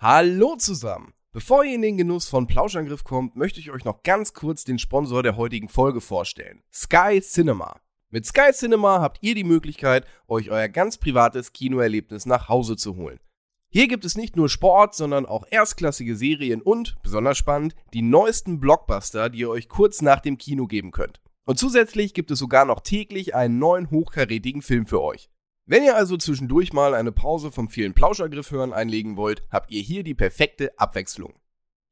Hallo zusammen! Bevor ihr in den Genuss von Plauschangriff kommt, möchte ich euch noch ganz kurz den Sponsor der heutigen Folge vorstellen. Sky Cinema. Mit Sky Cinema habt ihr die Möglichkeit, euch euer ganz privates Kinoerlebnis nach Hause zu holen. Hier gibt es nicht nur Sport, sondern auch erstklassige Serien und, besonders spannend, die neuesten Blockbuster, die ihr euch kurz nach dem Kino geben könnt. Und zusätzlich gibt es sogar noch täglich einen neuen hochkarätigen Film für euch. Wenn ihr also zwischendurch mal eine Pause vom vielen Plauschergriff hören einlegen wollt, habt ihr hier die perfekte Abwechslung.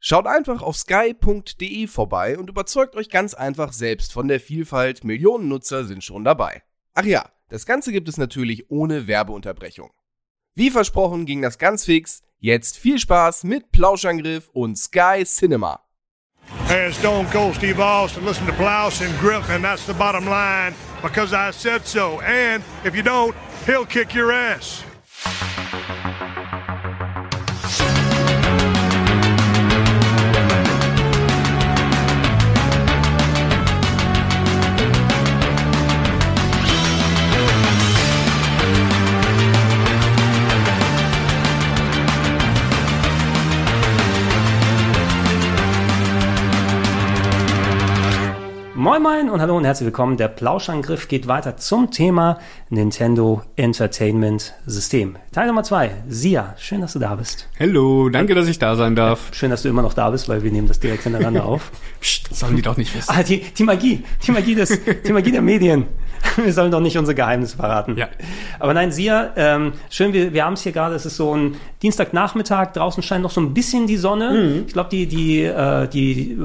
Schaut einfach auf sky.de vorbei und überzeugt euch ganz einfach selbst von der Vielfalt. Millionen Nutzer sind schon dabei. Ach ja, das Ganze gibt es natürlich ohne Werbeunterbrechung. Wie versprochen ging das ganz fix. Jetzt viel Spaß mit Plauschangriff und Sky Cinema. Hey, Stone Cold Steve Austin. Listen to Plouse and Griff, and that's the bottom line because I said so. And if you don't, he'll kick your ass. Moin Moin und hallo und herzlich willkommen. Der Plauschangriff geht weiter zum Thema Nintendo Entertainment System. Teil Nummer zwei. Sia, schön, dass du da bist. Hallo, danke, dass ich da sein darf. Schön, dass du immer noch da bist, weil wir nehmen das direkt hintereinander auf. Psst, das sollen die doch nicht wissen. Ah, die, die Magie, die Magie des, die Magie der Medien. Wir sollen doch nicht unsere Geheimnisse verraten. Ja. Aber nein, Sia, ähm, schön, wir, wir haben es hier gerade, es ist so ein Dienstagnachmittag, draußen scheint noch so ein bisschen die Sonne. Mhm. Ich glaube, die, die, äh, die,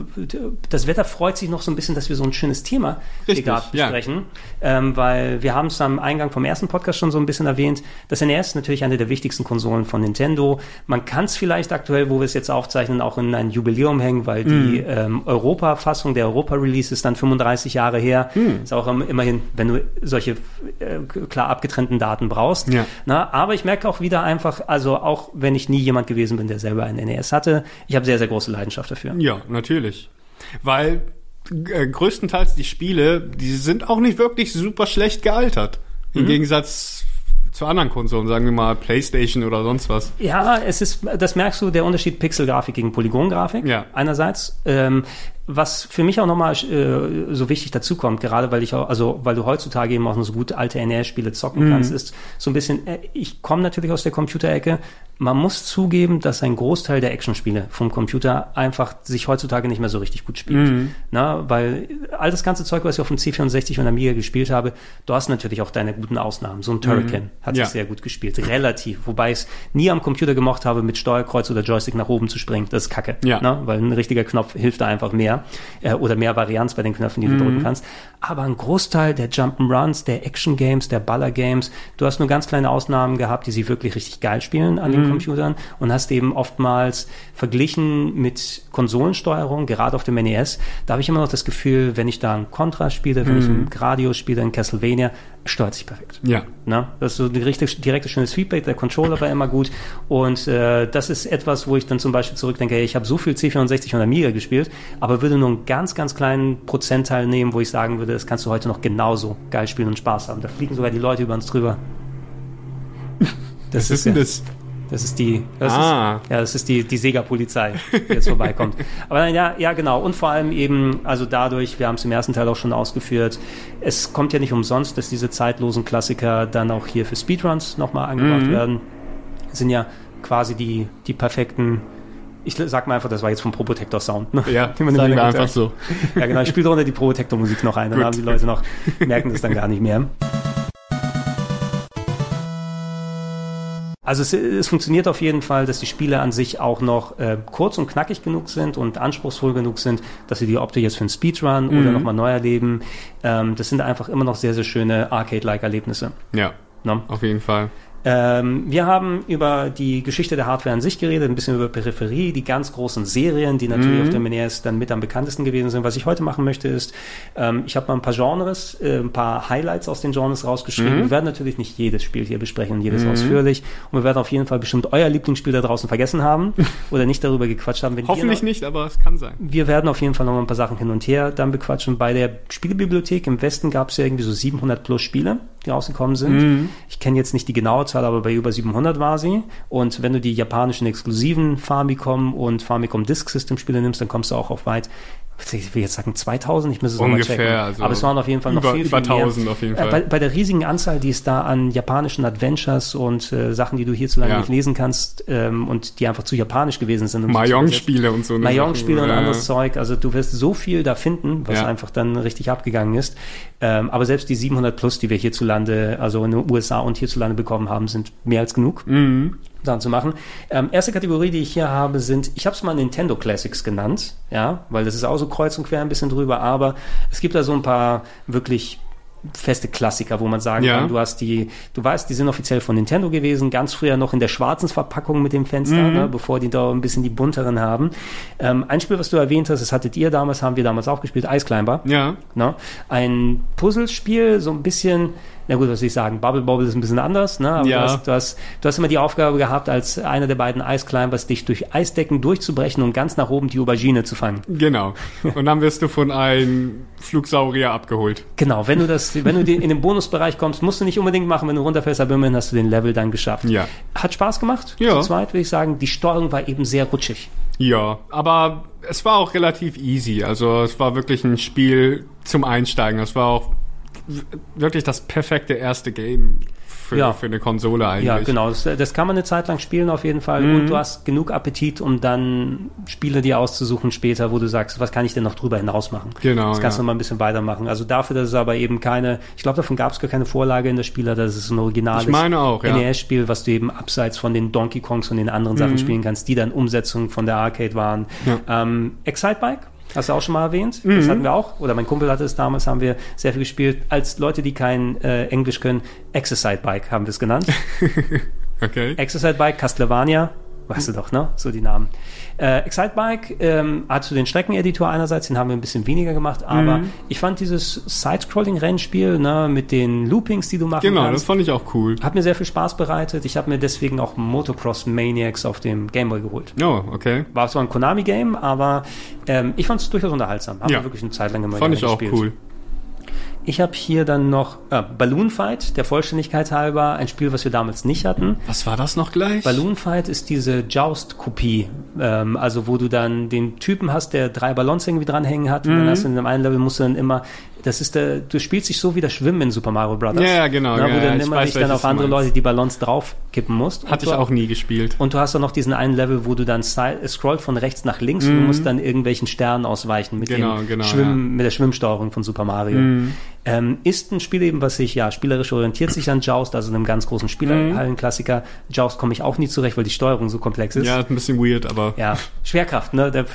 das Wetter freut sich noch so ein bisschen, dass wir so ein schönes Thema hier Richtig, gerade ja. besprechen. Ähm, weil wir haben es am Eingang vom ersten Podcast schon so ein bisschen erwähnt. Das NES ist natürlich eine der wichtigsten Konsolen von Nintendo. Man kann es vielleicht aktuell, wo wir es jetzt aufzeichnen, auch in ein Jubiläum hängen, weil die Mhm. ähm, Europa-Fassung, der Europa-Release ist dann 35 Jahre her. Mhm. Ist auch im- immerhin, wenn du solche äh, klar abgetrennten Daten brauchst. Ja. Na, aber ich merke auch wieder einfach, also auch wenn ich nie jemand gewesen bin, der selber ein NES hatte, ich habe sehr, sehr große Leidenschaft dafür. Ja, natürlich. Weil äh, größtenteils die Spiele, die sind auch nicht wirklich super schlecht gealtert. Im Gegensatz zu anderen Konsolen, sagen wir mal PlayStation oder sonst was. Ja, es ist, das merkst du, der Unterschied Pixelgrafik gegen Polygongrafik. Ja. Einerseits, ähm, was für mich auch nochmal äh, so wichtig dazu kommt, gerade weil ich auch, also weil du heutzutage eben auch noch so gut alte NR-Spiele zocken kannst, ist so ein bisschen, äh, ich komme natürlich aus der Computerecke. Man muss zugeben, dass ein Großteil der Actionspiele vom Computer einfach sich heutzutage nicht mehr so richtig gut spielt. Na, weil all das ganze Zeug, was ich auf dem C64 und Amiga gespielt habe, du hast natürlich auch deine guten Ausnahmen. So ein Turrican hat Ja. sich sehr gut gespielt, relativ. Wobei ich es nie am Computer gemocht habe, mit Steuerkreuz oder Joystick nach oben zu springen. Das ist kacke. Ja. Ne? Weil ein richtiger Knopf hilft da einfach mehr. Äh, oder mehr Varianz bei den Knöpfen, die du drücken kannst. Aber ein Großteil der Jump'n'Runs, der Action-Games, der Baller-Games, du hast nur ganz kleine Ausnahmen gehabt, die sie wirklich richtig geil spielen an den Computern und hast eben oftmals verglichen mit Konsolensteuerung, gerade auf dem NES. Da habe ich immer noch das Gefühl, wenn ich da ein Contra spiele, wenn ich ein Gradius spiele, ein Castlevania, steuert sich perfekt. Ja. Na, das ist so ein richtig, direktes schönes Feedback, der Controller war immer gut. Und äh, das ist etwas, wo ich dann zum Beispiel zurückdenke, hey, ich habe so viel C64 und Amiga gespielt, aber würde nur einen ganz, ganz kleinen Prozentteil nehmen, wo ich sagen würde, das kannst du heute noch genauso geil spielen und Spaß haben. Da fliegen sogar die Leute über uns drüber. Was ist denn ja- das? Das ist die, das Ah. ist, ja, das ist die, die Sega-Polizei, die jetzt vorbeikommt. Aber ja, ja, genau. Und vor allem eben, also dadurch, wir haben es im ersten Teil auch schon ausgeführt, es kommt ja nicht umsonst, dass diese zeitlosen Klassiker dann auch hier für Speedruns nochmal angebracht Mhm. werden. Das sind ja quasi die, die perfekten, ich sag mal einfach, das war jetzt vom Probotector Sound, ne? Ja, Die man sagen wir einfach so. Ja, genau. Ich spiele drunter die Probotector-Musik noch ein, dann Gut. haben die Leute noch, merken das dann gar nicht mehr. Also es, es funktioniert auf jeden Fall, dass die Spiele an sich auch noch äh, kurz und knackig genug sind und anspruchsvoll genug sind, dass sie die Optik jetzt für einen Speedrun oder nochmal neu erleben. Ähm, das sind einfach immer noch sehr, sehr schöne Arcade-like Erlebnisse. Ja, Ne? auf jeden Fall. Ähm, wir haben über die Geschichte der Hardware an sich geredet, ein bisschen über Peripherie, die ganz großen Serien, die natürlich auf dem NES dann mit am bekanntesten gewesen sind. Was ich heute machen möchte, ist, ähm, ich habe mal ein paar Genres, äh, ein paar Highlights aus den Genres rausgeschrieben. Wir werden natürlich nicht jedes Spiel hier besprechen und jedes ausführlich. Und wir werden auf jeden Fall bestimmt euer Lieblingsspiel da draußen vergessen haben oder nicht darüber gequatscht haben. Hoffentlich noch- nicht, aber es kann sein. wir werden auf jeden Fall noch mal ein paar Sachen hin und her dann bequatschen. Bei der Spielebibliothek im Westen gab es ja irgendwie so 700 plus Spiele, die rausgekommen sind. Ich kenne jetzt nicht die genaue Rekordzahl, aber bei über 700 war sie. Und wenn du die japanischen exklusiven Famicom und Famicom Disk System Spiele nimmst, dann kommst du auch auf weit ich will jetzt sagen 2000, ich muss es nochmal checken. Ungefähr, also aber es waren auf jeden Fall noch über- viel, über viel mehr. 1000 auf jeden Äh, Fall. Bei, bei der riesigen Anzahl, die es da an japanischen Adventures und äh, Sachen, die du hierzulande Ja. nicht lesen kannst ähm, und die einfach zu japanisch gewesen sind. um. Mahjong-Spiele und so. Mahjong-Spiele und Sachen. anderes Zeug. Also du wirst so viel da finden, was Ja. einfach dann richtig abgegangen ist. Ähm, aber selbst die 700 plus, die wir hierzulande, also in den USA und hierzulande bekommen haben, sind mehr als genug. Mhm. Sachen zu machen. Ähm, erste Kategorie, die ich hier habe, sind, ich habe es mal Nintendo Classics genannt, ja, weil das ist auch so kreuz und quer ein bisschen drüber, aber es gibt da so ein paar wirklich feste Klassiker, wo man sagen Ja. kann, du hast die, du weißt, die sind offiziell von Nintendo gewesen, ganz früher noch in der schwarzen Verpackung mit dem Fenster, Mhm. ne, bevor die da ein bisschen die bunteren haben. Ähm, ein Spiel, was du erwähnt hast, das hattet ihr damals, haben wir damals auch gespielt, Ice Climber. Ja, Ne? Ein Puzzlespiel, so ein bisschen, na gut, was soll ich sagen, Bubble Bobble ist ein bisschen anders, ne? aber Ja. du, hast, du, hast, du hast immer die Aufgabe gehabt, als einer der beiden Ice Climbers, dich durch Eisdecken durchzubrechen und ganz nach oben die Aubergine zu fangen. genau. Und dann wirst du von einem Flugsaurier abgeholt. Genau, wenn du das, wenn du in den Bonusbereich kommst, musst du nicht unbedingt machen, wenn du runterfällst, aber immerhin hast du den Level dann geschafft. Ja. Hat Spaß gemacht. Ja. Zu zweit würde ich sagen, die Steuerung war eben sehr rutschig. Ja, aber es war auch relativ easy. Also es war wirklich ein Spiel zum Einsteigen. Es war auch wirklich das perfekte erste Game für, Ja. für eine Konsole eigentlich. Ja, genau. Das, das kann man eine Zeit lang spielen auf jeden Fall. Mhm. Und du hast genug Appetit, um dann Spiele dir auszusuchen später, wo du sagst, was kann ich denn noch drüber hinaus machen? Genau, Das kannst ja. du mal ein bisschen weitermachen. Also dafür, dass es aber eben keine, ich glaube, davon gab es gar keine Vorlage in der Spieler, das ist ein originales Ich meine auch, ja. NES-Spiel, was du eben abseits von den Donkey Kongs und den anderen Sachen spielen kannst, die dann Umsetzungen von der Arcade waren. Mhm. Ja. Mhm. Ähm, Excitebike? Hast du auch schon mal erwähnt? Das hatten wir auch. Oder mein Kumpel hatte es damals, haben wir sehr viel gespielt. Als Leute, die kein äh, Englisch können, Exercise Bike haben wir es genannt. Okay. Exercise Bike, Castlevania, weißt du doch, ne? So die Namen. Äh, Excite Bike ähm, hat so den Streckeneditor einerseits, den haben wir ein bisschen weniger gemacht, aber Mhm. ich fand dieses Side-Scrolling-Rennspiel ne, mit den Loopings, die du machen Genau, das kannst, fand ich auch cool. hat mir sehr viel Spaß bereitet. Ich habe mir deswegen auch Motocross Maniacs auf dem Gameboy geholt. Oh, okay. War zwar ein Konami-Game, aber ähm, ich fand es durchaus unterhaltsam. Haben Ja. wir wirklich eine Zeit lang immer Fand ich auch gespielt. cool. Ich habe hier dann noch äh, Balloon Fight, der Vollständigkeit halber, ein Spiel, was wir damals nicht hatten. Was war das noch gleich? Balloon Fight ist diese Joust-Kopie, ähm, also wo du dann den Typen hast, der drei Ballons irgendwie dranhängen hat und dann hast du in einem einen Level musst du dann immer, das ist der, du spielst dich so wie das Schwimmen in Super Mario Brothers. Ja, ja, genau, Na, wo ja, du dann immer weiß, dich dann auf andere. Leute die Ballons draufkippen musst. Hatte ich auch nie gespielt. Und du hast dann noch diesen einen Level, wo du dann scrollt von rechts nach links und du musst dann irgendwelchen Sternen ausweichen mit Mhm. Genau, dem genau, Schwimmen, mit der Schwimmsteuerung von Super Mario. Mhm. Ähm, ist ein Spiel eben, was sich ja spielerisch orientiert sich an Joust, also einem ganz großen Spielerhallenklassiker. Joust komme ich auch nie zurecht, weil die Steuerung so komplex ist. Ja, ein bisschen weird, aber Ja, Schwerkraft, ne? Der,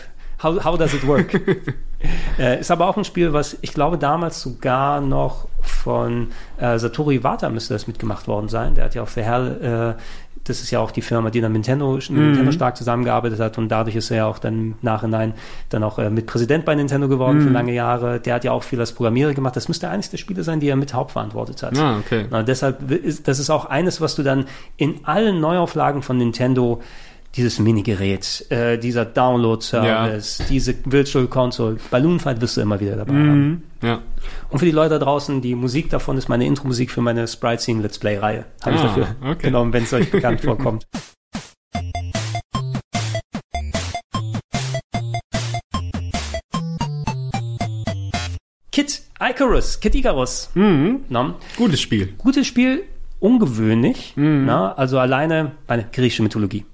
how, how does it work? äh, ist aber auch ein Spiel, was ich glaube damals sogar noch von äh, Satoru Iwata müsste das mitgemacht worden sein. Der hat ja auch für Hell, äh, das ist ja auch die Firma, die dann mit Nintendo, mit Nintendo stark zusammengearbeitet hat und dadurch ist er ja auch dann im Nachhinein dann auch äh, mit Präsident bei Nintendo geworden für lange Jahre. Der hat ja auch viel als Programmierer gemacht. Das müsste eines der Spiele sein, die er mit hauptverantwortet hat. Ah, okay. Na, deshalb ist das ist auch eines, was du dann in allen Neuauflagen von Nintendo dieses Minigerät, äh, dieser Download-Service, diese Virtual Console, Balloon Fight wirst du immer wieder dabei haben. Mhm. Ja. Und für die Leute da draußen, die Musik davon ist meine Intro-Musik für meine Sprite Scene Let's Play-Reihe. Habe ich Ah, dafür okay. genommen, wenn es euch bekannt vorkommt. Kit Icarus, Kit Icarus. Mhm. Na, Gutes Spiel. gutes Spiel, ungewöhnlich. Na, also alleine bei der griechischen Mythologie.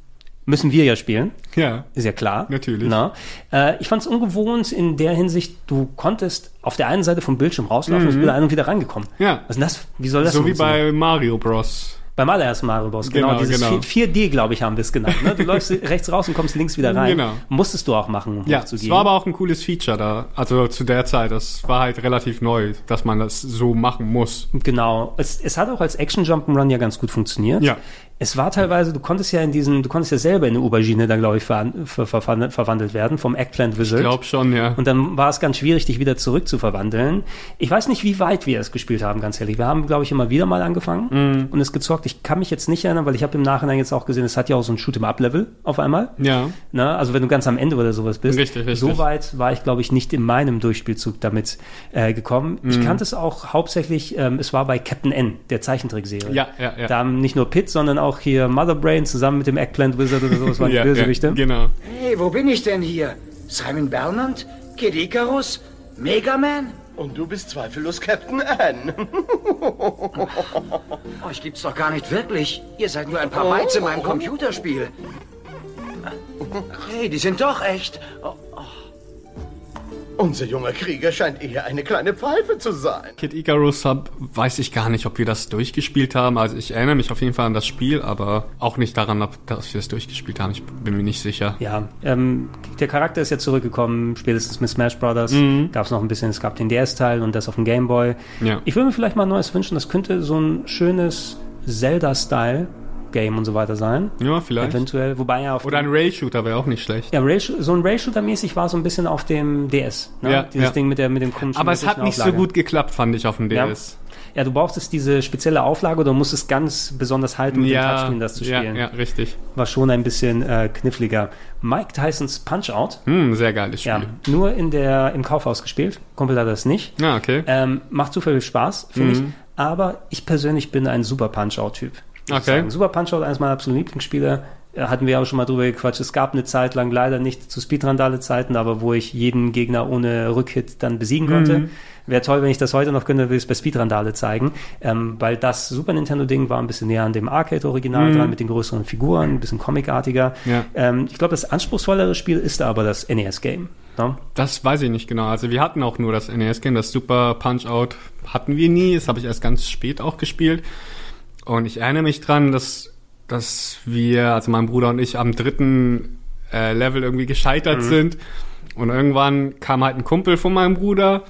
Müssen wir ja spielen, Ja. ist ja klar. Natürlich. Na, äh, ich fand es ungewohnt in der Hinsicht, du konntest auf der einen Seite vom Bildschirm rauslaufen, und wieder ein und wieder rangekommen. Ja. Denn das? Wie soll das So wie bei Mario Bros. beim allerersten Mario Bros. Genau, Genau, dieses genau. 4D, glaube ich, haben wir es genannt. Ne? Du läufst rechts raus und kommst links wieder rein. Genau. Musstest du auch machen, um Ja, es hochzugehen. war aber auch ein cooles Feature da. Also zu der Zeit, das war halt relativ neu, dass man das so machen muss. Genau. Es, es hat auch als Action Jump'n'Run ja ganz gut funktioniert. Ja. Es war teilweise, du konntest ja in diesen, du konntest ja selber in eine Aubergine dann, glaube ich, ver, ver, ver, verwandelt werden vom Eggplant Wizard. Ich glaube schon, ja. Und dann war es ganz schwierig, dich wieder zurück zu verwandeln. Ich weiß nicht, wie weit wir es gespielt haben, ganz ehrlich. Wir haben, glaube ich, immer wieder mal angefangen Mhm. und es gezockt. Ich kann mich jetzt nicht erinnern, weil ich habe im Nachhinein jetzt auch gesehen, es hat ja auch so ein Shoot'em-up-Level auf einmal. Ja. Ne? Also wenn du ganz am Ende oder sowas bist. Richtig, richtig. So weit war ich, glaube ich, nicht in meinem Durchspielzug damit äh, gekommen. Ich Mhm. kannte es auch hauptsächlich, ähm, es war bei Captain N, der Zeichentrickserie. Ja, ja, ja. Da haben nicht nur Pitt, sondern auch hier Mother Brain zusammen mit dem Eggplant Wizard oder sowas waren die ja, Bösewichte. ja, genau. Hey, wo bin ich denn hier? Simon Bernard? Kid Icarus? Megaman? Und du bist zweifellos Captain Ann. Euch gibt's doch gar nicht wirklich. Ihr seid nur ein paar Bytes in meinem Computerspiel. Hey, die sind doch echt. Unser junger Krieger scheint eher eine kleine Pfeife zu sein. Kid Icarus hab, weiß ich gar nicht, ob wir das durchgespielt haben. Also ich erinnere mich auf jeden Fall an das Spiel, aber auch nicht daran, ob, dass wir es durchgespielt haben. Ich bin mir nicht sicher. Ja, ähm, der Charakter ist ja zurückgekommen, spätestens mit Smash Brothers. Gab es noch ein bisschen, es gab den DS-Teil und das auf dem Game Boy. Mhm. Ja. Ich würde mir vielleicht mal ein neues wünschen, das könnte so ein schönes Zelda-Style Game und so weiter sein. Ja, vielleicht. Eventuell, wobei ja auf Oder ein Rail-Shooter wäre auch nicht schlecht. ja, Rail, so ein Rail-Shooter-mäßig war so ein bisschen auf dem DS. Ne? Ja, Dieses ja. Ding mit der mit dem komischen Aber es hat nicht so Auflage. gut geklappt, fand ich auf dem Ja. DS. Ja, du brauchtest diese spezielle Auflage oder musstest ganz besonders halten, dem Ja, Touchscreen das zu ja, spielen. ja, richtig. War schon ein bisschen äh, kniffliger. Mike Tysons Punch-Out. Hm, sehr geiles Ja, Spiel. nur in der, im Kaufhaus gespielt. Kumpel hat das nicht. Ja, okay. Ähm, macht super viel Spaß, finde Mhm. ich. Aber ich persönlich bin ein Super Punch-Out-Typ. Okay. Super Punch-Out, eines meiner absoluten Lieblingsspiele. Äh, Hatten wir auch schon mal drüber gequatscht. Es gab eine Zeit lang, leider nicht zu Speedrandale-Zeiten, aber wo ich jeden Gegner ohne Rückhit dann besiegen konnte. Mhm. Wäre toll, wenn ich das heute noch könnte, will ich es bei Speedrandale zeigen. Ähm, weil das Super Nintendo-Ding war ein bisschen näher an dem Arcade-Original dran, mit den größeren Figuren, ein bisschen comicartiger. Mhm. Ja. Ähm, ich glaube, das anspruchsvollere Spiel ist aber das NES-Game. Ne? Das weiß ich nicht genau. Also wir hatten auch nur das NES-Game, das Super Punch-Out hatten wir nie. Das habe ich erst ganz spät auch gespielt. Und ich erinnere mich dran, dass, dass wir, also mein Bruder und ich, am dritten äh, Level irgendwie gescheitert Mhm. sind. Und irgendwann kam halt ein Kumpel von meinem Bruder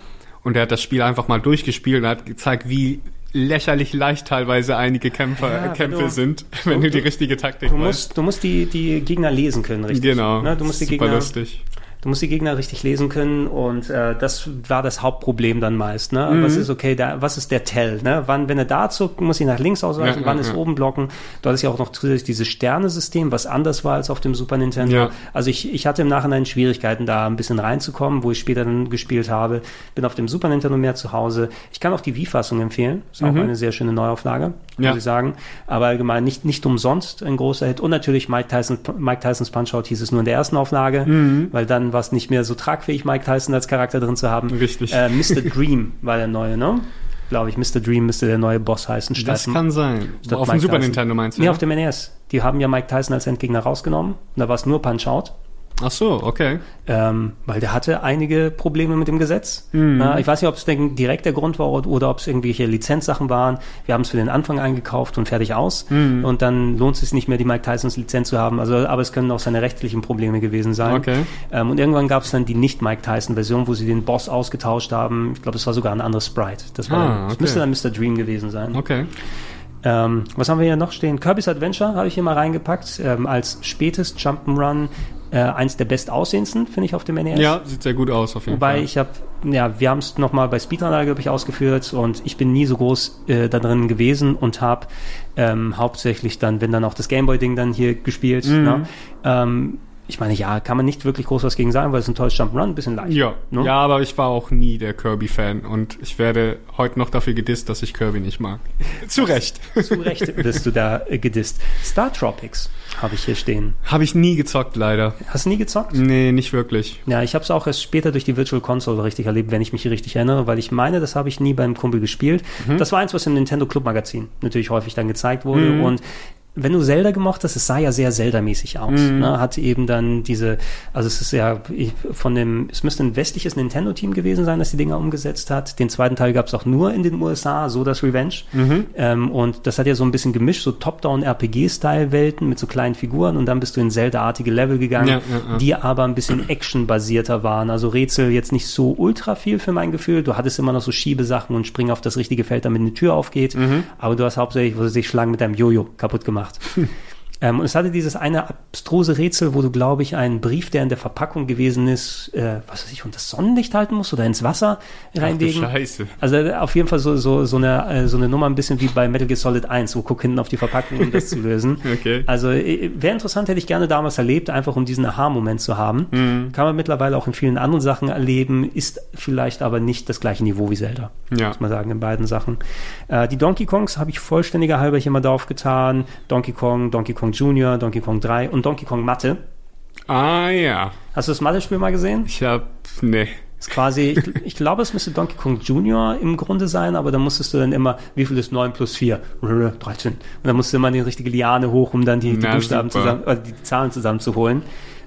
und der hat das Spiel einfach mal durchgespielt und hat gezeigt, wie lächerlich leicht teilweise einige Kämpfer, Ja, Kämpfe du- sind, wenn du die richtige Taktik Du weißt. musst, du musst die, die Gegner lesen können, richtig? Genau. Ne? Du musst die Super Gegner, lustig. Du musst die Gegner richtig lesen können und äh, das war das Hauptproblem dann meist. Ne? Mhm. Was ist okay, da, was ist der Tell? Ne? Wann, wenn er da zuckt, muss ich nach links ausweichen, Ja, wann ja, ist ja. oben blocken? Du hattest ja auch noch zusätzlich dieses Sternesystem, was anders war als auf dem Super Nintendo. Ja. Also ich, ich hatte im Nachhinein Schwierigkeiten, da ein bisschen reinzukommen, wo ich später dann gespielt habe. Bin auf dem Super Nintendo mehr zu Hause. Ich kann auch die Wii-Fassung empfehlen. Ist auch eine sehr schöne Neuauflage, muss Mhm. Ich sagen. Aber allgemein nicht, nicht umsonst ein großer Hit. Und natürlich Mike, Tyson, Mike Tysons Punch-Out hieß es nur in der ersten Auflage, Mhm. weil dann war es nicht mehr so tragfähig, Mike Tyson als Charakter drin zu haben. Richtig. Äh, Mr. Dream war der neue, ne? Glaube ich, Mr. Dream müsste der neue Boss heißen. Das statt- kann sein. statt Auf dem Mike Super Tyson. Nintendo meinst du? Nee, ja? auf dem NES. Die haben ja Mike Tyson als Endgegner rausgenommen. Und da war es nur Punch-Out. Ach so, okay. Ähm, weil der hatte einige Probleme mit dem Gesetz. Mhm. Ja, ich weiß nicht, ob es direkt der Grund war oder, ob es irgendwelche Lizenzsachen waren. Wir haben es für den Anfang eingekauft und fertig aus. Mhm. Und dann lohnt es sich nicht mehr, die Mike Tysons Lizenz zu haben. Also, aber es können auch seine rechtlichen Probleme gewesen sein. Okay. Ähm, und irgendwann gab es dann die nicht-Mike Tyson-Version, wo sie den Boss ausgetauscht haben. Ich glaube, es war sogar ein anderes Sprite. Das, war Ah, dann, das okay. müsste dann Mr. Dream gewesen sein. Okay. Ähm, was haben wir hier noch stehen? Kirby's Adventure habe ich hier mal reingepackt. Ähm, als spätes Jump'n'Run äh, eins der bestaussehendsten, finde ich, auf dem NES. Ja, sieht sehr gut aus auf jeden Wobei Fall. ich habe, ja, wir haben es nochmal bei Speedrunner, glaube ich, ausgeführt und ich bin nie so groß äh, da drin gewesen und habe ähm, hauptsächlich dann, wenn dann auch das Gameboy-Ding dann hier gespielt. Mhm. Ne? Ähm, ich meine, ja, kann man nicht wirklich groß was gegen sagen, weil es ein tolles Jump'n'Run, ein bisschen leicht. ja. Ne? ja, aber ich war auch nie der Kirby-Fan und ich werde heute noch dafür gedisst, dass ich Kirby nicht mag. Zu Recht. Zu Recht bist du da äh, gedisst. Star Tropics habe ich hier stehen. Habe ich nie gezockt, leider. Hast du nie gezockt? Nee, nicht wirklich. Ja, ich habe es auch erst später durch die Virtual Console richtig erlebt, wenn ich mich richtig erinnere, weil ich meine, das habe ich nie beim Kumpel gespielt. Das war eins, was im Nintendo Club Magazin natürlich häufig dann gezeigt wurde und wenn du Zelda gemocht hast, es sah ja sehr Zelda-mäßig aus. Ne? Hat eben dann diese, also es ist ja von dem, es müsste ein westliches Nintendo-Team gewesen sein, das die Dinger umgesetzt hat. Den zweiten Teil gab es auch nur in den USA, so das Revenge. Ähm, und das hat ja so ein bisschen gemischt, so Top-Down-RPG-Style-Welten mit so kleinen Figuren und dann bist du in Zelda-artige Level gegangen, Ja, ja, ja. die aber ein bisschen actionbasierter waren. Also Rätsel jetzt nicht so ultra viel für mein Gefühl. Du hattest immer noch so Schiebesachen und springen auf das richtige Feld, damit eine Tür aufgeht. Mhm. Aber du hast hauptsächlich, wo sich Schlangen mit deinem Jojo kaputt gemacht. Gemacht. Ähm, und es hatte dieses eine abstruse Rätsel, wo du, glaube ich, einen Brief, der in der Verpackung gewesen ist, äh, was weiß ich, unter das Sonnenlicht halten musst oder ins Wasser reinlegen. Scheiße. Also äh, auf jeden Fall so, so, so, eine, äh, so eine Nummer ein bisschen wie bei Metal Gear Solid 1, wo guck hinten auf die Verpackung, um das zu lösen. Okay. Also äh, wäre interessant, hätte ich gerne damals erlebt, einfach um diesen Aha-Moment zu haben. Mhm. Kann man mittlerweile auch in vielen anderen Sachen erleben, ist vielleicht aber nicht das gleiche Niveau wie Zelda. Ja. Muss man sagen, in beiden Sachen. Äh, die Donkey Kongs habe ich vollständiger halber hier mal drauf getan. Donkey Kong, Donkey Kong Junior, Donkey Kong 3 und Donkey Kong Mathe. Ah ja. Hast du das Mathe-Spiel mal gesehen? Ich hab. Nee. Ist quasi, ich, ich glaube, es müsste Donkey Kong Junior im Grunde sein, aber da musstest du dann immer, wie viel ist 9 plus 4? 13. Und dann musst du immer die richtige Liane hoch, um dann die, die Na, Buchstaben super. zusammen, äh, die Zahlen zusammenzuholen.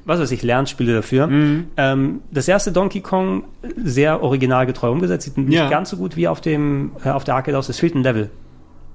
Was weiß ich, Lernspiele dafür. Mhm. Ähm, das erste Donkey Kong sehr originalgetreu umgesetzt, sieht nicht Ja. ganz so gut wie auf dem, äh, auf der Arcade aus. Es fehlt ein Level.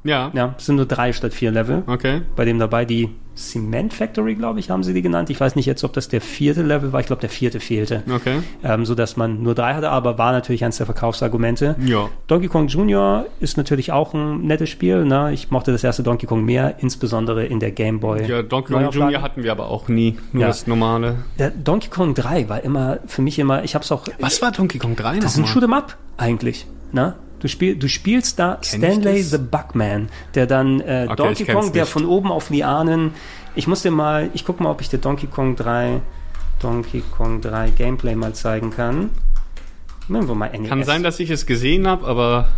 Ja. Ja, es sind nur drei statt vier Level. Okay. Bei dem dabei die Cement Factory, glaube ich, haben sie die genannt. Ich weiß nicht jetzt, ob das der vierte Level war. Ich glaube, der vierte fehlte. Okay. Ähm, so dass man nur drei hatte, aber war natürlich eines der Verkaufsargumente. Ja. Donkey Kong Junior ist natürlich auch ein nettes Spiel. Ne? Ich mochte das erste Donkey Kong mehr, insbesondere in der Game Boy. Ja, Donkey Kong. Junior hatten wir aber auch nie. Nur Ja. das normale. Der Donkey Kong 3 war immer für mich immer, ich habe es auch. Was war Donkey Kong 3 Das ist ein? Shoot'em Up eigentlich. Ne? Du, spiel, du spielst da Kenn Stanley the Bugman, der dann äh, Okay, Donkey Kong, der nicht. von oben auf Lianen. Ich muss dir mal, ich guck mal, ob ich dir Donkey Kong 3, Donkey Kong 3 Gameplay mal zeigen kann. Nehmen wir mal NES. Kann sein, dass ich es gesehen habe, aber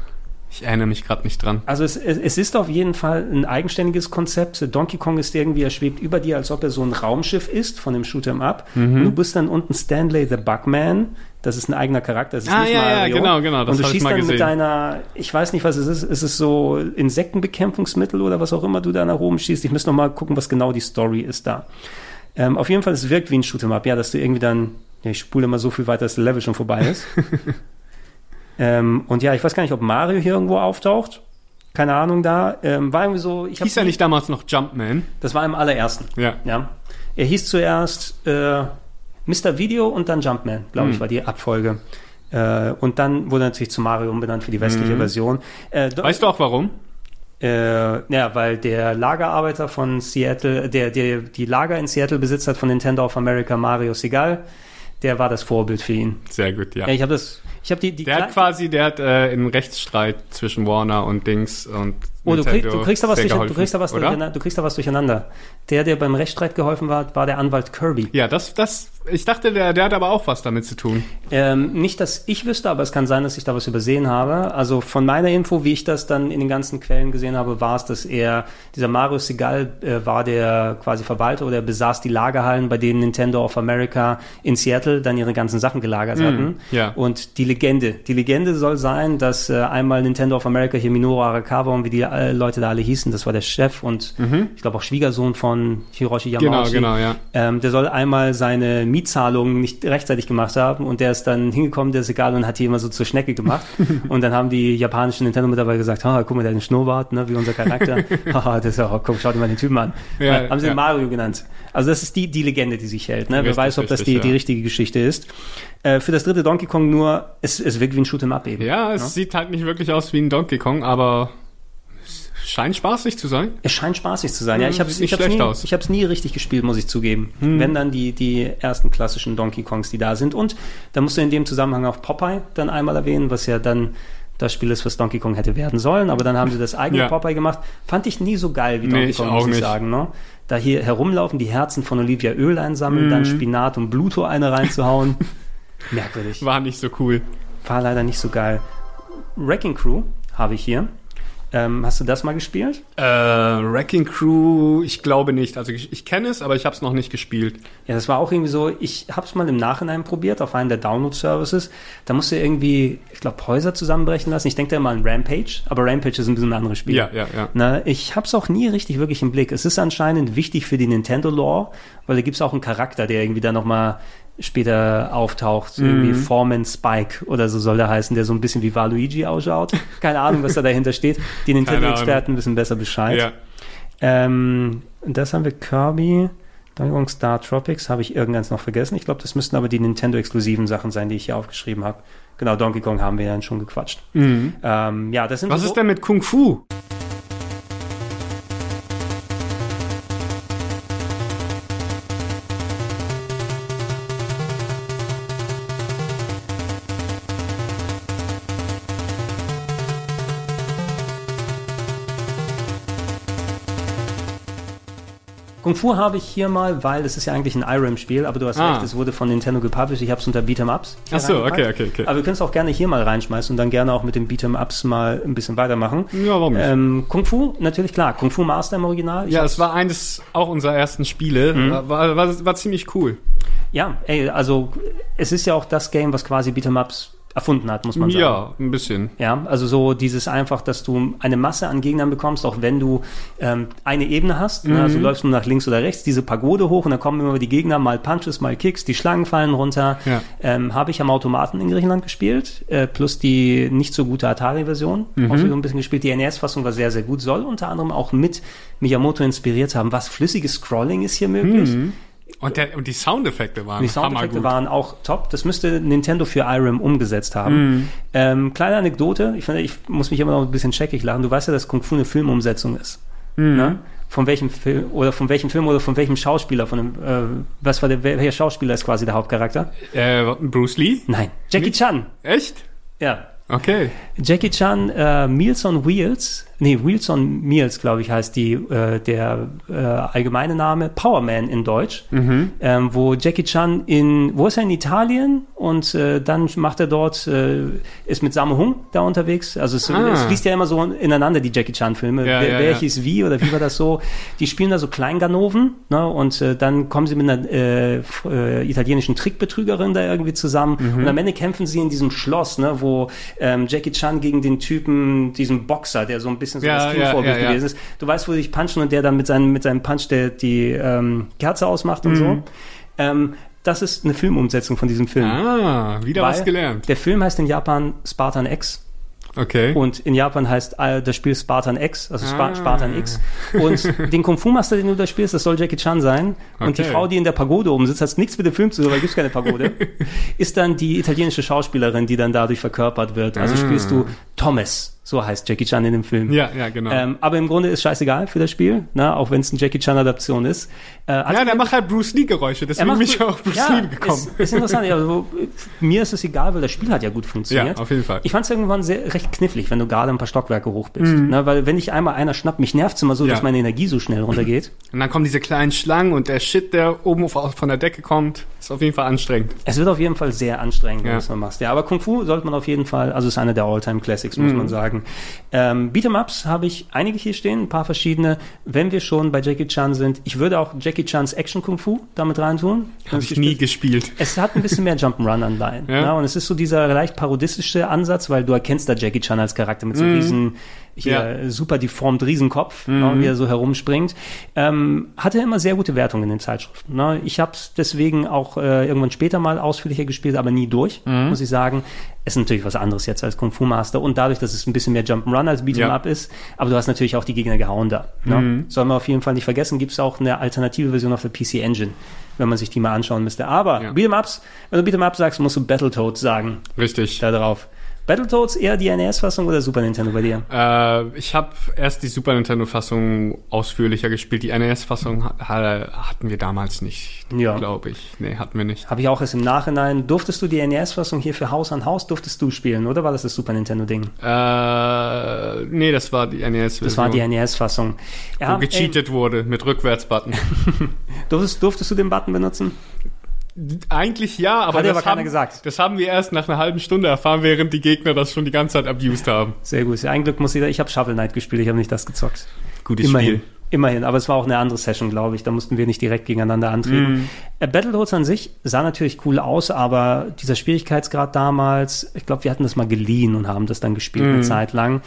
ich erinnere mich gerade nicht dran. Also es, es es ist auf jeden Fall ein eigenständiges Konzept. Donkey Kong ist irgendwie, er schwebt über dir, als ob er so ein Raumschiff ist von dem Shoot'em Up. Mhm. Du bist dann unten Stanley the Bugman. Das ist ein eigener Charakter. Das ist Ah, nicht ja, ja, Mario. genau, genau, das Und du schießt dann gesehen. mit deiner, ich weiß nicht, was es ist. Ist es so Insektenbekämpfungsmittel oder was auch immer du da nach oben schießt? Ich muss noch mal gucken, was genau die Story ist da. Ähm, auf jeden Fall, es wirkt wie ein Shoot'em Up. Ja, dass du irgendwie dann, ja, ich spule immer so viel weiter, dass der Level schon vorbei ist. ähm, und ja, ich weiß gar nicht, ob Mario hier irgendwo auftaucht. Keine Ahnung da. Ähm, war irgendwie so, ich Hieß ja nicht damals noch Jumpman? das war im allerersten. Ja. Ja. Er hieß zuerst äh, Mr. Video und dann Jumpman, glaube Hm. ich, war die Abfolge. Äh, und dann wurde er natürlich zu Mario umbenannt für die westliche Version. Äh, Hm. Weißt du auch warum? äh, ja, weil der Lagerarbeiter von Seattle, der, der die Lager in Seattle besitzt hat von Nintendo of America, Mario Segal, der war das Vorbild für ihn. Sehr gut, ja. Ja, ich habe das, ich habe die, die Der hat quasi, der hat äh, einen Rechtsstreit zwischen Warner und Dings und Oh, du, krieg, du kriegst da was, durch, du kriegst da was durcheinander. Du kriegst da was durcheinander. Der, der beim Rechtsstreit geholfen war, war der Anwalt Kirby. Ja, das, das, ich dachte, der, der hat aber auch was damit zu tun. Ähm, nicht, dass ich wüsste, aber es kann sein, dass ich da was übersehen habe. Also von meiner Info, wie ich das dann in den ganzen Quellen gesehen habe, war es, dass er, dieser Mario Segal äh, war der quasi Verwalter oder er besaß die Lagerhallen, bei denen Nintendo of America in Seattle dann ihre ganzen Sachen gelagert hatten. ja. Und die Legende, die Legende soll sein, dass äh, einmal Nintendo of America hier Minoru Arakawa und wie die äh, Leute da alle hießen, das war der Chef und ich glaube auch Schwiegersohn von Hiroshi Yamauchi. Genau, genau, ja. Ähm, der soll einmal seine Mietzahlungen nicht rechtzeitig gemacht haben und der ist dann hingekommen, der ist egal und hat die immer so zur Schnecke gemacht. und dann haben die japanischen Nintendo-Mitarbeiter gesagt, ha, guck mal, der hat einen Schnurrbart, ne, wie unser Charakter. Haha, das ist ja, guck, schau dir mal den Typen an. Ja, Dann haben sie ja. den Mario genannt. Also das ist die, die Legende, die sich hält. Ne? Wer Richtig, weiß, ob das die, richtig, die ja. richtige Geschichte ist. Äh, für das dritte Donkey Kong nur, es, es wirkt wie ein Shoot'em Up eben. Ja, es sieht halt nicht wirklich aus wie ein Donkey Kong, aber scheint spaßig zu sein. Es scheint spaßig zu sein. Ja, Hm, ich habe sieht ich nicht hab's nie, aus. Hm. ich hab's nie richtig gespielt, muss ich zugeben. Wenn dann die, die ersten klassischen Donkey Kongs, die da sind. Und da musst du in dem Zusammenhang auch Popeye dann einmal erwähnen, was ja dann das Spiel ist, was Donkey Kong hätte werden sollen. Aber dann haben sie das eigene Ja. Popeye gemacht. Fand ich nie so geil wie Nee, Donkey ich Kong, muss ich nicht. sagen. Ne? Da hier herumlaufen, die Herzen von Olivia Öl einsammeln, Mhm. dann Spinat und Bluto eine reinzuhauen. Merkwürdig. War nicht so cool. War leider nicht so geil. Wrecking Crew habe ich hier. Ähm, hast du das mal gespielt? Äh, Wrecking Crew, ich glaube nicht. Also ich, ich kenne es, aber ich habe es noch nicht gespielt. Ja, das war auch irgendwie so, ich habe es mal im Nachhinein probiert auf einem der Download-Services. Da musst du irgendwie, ich glaube, Häuser zusammenbrechen lassen. Ich denke da immer an Rampage, aber Rampage ist ein bisschen ein anderes Spiel. Ja, ja, ja. Na, ich habe es auch nie richtig wirklich im Blick. Es ist anscheinend wichtig für die Nintendo-Lore, weil da gibt es auch einen Charakter, der irgendwie da nochmal später auftaucht. Mhm. Irgendwie Foreman Spike oder so soll der heißen, der so ein bisschen wie Waluigi ausschaut. Keine Ahnung, was da dahinter steht. Die Nintendo-Experten wissen besser Bescheid. Ja. Ähm, das haben wir Kirby. Donkey Kong Star Tropics habe ich irgendeins noch vergessen. Ich glaube, das müssten aber die Nintendo-exklusiven Sachen sein, die ich hier aufgeschrieben habe. Genau, Donkey Kong haben wir dann schon gequatscht. Ähm, ja, das sind Was so, ist denn mit Kung Fu? Kung Fu habe ich hier mal, weil es ist ja eigentlich ein IRAM-Spiel, aber du hast Ah. recht, es wurde von Nintendo gepublished. Ich habe es unter Beat'em Ups. Ach so, okay, okay, okay. Aber wir können es auch gerne hier mal reinschmeißen und dann gerne auch mit den Beat'em Ups mal ein bisschen weitermachen. Ja, warum nicht? Ähm, Kung Fu, natürlich klar. Kung Fu Master im Original. Ich Ja, es war eines auch unserer ersten Spiele. Mhm. War, war, war, war ziemlich cool. Ja, ey, also es ist ja auch das Game, was quasi Beat'em Ups erfunden hat, muss man sagen. Ja, ein bisschen. Ja, also so dieses einfach, dass du eine Masse an Gegnern bekommst, auch wenn du ähm, eine Ebene hast. Ne? Mhm. Also du läufst nur nach links oder rechts, diese Pagode hoch und dann kommen immer die Gegner, mal Punches, mal Kicks, die Schlangen fallen runter. Ja. Ähm, Habe ich am Automaten in Griechenland gespielt, äh, plus die nicht so gute Atari-Version. Mhm. Auch so ein bisschen gespielt. Die NES-Fassung war sehr, sehr gut. Soll unter anderem auch mit Miyamoto inspiriert haben. Was flüssiges Scrolling ist hier möglich. Und, der, und die Soundeffekte waren Die Soundeffekte waren auch top. Das müsste Nintendo für IRAM umgesetzt haben. Ähm, kleine Anekdote, ich, finde, ich muss mich immer noch ein bisschen checkig lachen. Du weißt ja, dass Kung Fu eine Filmumsetzung ist. Ne? Von welchem Film oder von welchem Film oder von welchem Schauspieler, von dem, äh, was war der, welcher Schauspieler ist quasi der Hauptcharakter? Äh, Bruce Lee? Nein, Jackie Chan. Echt? Ja. Okay. Jackie Chan, äh, Meals on Wheels, nee, Wheels on Meals, glaube ich, heißt die, äh, der äh, allgemeine Name, Power Man in Deutsch, Mhm. ähm, wo Jackie Chan in, wo ist er in Italien? Und äh, dann macht er dort, äh, ist mit Sammo Hung da unterwegs, also es, Ah. es fließt ja immer so ineinander, die Jackie Chan Filme, Ja, wer, ja, wer ja. wie oder wie war das so, die spielen da so Kleinganoven ne, und äh, dann kommen sie mit einer äh, italienischen Trickbetrügerin da irgendwie zusammen. Mhm. und am Ende kämpfen sie in diesem Schloss, ne, wo ähm, Jackie Chan gegen den Typen, diesen Boxer, der so ein bisschen so Ja, das Teamvorbild ja, ja. gewesen ist. Du weißt, wo sich punchen und der dann mit seinem, mit seinem Punch der, die ähm, Kerze ausmacht und Mhm. so. Ähm, das ist eine Filmumsetzung von diesem Film. Ah, wieder was gelernt. Der Film heißt in Japan Spartan X Okay. und in Japan heißt das Spiel Spartan X, also Ah. Spartan X. Und den Kung Fu Master, den du da spielst, das soll Jackie Chan sein. Und die Okay. Frau, die in der Pagode oben sitzt, hat nichts mit dem Film zu tun, weil gibt's keine Pagode, ist dann die italienische Schauspielerin, die dann dadurch verkörpert wird. Also spielst du Thomas, so heißt Jackie Chan in dem Film. Ja, ja, genau. Ähm, aber im Grunde ist scheißegal für das Spiel, ne? auch wenn es eine Jackie Chan-Adaption ist. Äh, als ja, der macht halt Bruce Lee-Geräusche, er deswegen bin ich auch Bruce ja, Lee gekommen. Ist, ist interessant. Also, mir ist es egal, weil das Spiel hat ja gut funktioniert. Ja, auf jeden Fall. Ich fand es irgendwann sehr recht knifflig, wenn du gerade ein paar Stockwerke hoch bist. Ne, weil wenn ich einmal einer schnappt, mich nervt es immer so, Mhm. Ja. dass meine Energie so schnell runtergeht. Und dann kommen diese kleinen Schlangen und der Shit, der oben auf- von der Decke kommt, ist auf jeden Fall anstrengend. Es wird auf jeden Fall sehr anstrengend, wenn Ja. du es mal machst. Ja, aber Kung Fu sollte man auf jeden Fall, also ist einer der All-Time-Classics, Mhm. muss man sagen. Ähm, Beat'em-Ups habe ich einige hier stehen, ein paar verschiedene. Wenn wir schon bei Jackie Chan sind, ich würde auch Jackie Chans Action Kung Fu damit reintun. Habe ich nie gespielt. Es hat ein bisschen mehr Jump'n'Run-Anleihen. Ja. Ja. und es ist so dieser leicht parodistische Ansatz, weil du erkennst da Jackie Chan als Charakter mit so riesen, hier Mhm. Ja. Mhm. super deformt Riesenkopf, ne, wie er so herumspringt. Ähm, hatte immer sehr gute Wertungen in den Zeitschriften. Ne. Ich habe es deswegen auch äh, irgendwann später mal ausführlicher gespielt, aber nie durch, Mhm. muss ich sagen. Es ist natürlich was anderes jetzt als Kung Fu Master und dadurch, dass es ein bisschen mehr Jump'n'Run als Beat'em Ja. Mhm. Up ist, aber du hast natürlich auch die Gegner gehauen da. Ne. Soll man auf jeden Fall nicht vergessen, gibt es auch eine alternative Version auf der PC Engine, wenn man sich die mal anschauen müsste. Aber Ja. Beat'em Ups, wenn du Beat'em Up sagst, musst du Battletoads sagen Richtig. da drauf. Battletoads eher die NES-Fassung oder Super Nintendo bei dir? Äh, ich habe erst die Super Nintendo-Fassung ausführlicher gespielt. Die NES-Fassung ha hatten wir damals nicht, Ja. glaube ich. Nee, hatten wir nicht. Habe ich auch erst im Nachhinein. Durftest du die NES-Fassung hier für Haus an Haus, durftest du spielen, oder war das das Super Nintendo-Ding? Äh, nee, das war die NES-Version. Das war die NES-Fassung. Ja, Wo gecheatet wurde mit Rückwärtsbutton. ey, durftest, durftest du den Button benutzen? Eigentlich ja, aber, Hat das, aber haben, gesagt. das haben wir erst nach einer halben Stunde erfahren, während die Gegner das schon die ganze Zeit abused haben. Sehr gut. Ein Glück muss ich, ich habe Shovel Knight gespielt, ich habe nicht das gezockt. Gutes Immerhin. Spiel. Immerhin, aber es war auch eine andere Session, glaube ich. Da mussten wir nicht direkt gegeneinander antreten. Äh, Battletoads an sich sah natürlich cool aus, aber dieser Schwierigkeitsgrad damals, ich glaube, wir hatten das mal geliehen und haben das dann gespielt eine Zeit lang.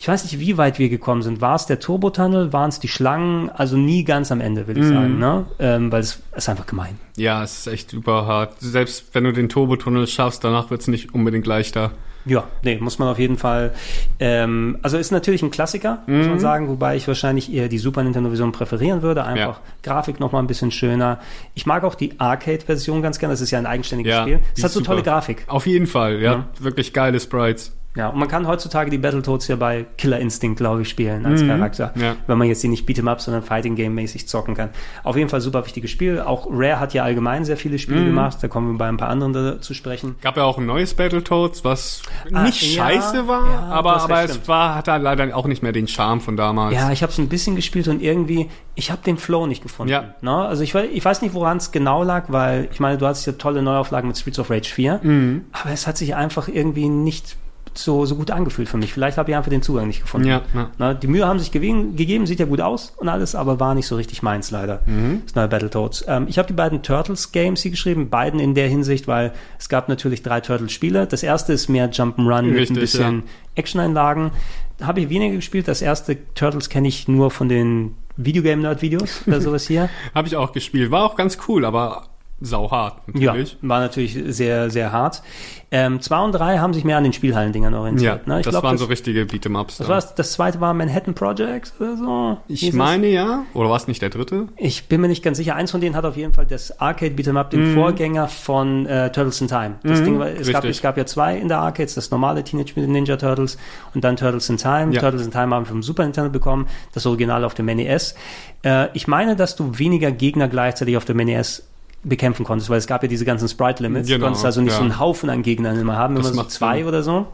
Ich weiß nicht, wie weit wir gekommen sind. War es der Turbotunnel? Waren es die Schlangen? Also nie ganz am Ende, würde ich sagen, ne? Ähm, weil es ist einfach gemein. Ja, es ist echt super hart. Selbst wenn du den Turbotunnel schaffst, danach wird's nicht unbedingt leichter. Ja, nee, muss man auf jeden Fall. Ähm, also ist natürlich ein Klassiker, muss Mhm. man sagen, wobei ich wahrscheinlich eher die Super Nintendo-Version präferieren würde. Einfach Ja. Grafik noch mal ein bisschen schöner. Ich mag auch die Arcade-Version ganz gerne. Das ist ja ein eigenständiges Ja, Spiel. Es hat so tolle super. Grafik. Auf jeden Fall, ja. Ja. Wirklich geile Sprites. Ja, und man kann heutzutage die Battletoads ja bei Killer Instinct, glaube ich, spielen als Charakter. Ja. Wenn man jetzt die nicht Beat'em Up, sondern Fighting Game mäßig zocken kann. Auf jeden Fall super wichtiges Spiel. Auch Rare hat ja allgemein sehr viele Spiele gemacht. Da kommen wir bei ein paar anderen da, zu sprechen. Gab ja auch ein neues Battletoads, was Ah, nicht ja, scheiße war, ja, aber, aber es stimmt. war, hat halt leider auch nicht mehr den Charme von damals. Ja, ich habe es ein bisschen gespielt und irgendwie, ich habe den Flow nicht gefunden. Ja. Ne? Also ich, ich weiß nicht, woran es genau lag, weil ich meine, du hattest ja tolle Neuauflagen mit Streets of Rage 4, Mhm. aber es hat sich einfach irgendwie nicht so, so gut angefühlt für mich. Vielleicht habe ich einfach den Zugang nicht gefunden. Ja, ja. Ne? Die Mühe haben sich gewegen, gegeben, sieht ja gut aus und alles, aber war nicht so richtig meins leider. Mhm. Das neue Battletoads. Ähm, ich habe die beiden Turtles Games hier geschrieben, beiden in der Hinsicht, weil es gab natürlich drei Turtles Spiele. Das erste ist mehr Jump'n'Run mit ein bisschen Action-Einlagen. Habe ich weniger gespielt. Das erste Turtles kenne ich nur von den Videogame-Nerd-Videos oder sowas hier. Habe ich auch gespielt. War auch ganz cool, aber sauhart ja, natürlich. war natürlich sehr, sehr hart. Ähm, zwei und drei haben sich mehr an den Spielhallendingern Ja, orientiert. ne? Ich das glaub, waren das, so richtige Beat'em-Ups. das, das zweite war Manhattan Project oder so. Ich hieß es. meine ja. Oder war es nicht der dritte? Ich bin mir nicht ganz sicher. Eins von denen hat auf jeden Fall das Arcade Beat'em Up, den Vorgänger von äh, Turtles in Time. Das Ding war, es gab, richtig. es gab ja zwei in der Arcades, das normale Teenage Mutant Ninja Turtles und dann Turtles in Time. Ja. Turtles in Time haben wir vom Super Nintendo bekommen, das Original auf dem NES. Äh, ich meine, dass du weniger Gegner gleichzeitig auf dem NES bekämpfen konntest, weil es gab ja diese ganzen Sprite-Limits. du Genau, konntest also nicht ja. so einen Haufen an Gegnern immer haben, immer so zwei Sinn. Mhm. oder so.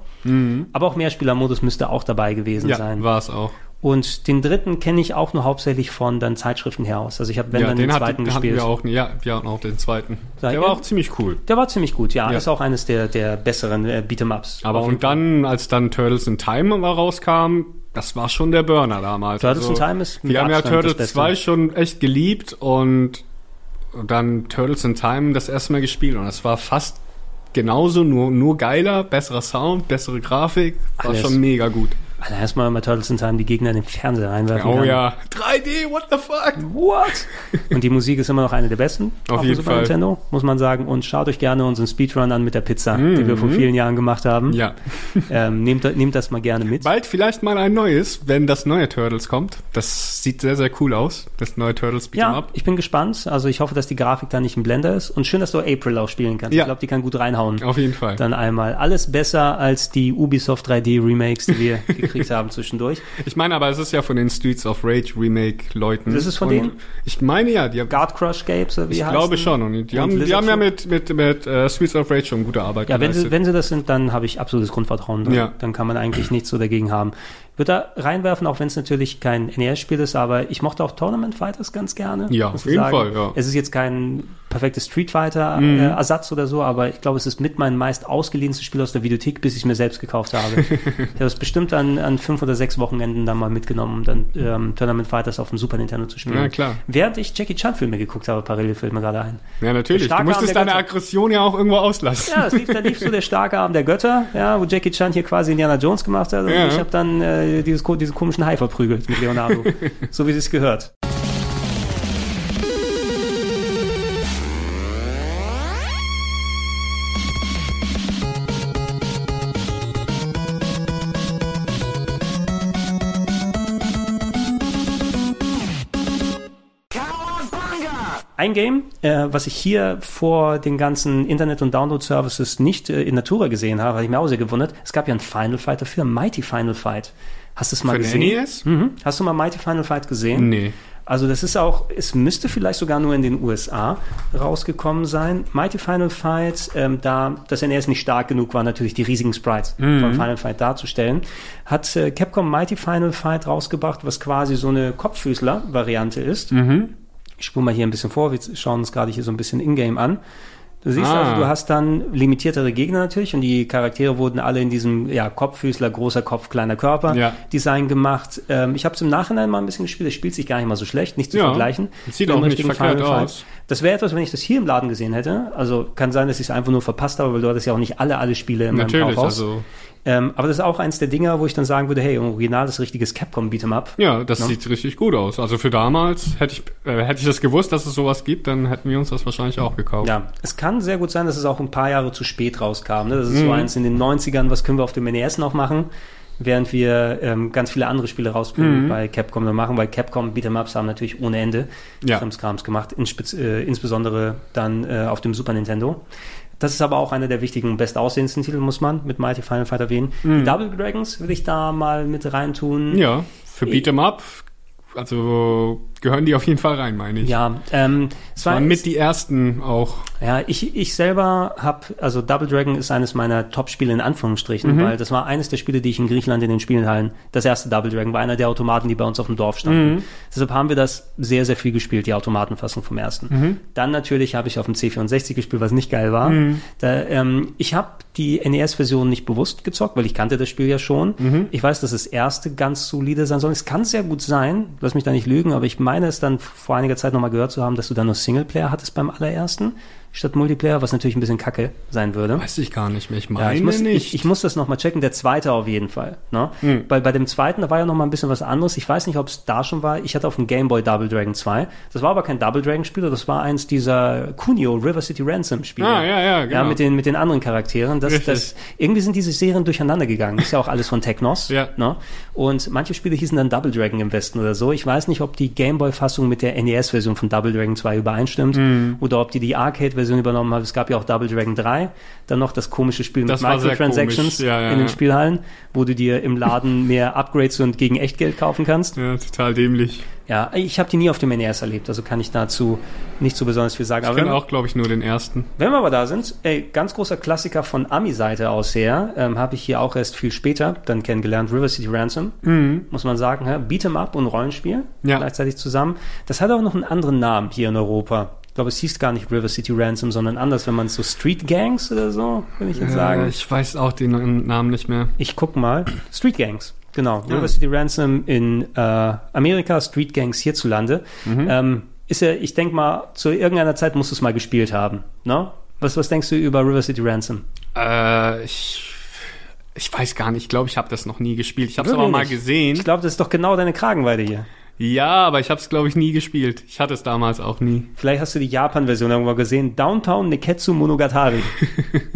Aber auch Mehrspielermodus müsste auch dabei gewesen Ja, sein. war es auch. Und den dritten kenne ich auch nur hauptsächlich von dann Zeitschriften her aus. Also ich habe wenn ja, dann den, den, zweiten hatten, hatten gespielt. wir auch. Ja, wir hatten auch den zweiten. Der ihr? war auch ziemlich cool. Der war ziemlich gut, ja. Ja. Ist auch eines der, der besseren äh, Beat'em-Ups. Aber und dann, als dann Turtles in Time mal rauskam, das war schon der Burner damals. Also, Turtles in Time ist mit Wir haben ja Turtles Beste. 2 schon echt geliebt und dann Turtles in Time das erste Mal gespielt und es war fast genauso, nur, nur geiler, besserer Sound, bessere Grafik, war Alles. schon mega gut. Also erstmal mal Turtles in Time die Gegner in den Fernseher reinwerfen Oh kann. ja, 3D, what the fuck? What? Und die Musik ist immer noch eine der besten Auf dem jeden Super Fall. Nintendo, muss man sagen. Und schaut euch gerne unseren Speedrun an mit der Pizza, die wir vor vielen Jahren gemacht haben. Ja. Ähm, nehmt, nehmt das mal gerne mit. Bald vielleicht mal ein neues, wenn das neue Turtles kommt. Das sieht sehr, sehr cool aus. Das neue Turtles Beat'em Ja, Up. ich bin gespannt. Also ich hoffe, dass die Grafik da nicht im Blender ist. Und schön, dass du April auch spielen kannst. Ja. Ich glaube, die kann gut reinhauen. Auf jeden Fall. Dann einmal. Alles besser als die Ubisoft 3D Remakes, die wir gekriegt haben zwischendurch. Ich meine, aber es ist ja von den Streets of Rage Remake Leuten. Das ist von Und denen? Ich meine ja, die haben, Guard Crush Games, wie ich heißt glaube die? schon. Und die Und haben, die haben ja mit, mit, mit äh, Streets of Rage schon gute Arbeit Ja, wenn sie, geleistet. wenn sie das sind, dann habe ich absolutes Grundvertrauen. Ja. dann kann man eigentlich nichts so dagegen haben. Würde da reinwerfen, auch wenn es natürlich kein NES-Spiel ist, aber ich mochte auch Tournament Fighters ganz gerne. Ja, auf jeden sagen. Fall, ja. Mhm. Es ist jetzt kein perfektes Street Fighter-Ersatz oder so, aber ich glaube, es ist mit mein meist ausgeliehenestes Spiel aus der Videothek, bis ich es mir selbst gekauft habe. ich habe es bestimmt an, an fünf oder sechs Wochenenden dann mal mitgenommen, um dann ähm, Tournament Fighters auf dem Super Nintendo zu spielen. Ja, klar. Während ich Jackie Chan-Filme geguckt habe, parallel fällt mir gerade ein. ja, natürlich. Du musstest deine. Aggression ja auch irgendwo auslassen. Ja, es lief, da lief so der starke Arm der Götter, ja, wo Jackie Chan hier quasi Indiana Jones gemacht hat. Und Ja. ich habe dann äh, dieses, diesen komischen Hai verprügelt mit Leonardo. so wie es gehört. Ein Game, äh, was ich hier vor den ganzen Internet- und Download-Services nicht äh, in Natura gesehen habe, habe ich mir auch sehr gewundert. Es gab ja ein Final Fight dafür, Mighty Final Fight. Hast du es mal Für gesehen? NES? Mhm. Hast du mal Mighty Final Fight gesehen? Nee. Also das ist auch, es müsste vielleicht sogar nur in den USA rausgekommen sein. Mighty Final Fight, ähm, da das NES nicht stark genug war, natürlich die riesigen Sprites von Final Fight darzustellen, hat äh, Capcom Mighty Final Fight rausgebracht, was quasi so eine Kopffüßler-Variante ist. Ich spule mal hier ein bisschen vor, wir schauen uns gerade hier so ein bisschen Ingame an. Du siehst Ah. also, du hast dann limitiertere Gegner natürlich und die Charaktere wurden alle in diesem ja, Kopffüßler, großer Kopf, kleiner Körper Ja. Design gemacht. Ähm, ich habe es im Nachhinein mal ein bisschen gespielt. Es spielt sich gar nicht mal so schlecht, nicht zu Ja. vergleichen. Sieht auch nicht verkehrt aus. Das wäre etwas, wenn ich das hier im Laden gesehen hätte. Also kann sein, dass ich es einfach nur verpasst habe, weil du hattest ja auch nicht alle, alle Spiele in meinem Natürlich, Kaufhaus. also. Ähm, aber das ist auch eins der Dinger, wo ich dann sagen würde, hey, im Original ist richtiges Capcom Beat'em Up. Ja, das sieht richtig gut aus. Also für damals hätte ich, äh, hätte ich das gewusst, dass es sowas gibt, dann hätten wir uns das wahrscheinlich auch gekauft. Ja, es kann sehr gut sein, dass es auch ein paar Jahre zu spät rauskam. Ne? Das ist Mhm. so eins in den 90ern, was können wir auf dem NES noch machen? Während wir ähm, ganz viele andere Spiele rausbringen bei Capcom und machen, weil Capcom Beat'em-Ups haben natürlich ohne Ende Ja. Krimskrams gemacht, inspez- äh, insbesondere dann äh, auf dem Super Nintendo. Das ist aber auch einer der wichtigen bestaussehendsten Titel, muss man mit Mighty Final Fight erwähnen. Die Double Dragons würde ich da mal mit reintun. Ja, für Beat'em Up, also gehören die auf jeden Fall rein, meine ich. Ja, ähm, es war Waren mit die ersten auch. Ja, ich, ich selber habe, also Double Dragon ist eines meiner Top-Spiele in Anführungsstrichen, weil das war eines der Spiele, die ich in Griechenland in den Spielhallen, das erste Double Dragon war einer der Automaten, die bei uns auf dem Dorf standen. Deshalb haben wir das sehr, sehr viel gespielt, die Automatenfassung vom ersten. Dann natürlich habe ich auf dem C64 gespielt, was nicht geil war. Da, ähm, ich habe die NES-Version nicht bewusst gezockt, weil ich kannte das Spiel ja schon. Ich weiß, dass das erste ganz solide sein soll. Es kann sehr gut sein, lass mich da nicht lügen, aber ich meine es dann vor einiger Zeit nochmal gehört zu haben, dass du da nur Singleplayer hattest beim allerersten statt Multiplayer, was natürlich ein bisschen kacke sein würde. Weiß ich gar nicht mehr. Ich meine Ja, ich muss, nicht. ich, ich muss das nochmal checken. Der zweite auf jeden Fall. Ne? Hm. Weil bei dem zweiten, da war ja nochmal ein bisschen was anderes. Ich weiß nicht, ob es da schon war. Ich hatte auf dem Game Boy Double Dragon 2. Das war aber kein Double Dragon Spiel, das war eins dieser Kunio River City Ransom Spiele. Ah, ja, ja, genau. Ja, mit den, mit den anderen Charakteren. Das, Richtig. das, irgendwie sind diese Serien durcheinander gegangen. Ist ja auch alles von Technos. Ja. Ne? Und manche Spiele hießen dann Double Dragon im Westen oder so. Ich weiß nicht, ob die Game Boy Fassung mit der NES-Version von Double Dragon 2 übereinstimmt Hm. oder ob die die Arcade-Version übernommen haben. Es gab ja auch Double Dragon 3. Dann noch das komische Spiel Das mit Microtransactions. Ja, ja, in den. Spielhallen, wo du dir im Laden mehr Upgrades und gegen Echtgeld kaufen kannst. ja, total dämlich. Ja, ich habe die nie auf dem NES erlebt, also kann ich dazu nicht so besonders viel sagen. Ich kenne auch, glaube ich, nur den ersten. wenn wir aber da sind, ey, ganz großer Klassiker von Ami-Seite aus her, ähm, habe ich hier auch erst viel später dann kennengelernt, River City Ransom, muss man sagen, ja, Beat'em Up und Rollenspiel Mhm. Ja. gleichzeitig zusammen. Das hat auch noch einen anderen Namen hier in Europa. Ich glaube, es hieß gar nicht River City Ransom, sondern anders, wenn man es so Street Gangs oder so, würde ich jetzt Äh, sagen. ich weiß auch den Namen nicht mehr. Ich guck mal. Street Gangs. Genau. River City Ransom in äh, Amerika, Street Gangs hierzulande. Ähm, ist ja, ich denke mal, zu irgendeiner Zeit musst du es mal gespielt haben. Ne? Was, was denkst du über River City Ransom? Äh, ich, ich weiß gar nicht. Ich glaube, ich habe das noch nie gespielt. Ich habe es aber mal gesehen. Ich glaube, das ist doch genau deine Kragenweite hier. Ja, aber ich habe es, glaube ich, nie gespielt. Ich hatte es damals auch nie. Vielleicht hast du die Japan-Version irgendwo gesehen. Downtown Neketsu Monogatari.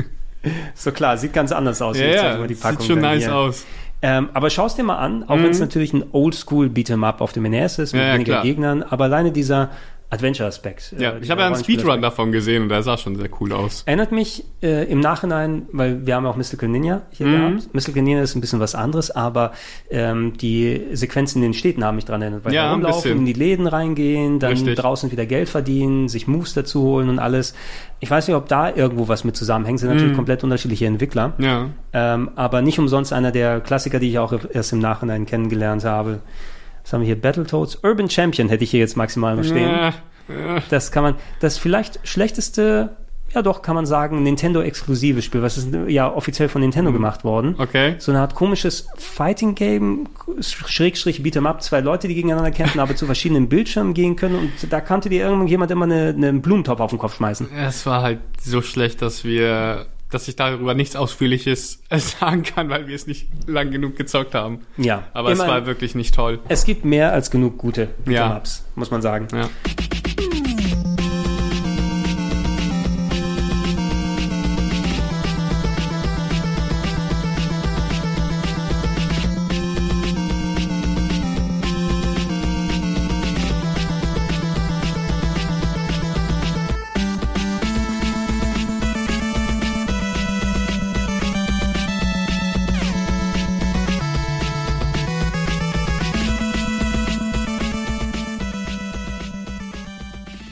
doch klar, sieht ganz anders aus. Ja, ja, mal die sieht Packung schon dann nice hier. aus. Ähm, aber schau es dir mal an, auch wenn es natürlich ein Oldschool Beat'em Up auf dem NES ist, mit Mhm. Ja, ja, weniger klar. Gegnern, aber alleine dieser Adventure-Aspekt. Ja, äh, ich habe ja einen Speedrun davon gesehen und der sah schon sehr cool aus. Erinnert mich äh, im Nachhinein, weil wir haben auch Mystical Ninja hier Mhm. gehabt. Mystical Ninja ist ein bisschen was anderes, aber ähm, die Sequenzen in den Städten haben mich dran erinnert, weil Ja, rumlaufen, in die Läden reingehen, dann Richtig. draußen wieder Geld verdienen, sich Moves dazu holen und alles. Ich weiß nicht, ob da irgendwo was mit zusammenhängt, sind Mhm. natürlich komplett unterschiedliche Entwickler. Ja. Ähm, aber nicht umsonst einer der Klassiker, die ich auch erst im Nachhinein kennengelernt habe. Was haben wir hier? Battletoads. Urban Champion hätte ich hier jetzt maximal noch stehen. Ja, Das kann man, das vielleicht schlechteste, ja doch, kann man sagen, Nintendo-exklusive Spiel, was ist ja offiziell von Nintendo gemacht worden. okay. So eine Art komisches Fighting-Game, Schrägstrich Beat'em Up, zwei Leute, die gegeneinander kämpfen, aber zu verschiedenen Bildschirmen gehen können und da konnte dir irgendjemand immer eine, einen Blumentopf auf den Kopf schmeißen. Es war halt so schlecht, dass wir, dass ich darüber nichts Ausführliches sagen kann, weil wir es nicht lang genug gezockt haben. Ja, Aber es war wirklich nicht toll. es gibt mehr als genug gute Ja. Beat'em-Ups, muss man sagen. Ja.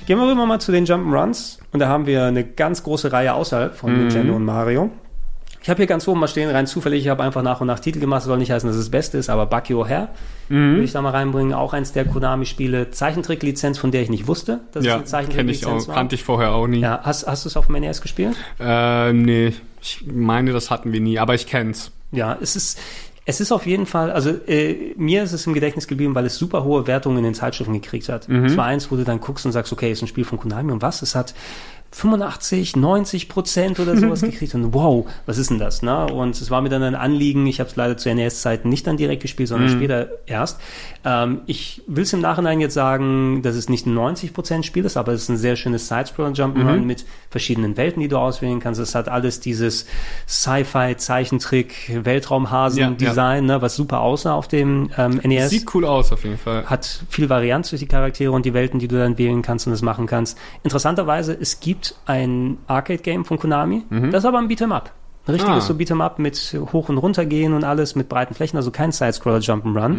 Gehen wir rüber mal zu den Jump'n'Runs. Und da haben wir eine ganz große Reihe außerhalb von Mhm. Nintendo und Mario. Ich habe hier ganz oben mal stehen, rein zufällig, ich habe einfach nach und nach Titel gemacht, soll nicht heißen, dass es das Beste ist, aber Bucky O'Hare Mhm. würde ich da mal reinbringen. Auch eins der Konami-Spiele, Zeichentrick-Lizenz, von der ich nicht wusste, dass Ja, es eine kenne Zeichentrick-Lizenz war. kannte ich vorher auch nie. Ja, hast, hast du es auf dem NES gespielt? Äh, nee, ich meine, das hatten wir nie, aber ich kenn's. Ja, es ist, es ist auf jeden Fall, also äh, mir ist es im Gedächtnis geblieben, weil es super hohe Wertungen in den Zeitschriften gekriegt hat. Mhm. Es war eins, wo du dann guckst und sagst, okay, ist ein Spiel von Konami und was? Es hat 85, 90 Prozent oder sowas gekriegt und wow, was ist denn das? Ne? Und es war mir dann ein Anliegen, ich habe es leider zu NES-Zeiten nicht dann direkt gespielt, sondern später erst. Ähm, ich will es im Nachhinein jetzt sagen, dass es nicht ein 90 Prozent Spiel ist, aber es ist ein sehr schönes Side-Scroller Jump'n'Run mit verschiedenen Welten, die du auswählen kannst. Es hat alles dieses Sci-Fi, Zeichentrick, Weltraumhasen-Design, ne, was super aussah auf dem ähm, NES Sieht cool aus auf jeden Fall. hat viel Varianz durch die Charaktere und die Welten, die du dann wählen kannst und das machen kannst. Interessanterweise, es gibt ein Arcade-Game von Konami, das ist aber ein Beat'em Up. Ein richtiges Ah. so Beat'em Up mit hoch und runter gehen und alles mit breiten Flächen, also kein Side-Scroller Jump'n'Run.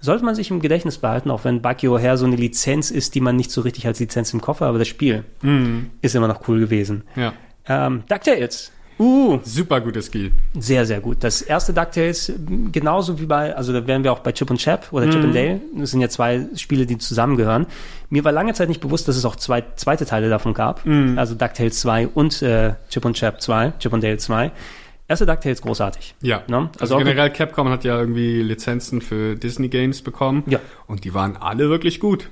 Sollte man sich im Gedächtnis behalten, auch wenn Bucky O'Hare so eine Lizenz ist, die man nicht so richtig als Lizenz im Koffer, aber das Spiel ist immer noch cool gewesen. Ja. Ähm, DuckTales. Uh, Super gutes Spiel. sehr, sehr gut. Das erste DuckTales, genauso wie bei, also da wären wir auch bei Chip und Chap oder Chip and Dale. Das sind ja zwei Spiele, die zusammengehören. Mir war lange Zeit nicht bewusst, dass es auch zwei zweite Teile davon gab. Also DuckTales 2 und äh, Chip und Chap 2, Chip und Dale 2. Erste DuckTales großartig. Ja. Ne? Also, Also generell Capcom hat ja irgendwie Lizenzen für Disney Games bekommen. Ja. Und die waren alle wirklich gut.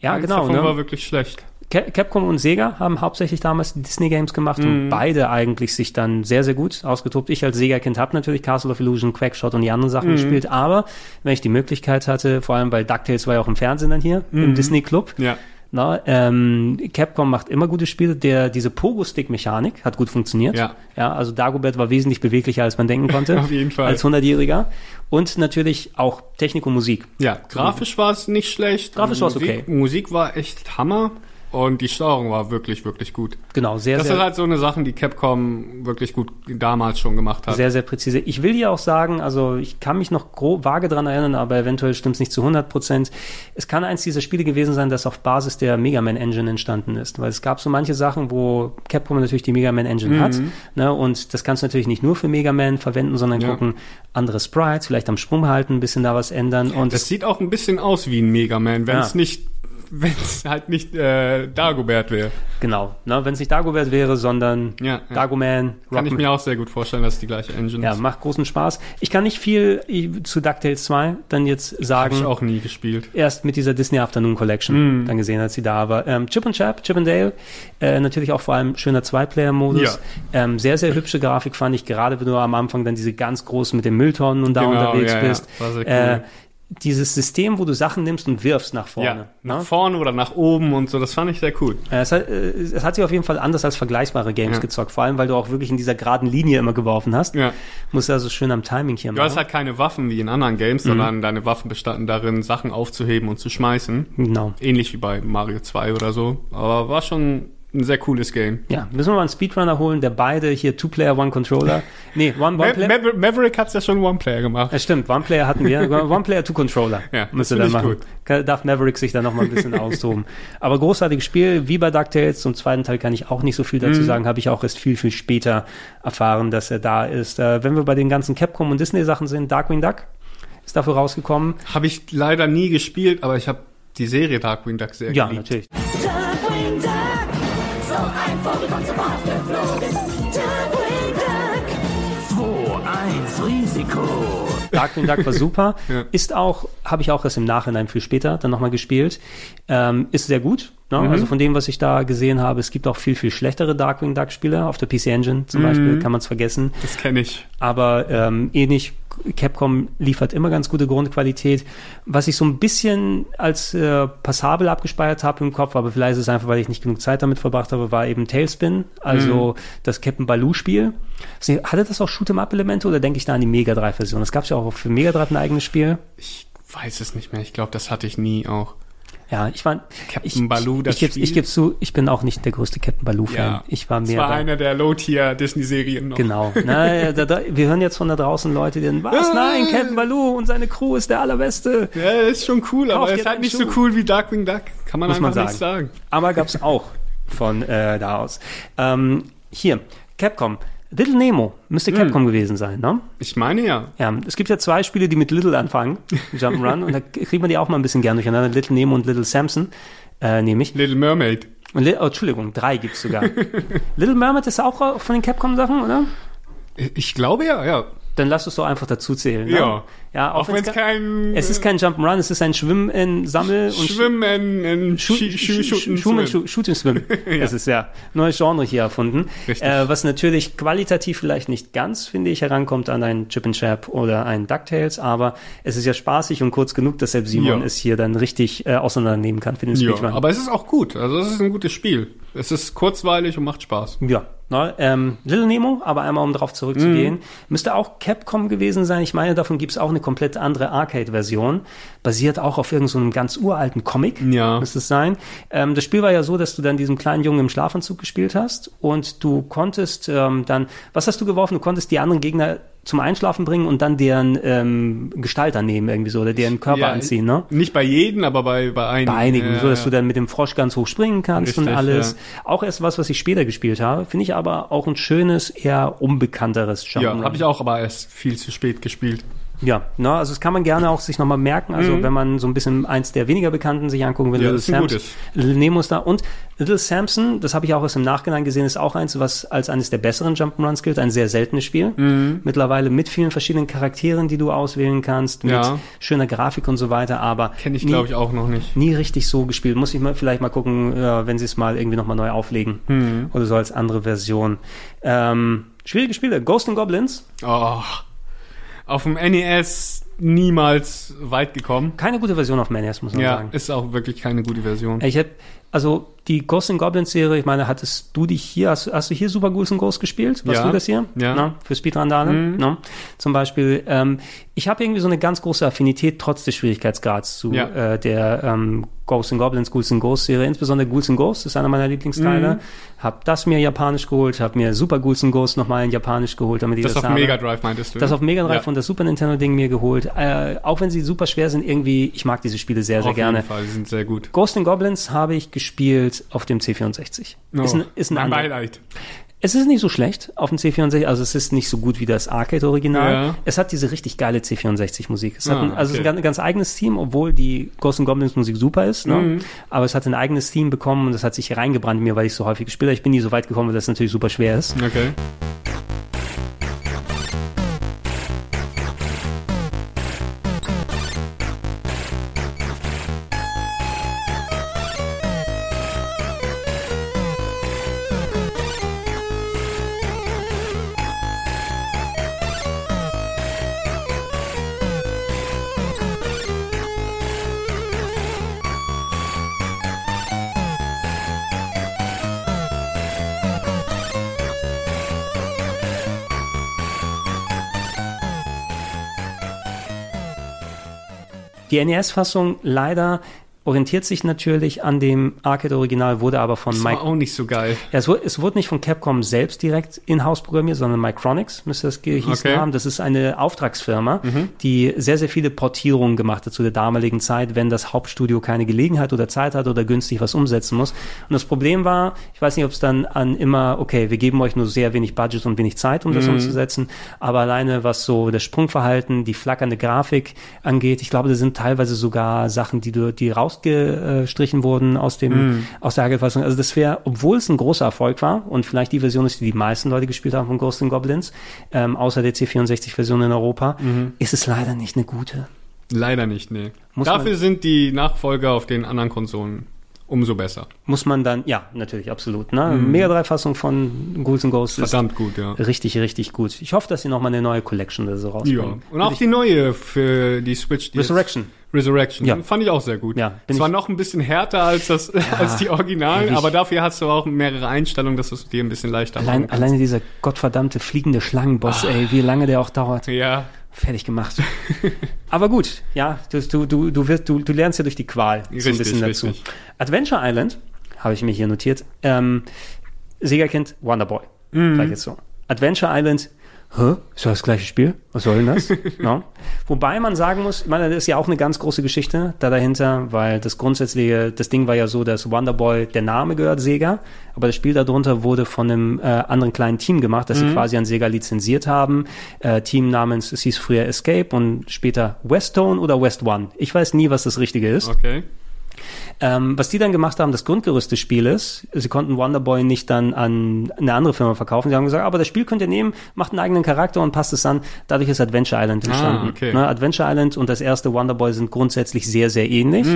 Ja, Keins genau. davon Ne? war wirklich schlecht. Ca- Capcom und Sega haben hauptsächlich damals die Disney Games gemacht Mhm. und beide eigentlich sich dann sehr, sehr gut ausgetobt. Ich als Sega-Kind habe natürlich Castle of Illusion, Quackshot und die anderen Mhm. Sachen gespielt, aber wenn ich die Möglichkeit hatte, vor allem weil DuckTales war ja auch im Fernsehen dann hier, Mhm. im Disney Club, Ja. Na, ähm, Capcom macht immer gute Spiele. Der, diese Pogo-Stick-Mechanik hat gut funktioniert. Ja. ja. Also Dagobert war wesentlich beweglicher, als man denken konnte. Auf jeden Fall. Als 100-Jähriger. Und natürlich auch Technik und Musik. Ja, grafisch war es nicht schlecht. Grafisch war's Musik, okay. Musik war echt Hammer. Und die Steuerung war wirklich, wirklich gut. Genau, sehr, Das sehr, ist halt so eine Sache, die Capcom wirklich gut damals schon gemacht hat. sehr, sehr präzise. Ich will dir auch sagen, also ich kann mich noch grob, vage dran erinnern, aber eventuell stimmt es nicht zu 100 Prozent. Es kann eins dieser Spiele gewesen sein, das auf Basis der Mega Man Engine entstanden ist. Weil es gab so manche Sachen, wo Capcom natürlich die Mega Man Engine hat. Ne, und das kannst du natürlich nicht nur für Mega Man verwenden, sondern Ja. gucken, andere Sprites, vielleicht am Sprung halten, ein bisschen da was ändern. Und Das sieht auch ein bisschen aus wie ein Mega Man, wenn es Ja. nicht, wenn es halt nicht äh, Dagobert wäre. Genau, ne, wenn es nicht Dagobert wäre, sondern Ja, ja. Dagoman, Kann ich Rockman- mir auch sehr gut vorstellen, dass es die gleiche Engine Ja, ist. macht großen Spaß. Ich kann nicht viel äh, zu DuckTales 2 dann jetzt Habe sagen. ich auch nie gespielt. Erst mit dieser Disney Afternoon Collection Mm. dann gesehen, als sie da war. Ähm, Chip und Chap, Chip and Dale, äh, natürlich auch vor allem schöner Zwei-Player-Modus. Ähm, sehr, sehr hübsche Grafik fand ich, gerade wenn du am Anfang dann diese ganz großen mit den Mülltonnen und da Genau, unterwegs ja, ja. bist. War sehr Äh, cool. Dieses System, wo du Sachen nimmst und wirfst nach vorne. Ja, nach ne? vorne oder nach oben und so, das fand ich sehr cool. Äh, Es hat, äh, es hat sich auf jeden Fall anders als vergleichbare Games Ja. gezockt, vor allem weil du auch wirklich in dieser geraden Linie immer geworfen hast. Ja. Musst also schön am Timing hier Du machen. hast halt keine Waffen wie in anderen Mhm. Games, sondern deine Waffen bestanden darin, Sachen aufzuheben und zu schmeißen. genau. Ähnlich wie bei Mario 2 oder so. Aber war schon ein sehr cooles Game. Ja, müssen wir mal einen Speedrunner holen, der beide hier Two-Player, One-Controller. Nee, Ma One-Player. Maver Maverick hat's ja schon One-Player gemacht. Ja, stimmt, One-Player hatten wir. One-Player, Two-Controller. Ja, das müsste find dann machen. gut. Darf Maverick sich dann noch mal ein bisschen austoben. Aber großartiges Spiel, wie bei DuckTales. Zum zweiten Teil kann ich auch nicht so viel dazu Mhm. sagen. Habe ich auch erst viel, viel später erfahren, dass er da ist. Äh, wenn wir bei den ganzen Capcom und Disney-Sachen sind, Darkwing Duck ist dafür rausgekommen. Habe ich leider nie gespielt, aber ich habe die Serie Darkwing Duck sehr Ja, geliebt. natürlich. Darkwing Duck war super. Ja. Ist auch, habe ich auch erst im Nachhinein viel später dann nochmal gespielt. Ähm, ist sehr gut. Ne? Mhm. Also von dem, was ich da gesehen habe, es gibt auch viel, viel schlechtere Darkwing Duck Spiele. Auf der PC Engine Mhm. zum Beispiel kann man es vergessen. Das kenne ich. Aber ähm, ähnlich, Capcom liefert immer ganz gute Grundqualität. Was ich so ein bisschen als äh, passabel abgespeichert habe im Kopf, aber vielleicht ist es einfach, weil ich nicht genug Zeit damit verbracht habe, war eben Tailspin, also das Captain Baloo-Spiel. Hatte das auch Shoot'em-up-Elemente oder denke ich da an die Mega Drive-Version? Das gab es ja auch für Mega Drive ein eigenes Spiel. Ich weiß es nicht mehr. Ich glaube, das hatte ich nie auch. Ja, ich war Captain ich, Baloo, ich, das ich, gebe Spiel? ich gebe zu, ich bin auch nicht der größte Captain Baloo-Fan. Ich war Das mehr war bei, einer der Low-Tier-Disney-Serien noch. Genau. Na, da, da, wir hören jetzt von da draußen Leute, die dann, was? Nein, Captain Baloo und seine Crew ist der allerbeste. Ja, ist schon cool, Kauf aber ist halt nicht Schuh. so cool wie Darkwing Duck. Kann man Muss man einfach nicht sagen. Aber gab's auch von äh, da aus. Ähm, hier, Capcom. Little Nemo müsste Hm. Capcom gewesen sein, ne? Ich meine ja. Ja, es gibt ja zwei Spiele, die mit Little anfangen, Jump'n'Run, und da kriegt man die auch mal ein bisschen gern durcheinander. Little Nemo und Little Samson, äh, nehme ich. Little Mermaid. Und Li oh, Entschuldigung, drei gibt's sogar. Little Mermaid ist auch von den Capcom-Sachen, oder? Ich glaube ja, ja. Dann lass es doch einfach dazu zählen. Ne? Ja. ja Auch wenn's ke- kein- Es ist kein Jump'n'Run, es ist ein Schwimmen in Sammel und Schwimmen in Shoot, Sch- Sch- Shoot and Shoot, Swim. Das ist ja neues Genre hier erfunden. Äh, was natürlich qualitativ vielleicht nicht ganz, finde ich, herankommt an ein Chip and Chap oder ein DuckTales, aber es ist ja spaßig und kurz genug, dass selbst Simon Ja. es hier dann richtig äh, auseinandernehmen kann für den Ja, Speedrun. aber es ist auch gut. Also es ist ein gutes Spiel. Es ist kurzweilig und macht Spaß. Ja, ne, ähm, Little Nemo, aber einmal um darauf zurückzugehen, Mhm. müsste auch Capcom gewesen sein. Ich meine, davon gibt es auch eine komplett andere Arcade-Version, basiert auch auf irgendeinem so ganz uralten Comic, Ja. müsste es sein. Ähm, das Spiel war ja so, dass du dann diesen kleinen Jungen im Schlafanzug gespielt hast und du konntest ähm, dann, was hast du geworfen? Du konntest die anderen Gegner zum Einschlafen bringen und dann deren ähm, Gestalt annehmen irgendwie so oder deren Körper Ja, anziehen, ne? Nicht bei jedem, aber bei, bei einigen. Bei einigen, Ja, so dass ja. du dann mit dem Frosch ganz hoch springen kannst und Richtig, alles. Auch erst was, was ich später gespielt habe. Finde ich aber auch ein schönes, eher unbekannteres Jump'n'Run. Ja, habe ich auch aber erst viel zu spät gespielt. Ja, ne, also das kann man gerne auch sich nochmal merken. Also wenn man so ein bisschen eins der weniger bekannten sich angucken will, Mhm. Ja, Little Samson, gutes. Little Nemo ist da. Und Little Samson, das habe ich auch erst im Nachhinein gesehen, ist auch eins, was als eines der besseren Jump'n'Runs gilt. Ein sehr seltenes Spiel. Mhm. Mittlerweile mit vielen verschiedenen Charakteren, die du auswählen kannst, mit Ja. schöner Grafik und so weiter. Aber Kenne ich, glaube ich, auch noch nicht. nie richtig so gespielt. Muss ich mal vielleicht mal gucken, äh, wenn sie es mal irgendwie nochmal neu auflegen. Mhm. Oder so als andere Version. Ähm, schwierige Spiele. Ghost and Goblins. Oh, auf dem NES niemals weit gekommen. Keine gute Version auf NES, muss man Ja, sagen. ist auch wirklich keine gute Version. Ich hab, also die Ghost and Goblins Serie, ich meine, hattest du dich hier, hast, hast du hier Super Ghouls and Ghosts gespielt? Warst Ja. du das hier? Ja. Na, für Speedrandale? Mhm. Na, zum Beispiel, ähm, ich habe irgendwie so eine ganz große Affinität trotz des Schwierigkeitsgrads zu Ja. äh, der ähm, Ghosts and Goblins, Ghouls and Ghosts Serie, insbesondere Ghouls and Ghosts ist einer meiner Lieblingsteile. Mhm. Hab das mir japanisch geholt, hab mir Super Ghouls and Ghosts nochmal in japanisch geholt, damit ich das das, auf habe. Mega Drive meintest du? Das auf Mega Drive Ja. und das Super Nintendo Ding mir geholt. Äh, auch wenn sie super schwer sind, irgendwie, ich mag diese Spiele sehr, sehr auf gerne. jeden Fall, die sind sehr gut. Ghost and Goblins habe ich gespielt auf dem C64. Ist ein, ist ein mein Beileid. Es ist nicht so schlecht auf dem C64, also es ist nicht so gut wie das Arcade-Original. Ja. Es hat diese richtig geile C64-Musik. Es hat Ah, ein, also okay. ein ganz, eigenes Theme, obwohl die Ghost and Goblins Musik super ist. Ne? Mhm. Aber es hat ein eigenes Theme bekommen und das hat sich reingebrannt in mir, weil ich so häufig gespielt habe. Ich bin nie so weit gekommen, weil das natürlich super schwer ist. Okay. Die NES-Fassung leider orientiert sich natürlich an dem Arcade-Original, wurde aber von Das Mike war auch nicht so geil. Ja, es wurde, es wurde nicht von Capcom selbst direkt in-house programmiert, sondern Micronix müsste das gehießen Okay. haben. Das ist eine Auftragsfirma, die sehr, sehr viele Portierungen gemacht hat zu der damaligen Zeit, wenn das Hauptstudio keine Gelegenheit oder Zeit hat oder günstig was umsetzen muss. Und das Problem war, ich weiß nicht, ob es dann an immer, okay, wir geben euch nur sehr wenig Budget und wenig Zeit, um das umzusetzen, aber alleine was so das Sprungverhalten, die flackernde Grafik angeht, ich glaube, das sind teilweise sogar Sachen, die, du, die rausgestrichen wurden aus dem, aus der Hagelfassung. Also das wäre, obwohl es ein großer Erfolg war und vielleicht die Version ist, die die meisten Leute gespielt haben von Ghost and Goblins, ähm, außer der C64-Version in Europa, ist es leider nicht eine gute. Leider nicht, nee. Muss Dafür sind die Nachfolger auf den anderen Konsolen umso besser. Muss man dann, ja, natürlich, absolut. Ne? Mega 3-Fassung von Ghouls and Ghosts ist Verdammt gut, ja. richtig, richtig gut. Ich hoffe, dass sie nochmal eine neue Collection oder so Ja. rausbringen. Und auch die neue für die Switch. Die Resurrection. Resurrection. Ja. Fand ich auch sehr gut. Ja, Zwar noch ein bisschen härter als das, als die Originalen, aber dafür hast du auch mehrere Einstellungen, dass es dir ein bisschen leichter Allein, kannst. alleine dieser gottverdammte fliegende Schlangenboss, ey, wie lange der auch dauert. Ja. Fertig gemacht. Aber gut, ja, du, du, du, du, wirst, du, du lernst ja durch die Qual so ein Richtig, bisschen dazu. richtig. Adventure Island, habe ich mir hier notiert, ähm, Sega kennt Wonderboy, Mhm. sag ich jetzt so. Adventure Island, hä, ist das das gleiche Spiel? Was soll denn das? no? Wobei man sagen muss, ich meine, das ist ja auch eine ganz große Geschichte da dahinter, weil das grundsätzliche, das Ding war ja so, dass Wonderboy, der Name gehört Sega, aber das Spiel darunter wurde von einem äh, anderen kleinen Team gemacht, das Mhm. sie quasi an Sega lizenziert haben. Äh, Team namens, es hieß früher Escape und später Westone oder West One. Ich weiß nie, was das Richtige ist. Okay. Ähm, was die dann gemacht haben, das Grundgerüst des Spieles, sie konnten Wonderboy nicht dann an eine andere Firma verkaufen. Sie haben gesagt, aber das Spiel könnt ihr nehmen, macht einen eigenen Charakter und passt es an. Dadurch ist Adventure Island entstanden. okay. Ne, Adventure Island und das erste Wonderboy sind grundsätzlich sehr, sehr ähnlich.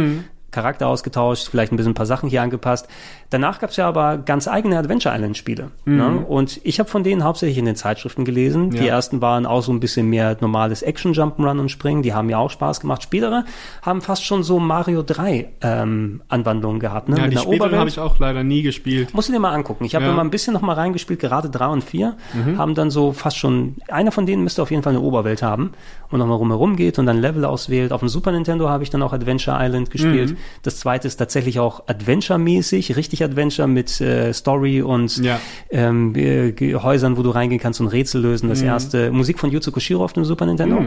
Charakter ausgetauscht, vielleicht ein bisschen ein paar Sachen hier angepasst. Danach gab es ja aber ganz eigene Adventure Island Spiele. Ne? Und ich habe von denen hauptsächlich in den Zeitschriften gelesen. Die Ja. ersten waren auch so ein bisschen mehr normales Action Jump'n'Run und Springen. Die haben mir auch Spaß gemacht. Spätere haben fast schon so Mario 3 ähm, Anwandlungen gehabt. Ne? Ja, Mit die späteren Oberwelt. habe ich auch leider nie gespielt. Musst du dir mal angucken. Ich habe Ja. immer ein bisschen noch mal reingespielt, gerade drei und vier haben dann so fast schon, einer von denen müsste auf jeden Fall eine Oberwelt haben und noch mal rumherum geht und dann Level auswählt. Auf dem Super Nintendo habe ich dann auch Adventure Island gespielt. Das zweite ist tatsächlich auch Adventure-mäßig, richtig Adventure mit äh, Story und Ja. ähm, äh, Häusern, wo du reingehen kannst und Rätsel lösen. Das erste Musik von Yuzo Koshiro auf dem Super Nintendo.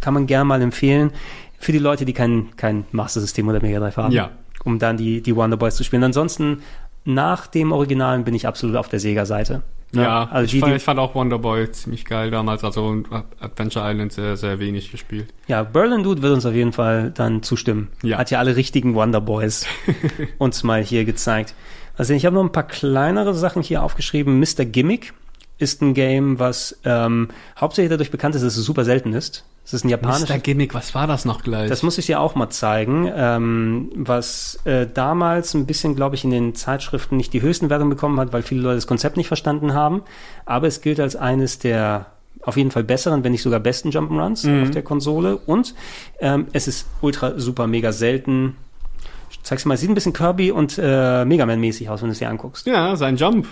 Kann man gerne mal empfehlen. Für die Leute, die kein, kein Master System oder Mega Drive haben. Ja. Um dann die, die Wonder Boys zu spielen. Ansonsten, nach dem Originalen bin ich absolut auf der Sega-Seite. Ne? Ja, also ich, die, fand, ich fand auch Wonderboy ziemlich geil damals, also Adventure Island sehr, sehr wenig gespielt. ja, Berlin Dude wird uns auf jeden Fall dann zustimmen. Ja. Hat ja alle richtigen Wonder Boys uns mal hier gezeigt. Also ich habe noch ein paar kleinere Sachen hier aufgeschrieben. Mr. Gimmick ist ein Game, was ähm, hauptsächlich dadurch bekannt ist, dass es super selten ist. Es ist ein japanisches Mr. Gimmick, was war das noch gleich? Das muss ich dir auch mal zeigen, ähm, was äh, damals ein bisschen, glaube ich, in den Zeitschriften nicht die höchsten Wertungen bekommen hat, weil viele Leute das Konzept nicht verstanden haben. Aber es gilt als eines der auf jeden Fall besseren, wenn nicht sogar besten Jump'n'Runs auf der Konsole. Und ähm, es ist ultra, super, mega selten. Ich zeig's mal, sieht ein bisschen Kirby und äh, Mega Man-mäßig aus, wenn du es dir anguckst. ja, sein Jump.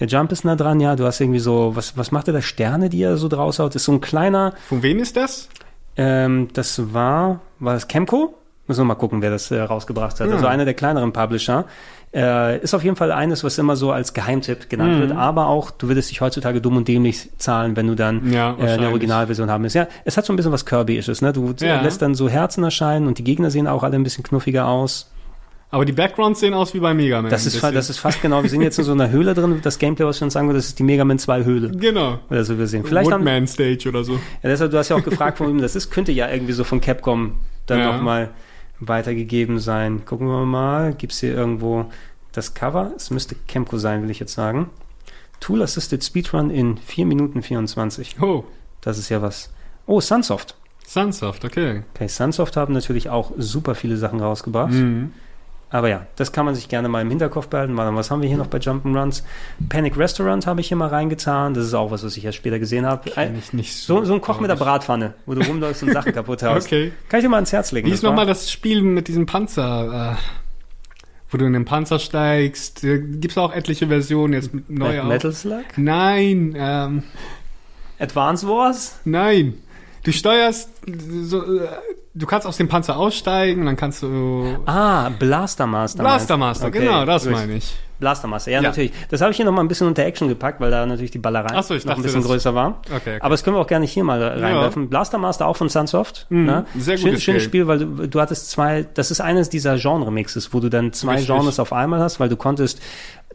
Der Jump ist nah dran, ja. Du hast irgendwie so, was, was macht er da? Sterne, die er so draus haut? Ist so ein kleiner, Von wem ist das? ähm, das war, war das Chemco? Müssen wir mal gucken, wer das äh, rausgebracht hat. Also einer der kleineren Publisher. Äh, ist auf jeden Fall eines, was immer so als Geheimtipp genannt wird, aber auch, du würdest dich heutzutage dumm und dämlich zahlen, wenn du dann Ja, äh, eine. Originalversion haben willst. Ja, es hat so ein bisschen was Kirby-isches, ne? Du Ja. lässt dann so Herzen erscheinen und die Gegner sehen auch alle ein bisschen knuffiger aus. Aber die Backgrounds sehen aus wie bei Mega Man. Das ist, das ist fast genau, wir sind jetzt in so einer Höhle drin, das Gameplay, was wir uns sagen, das ist die Mega Man 2 Höhle. Genau. Oder so wir sehen. Vielleicht haben, Woodman Stage oder so. Ja, deshalb, du hast ja auch gefragt, von wem das ist. Könnte ja irgendwie so von Capcom dann Ja. nochmal weitergegeben sein. Gucken wir mal. Gibt's hier irgendwo das Cover? Es müsste Kemco sein, will ich jetzt sagen. Tool Assisted Speedrun in 4 Minuten 24. Oh, Das ist ja was. Oh, Sunsoft. Sunsoft, okay. Okay, Sunsoft haben natürlich auch super viele Sachen rausgebracht. Mhm. Aber ja, das kann man sich gerne mal im Hinterkopf behalten. Was haben wir hier noch bei Jump'n'Runs? Panic Restaurant habe ich hier mal reingetan. Das ist auch was, was ich erst später gesehen habe. Kenn ich nicht So, so, so ein Koch mit der Bratpfanne, wo du rumläufst und Sachen kaputt haust. Okay. Kann ich dir mal ans Herz legen. Wie ist nochmal das Spiel mit diesem Panzer, äh, wo du in den Panzer steigst? Äh, Gibt's auch etliche Versionen jetzt mit neu auch? Metal Slug? Nein, ähm, Advance Wars? nein. Du steuerst, so, äh, du kannst aus dem Panzer aussteigen dann kannst du Ah, Blaster Master. Blaster meinst du? Master, Okay, genau, das meine ich. Blaster Master, ja, Ja. natürlich. Das habe ich hier noch mal ein bisschen unter Action gepackt, weil da natürlich die Ballerei Ach so, ich noch ein bisschen größer war. Okay, okay. Aber das können wir auch gerne hier mal reinwerfen. Blaster Master auch von Sunsoft. ne? sehr Schön, gutes Schönes. Spiel, weil du, du hattest zwei, das ist eines dieser Genre-Mixes, wo du dann zwei Richtig. Genres auf einmal hast, weil du konntest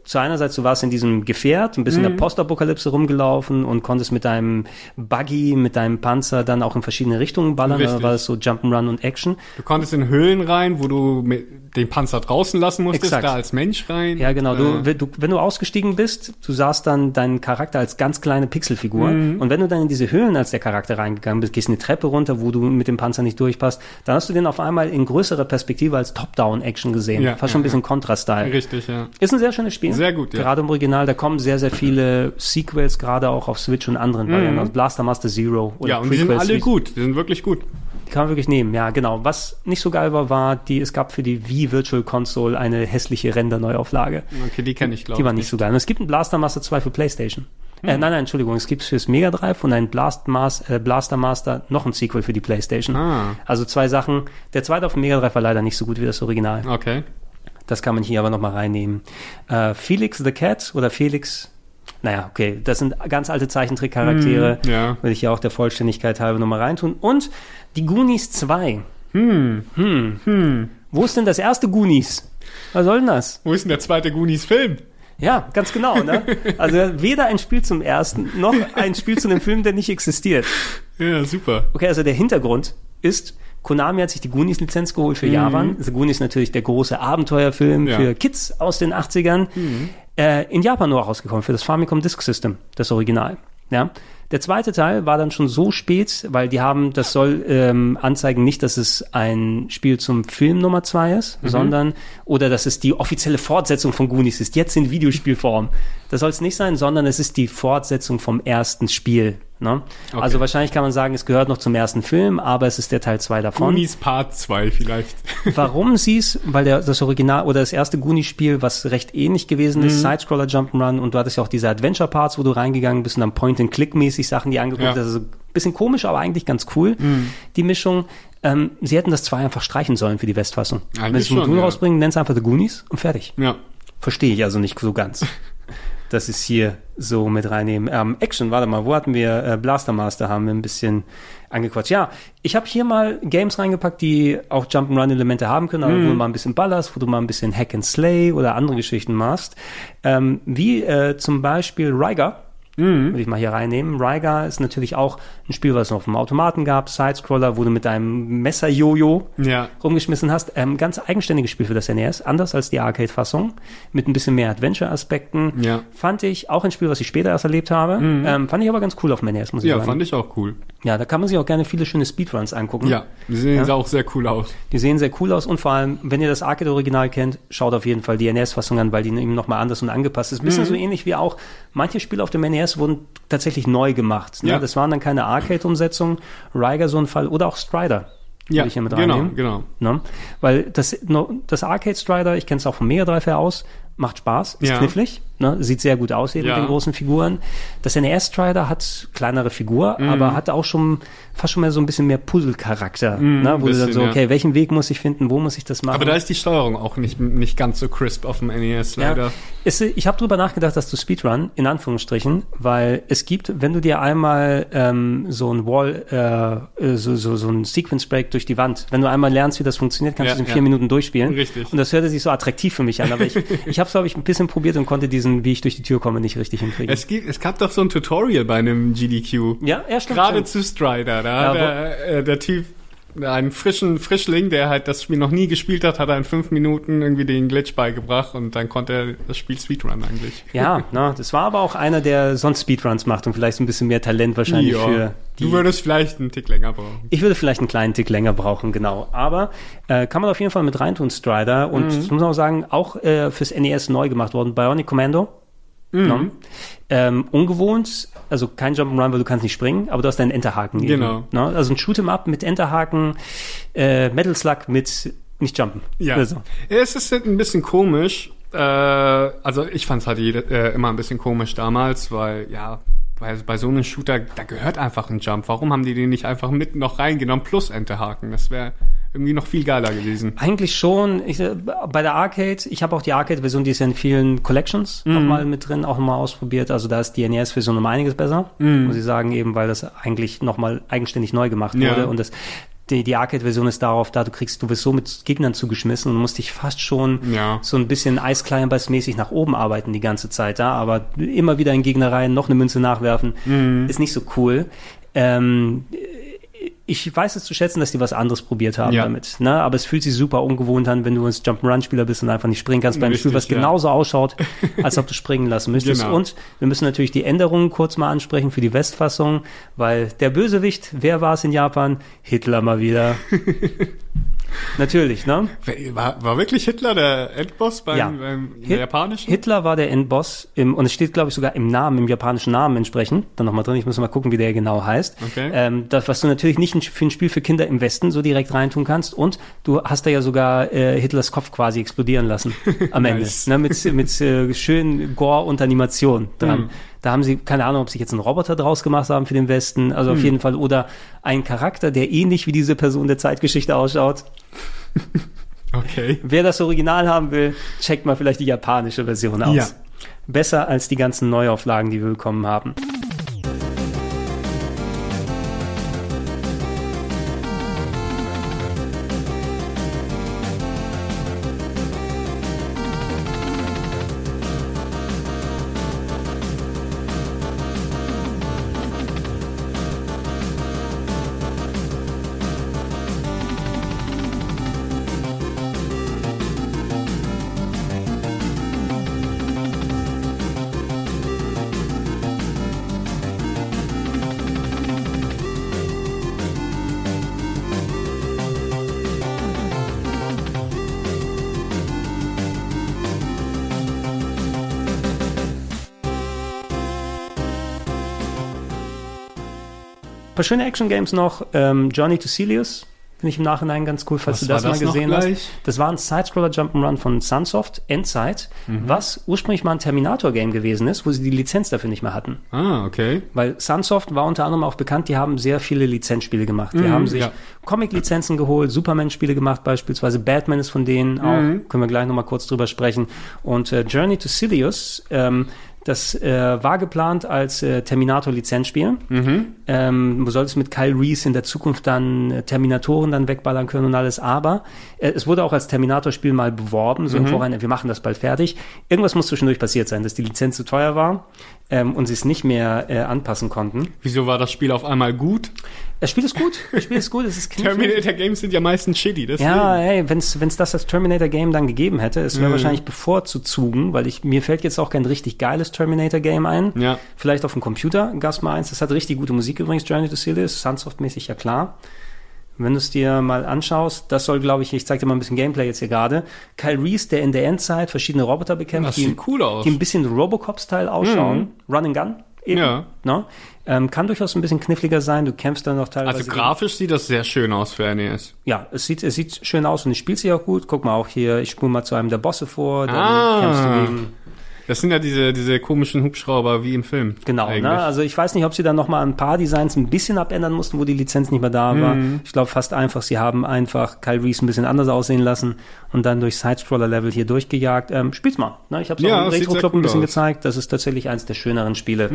zu einerseits, du warst in diesem Gefährt, ein bisschen Mhm. in der Postapokalypse rumgelaufen und konntest mit deinem Buggy, mit deinem Panzer dann auch in verschiedene Richtungen ballern. Richtig. War es so Jump'n'Run und Action. Du konntest in Höhlen rein, wo du mit den Panzer draußen lassen musstest, Exakt. da als Mensch rein. Ja, genau. Du, Äh, wenn du, wenn du ausgestiegen bist, du sahst dann deinen Charakter als ganz kleine Pixelfigur. Mhm. Und wenn du dann in diese Höhlen als der Charakter reingegangen bist, gehst eine Treppe runter, wo du mit dem Panzer nicht durchpasst, dann hast du den auf einmal in größerer Perspektive als Top-Down-Action gesehen. Ja, Fast schon ein bisschen Kontra-Style. Richtig, ja. Ist ein sehr schönes Spiel. Sehr gut, ja. Gerade im Original, da kommen sehr, sehr viele Sequels, gerade auch auf Switch und anderen Varianten. Also Blaster Master Zero oder Mhm. Ja, und die sind Prequels, alle gut. Die sind wirklich gut. Die kann man wirklich nehmen, ja, genau. Was nicht so geil war, war, die, es gab für die Wii Virtual Console eine hässliche Render-Neuauflage. Okay, die kenne ich, glaube Die ich. war nicht so geil. Und es gibt ein Blaster Master 2 für PlayStation. Hm. Äh, nein, nein, Entschuldigung, es gibt fürs Mega Drive und ein Blast Mas äh, Blaster Master noch ein Sequel für die PlayStation. Ah. Also zwei Sachen. Der zweite auf dem Mega Drive war leider nicht so gut wie das Original. Okay. Das kann man hier aber nochmal reinnehmen. Äh, Felix the Cat oder Felix, naja, okay, das sind ganz alte Zeichentrickcharaktere. Hm, ja. Will ich hier auch der Vollständigkeit halber nochmal reintun. Und die Goonies 2. Hm. Hm. Wo ist denn das erste Goonies? Was soll denn das? Wo ist denn der zweite Goonies-Film? Ja, ganz genau. Ne? Also weder ein Spiel zum ersten noch ein Spiel zu einem Film, der nicht existiert. Ja, super. Okay, also der Hintergrund ist, Konami hat sich die Goonies-Lizenz geholt für Japan. The Goonies natürlich der große Abenteuerfilm Ja. für Kids aus den 80ern. Äh, in Japan nur rausgekommen für das Famicom Disk System, das Original. Ja. Der zweite Teil war dann schon so spät, weil die haben, das soll ähm, anzeigen nicht, dass es ein Spiel zum Film Nummer zwei ist, sondern oder dass es die offizielle Fortsetzung von Goonies ist, jetzt in Videospielform. Das soll es nicht sein, sondern es ist die Fortsetzung vom ersten Spiel. Ne? Also wahrscheinlich kann man sagen, es gehört noch zum ersten Film, aber es ist der Teil zwei davon. Goonies Part 2 vielleicht. Warum sie es? Weil der, das Original oder das erste Goonies-Spiel, was recht ähnlich gewesen ist, Sidescroller Jump'n'Run und du hattest ja auch diese Adventure-Parts, wo du reingegangen bist und dann Point-and-Click-mäßig Sachen, die angeguckt Ja. hast. Also bisschen komisch, aber eigentlich ganz cool, die Mischung. Ähm, sie hätten das zwei einfach streichen sollen für die Westfassung. Wenn Eigentlich sie ein schon, ja. rausbringen, nenn's einfach The Goonies und fertig. Ja. Verstehe ich also nicht so ganz. Das ist hier so mit reinnehmen. Ähm, Action, warte mal, wo hatten wir äh, Blaster Master haben wir ein bisschen angequatscht. Ja, ich habe hier mal Games reingepackt, die auch Jump'n'Run-Elemente haben können, aber wo du mal ein bisschen ballerst, wo du mal ein bisschen Hack and Slay oder andere Geschichten machst. Ähm, wie äh, zum Beispiel Rygar. Würde ich mal hier reinnehmen. Rygar ist natürlich auch ein Spiel, was es auf dem Automaten gab, Sidescroller, wo du mit deinem Messer-Jojo Ja. rumgeschmissen hast. Ähm, ganz eigenständiges Spiel für das NES, anders als die Arcade-Fassung, mit ein bisschen mehr Adventure-Aspekten. Ja. Mhm. Fand ich auch ein Spiel, was ich später erst erlebt habe. Ähm, fand ich aber ganz cool auf dem NES, muss ich Ja, sagen. fand ich auch cool. Ja, da kann man sich auch gerne viele schöne Speedruns angucken. Ja, die sehen Ja. auch sehr cool aus. Die sehen sehr cool aus und vor allem, wenn ihr das Arcade-Original kennt, schaut auf jeden Fall die NES-Fassung an, weil die eben nochmal anders und angepasst ist. Ein Mhm. bisschen so ähnlich wie auch, manche Spiele auf dem NES wurden tatsächlich neu gemacht. Ne? Ja. Das waren dann keine Arcade-Umsetzungen, Rygar so ein Fall oder auch Strider. würde Ja, ich hier mit genau, reinnehmen. genau. Ne? Weil das, das Arcade Strider, ich kenne es auch vom Mega Drive her aus, macht Spaß, ist Ja. knifflig, ne? sieht sehr gut aus eben Ja. mit den großen Figuren. Das NES Strider hat kleinere Figur, Mhm. aber hat auch schon fast schon mehr so ein bisschen mehr Puzzle-Charakter, ne? wo du dann so, ja. okay, welchen Weg muss ich finden, wo muss ich das machen? Aber da ist die Steuerung auch nicht, nicht ganz so crisp auf dem NES leider. Ja, es, ich habe drüber nachgedacht, dass du Speedrun, in Anführungsstrichen, weil es gibt, wenn du dir einmal ähm, so ein Wall, äh, äh, so, so, so ein Sequence Break durch die Wand, wenn du einmal lernst, wie das funktioniert, kannst Ja, du es in ja. vier Minuten durchspielen. Richtig. Und das hörte sich so attraktiv für mich an, aber ich, ich habe es, glaube ich, ein bisschen probiert und konnte diesen, wie ich durch die Tür komme, nicht richtig hinkriegen. Es, gibt, es gab doch so ein Tutorial bei einem GDQ. ja, ja, stimmt. Gerade stimmt. zu Strider. Da Ja, der, äh, der Typ, einen frischen Frischling, der halt das Spiel noch nie gespielt hat, hat er in fünf Minuten irgendwie den Glitch beigebracht und dann konnte er das Spiel Speedrun eigentlich. Ja, na, das war aber auch einer, der sonst Speedruns macht und vielleicht ein bisschen mehr Talent wahrscheinlich Ja. für die Du würdest vielleicht einen Tick länger brauchen. Ich würde vielleicht einen kleinen Tick länger brauchen, genau. Aber äh, kann man auf jeden Fall mit reintun, Strider. Und das muss man auch sagen, auch äh, fürs NES neu gemacht worden. Bionic Commando. Ne? Ähm, ungewohnt, also kein Jump'n'Run, weil du kannst nicht springen, aber du hast deinen Enterhaken. eben, Genau. Ne? Also ein Shoot'em-up mit Enterhaken, äh, Metal Slug mit nicht jumpen. Ja. Also. Es ist halt ein bisschen komisch. Äh, also ich fand es halt jede, äh, immer ein bisschen komisch damals, weil ja, bei, bei so einem Shooter, da gehört einfach ein Jump. Warum haben die den nicht einfach mit noch reingenommen plus Enterhaken? Das wäre irgendwie noch viel geiler gewesen. Eigentlich schon. Ich, äh, bei der Arcade, ich habe auch die Arcade-Version, die ist ja in vielen Collections Mhm. nochmal mit drin, auch nochmal ausprobiert. Also da ist die NES-Version um einiges besser, muss ich sagen, eben weil das eigentlich nochmal eigenständig neu gemacht Mhm. Ja. wurde. Und das, die, die Arcade-Version ist darauf da, du kriegst, du wirst so mit Gegnern zugeschmissen und musst dich fast schon Ja. so ein bisschen Ice Climbers mäßig nach oben arbeiten die ganze Zeit da, aber immer wieder in Gegner rein, noch eine Münze nachwerfen, Mhm. ist nicht so cool. Ähm, ich weiß es zu schätzen, dass die was anderes probiert haben Ja. damit. Ne? Aber es fühlt sich super ungewohnt an, wenn du ein Jump'n'Run-Spieler bist und einfach nicht springen kannst bei einem Richtig, Spiel, was ja. genauso ausschaut, als ob du springen lassen müsstest. Genau. Und wir müssen natürlich die Änderungen kurz mal ansprechen für die Westfassung, weil der Bösewicht, wer war es in Japan? Hitler mal wieder. Natürlich, ne? War, war wirklich Hitler der Endboss beim, Ja. beim Hit- japanischen? Hitler war der Endboss im, und es steht, glaube ich, sogar im Namen, im japanischen Namen entsprechend. Dann nochmal drin, ich muss mal gucken, wie der genau heißt. Okay. Ähm, das, was du natürlich nicht für ein Spiel für Kinder im Westen so direkt reintun kannst. Und du hast da ja sogar äh, Hitlers Kopf quasi explodieren lassen am Ende. Nice. Ne, mit mit äh, schönen Gore und Animation dran. Mhm. Da haben sie, keine Ahnung, ob sie jetzt einen Roboter draus gemacht haben für den Westen, also Mhm. auf jeden Fall, oder einen Charakter, der ähnlich wie diese Person der Zeitgeschichte ausschaut. Okay. Wer das Original haben will, checkt mal vielleicht die japanische Version aus. Ja. Besser als die ganzen Neuauflagen, die wir bekommen haben. Paar schöne Action-Games noch. Ähm, Journey to Celius finde ich im Nachhinein ganz cool, falls Was du das mal das noch gesehen hast. Das war ein Sidescroller Jump'n'Run von Sunsoft, Endzeit, Mhm. was ursprünglich mal ein Terminator-Game gewesen ist, wo sie die Lizenz dafür nicht mehr hatten. Ah, okay. Weil Sunsoft war unter anderem auch bekannt, die haben sehr viele Lizenzspiele gemacht. Die Mhm, haben sich ja. Comic-Lizenzen geholt, Superman-Spiele gemacht, beispielsweise Batman ist von denen auch, Mhm. können wir gleich nochmal kurz drüber sprechen. Und äh, Journey to Silius, ähm, das äh, war geplant als äh, Terminator-Lizenzspiel. Mhm. Ähm, du solltest mit Kyle Reese in der Zukunft dann äh, Terminatoren dann wegballern können und alles, aber äh, es wurde auch als Terminator-Spiel mal beworben, so im Vorhinein, wir machen das bald fertig. Irgendwas muss zwischendurch passiert sein, dass die Lizenz zu teuer war ähm, und sie es nicht mehr äh, anpassen konnten. Wieso war das Spiel auf einmal gut? Das Spiel ist gut, das Spiel ist gut, es ist knifflig. Terminator Games sind ja meistens shitty. Deswegen. Ja, hey, wenn es das als Terminator Game dann gegeben hätte, es wäre Mhm. wahrscheinlich bevorzugen, weil ich mir fällt jetzt auch kein richtig geiles Terminator Game ein. Ja. Vielleicht auf dem Computer gab's mal eins. Das hat richtig gute Musik übrigens, Journey to Silius, Sunsoft-mäßig ja klar. Wenn du es dir mal anschaust, das soll, glaube ich, ich zeig dir mal ein bisschen Gameplay jetzt hier gerade. Kyle Reese, der in der Endzeit verschiedene Roboter bekämpft, Das die, cool aus. die ein bisschen Robocop-Style ausschauen. Run and Gun. Eben, Ja. Ne? Ähm, kann durchaus ein bisschen kniffliger sein. Du kämpfst dann noch teilweise. Also gegen- grafisch sieht das sehr schön aus für NES. ja, es sieht, es sieht schön aus und es spielt sich auch gut. Guck mal auch hier, ich spule mal zu einem der Bosse vor, dann Ah. kämpfst du gegen. Das sind ja diese, diese komischen Hubschrauber wie im Film. Genau, eigentlich. ne? Also ich weiß nicht, ob sie dann noch mal ein paar Designs ein bisschen abändern mussten, wo die Lizenz nicht mehr da war. Mhm. Ich glaube fast einfach, sie haben einfach Kyle Reese ein bisschen anders aussehen lassen und dann durch Sidescroller-Level hier durchgejagt. Ähm, spiel's mal. Ne? Ich habe es Ja, auch im Retro-Club cool ein bisschen aus. gezeigt. Das ist tatsächlich eins der schöneren Spiele.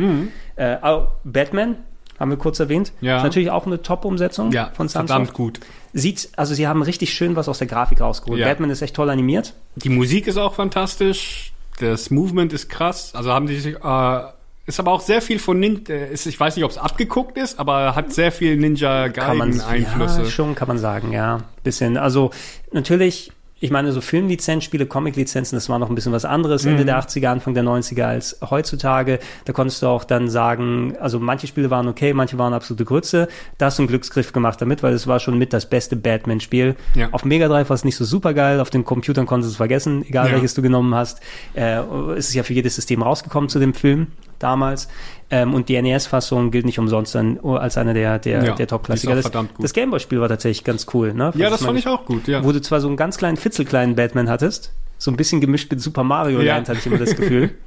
Äh, auch Batman haben wir kurz erwähnt. Ja. Ist natürlich auch eine Top-Umsetzung Ja, von Sunsoft. verdammt gut. Sieht, also sie haben richtig schön was aus der Grafik rausgeholt. Ja. Batman ist echt toll animiert. Die Musik ist auch fantastisch. Das Movement ist krass. Also haben die sich, äh, ist aber auch sehr viel von Ninja, äh, ist, ich weiß nicht, ob es abgeguckt ist, aber hat sehr viel Ninja kann man Gaiden Einflüsse. Ja, schon kann man sagen, ja. Bisschen. Also natürlich, ich meine, so Filmlizenzspiele, Comiclizenzen, das war noch ein bisschen was anderes Mhm. Ende der 80er, Anfang der 90er als heutzutage. Da konntest du auch dann sagen, also manche Spiele waren okay, manche waren absolute Grütze. Da hast du einen Glücksgriff gemacht damit, weil es war schon mit das beste Batman-Spiel. Ja. Auf Mega Drive war es nicht so super geil, auf den Computern konntest du es vergessen, egal Ja. welches du genommen hast. Äh, es ist ja für jedes System rausgekommen zu dem Film damals. Ähm, und die NES-Fassung gilt nicht umsonst dann als einer der, der, Ja, der Top-Klassiker. Das, das Gameboy-Spiel war tatsächlich ganz cool. Ne? Ja, das fand ich auch gut, ja. Wo du zwar so einen ganz kleinen, fitzelkleinen Batman hattest, so ein bisschen gemischt mit Super Mario Ja. Land, hatte ich immer das Gefühl.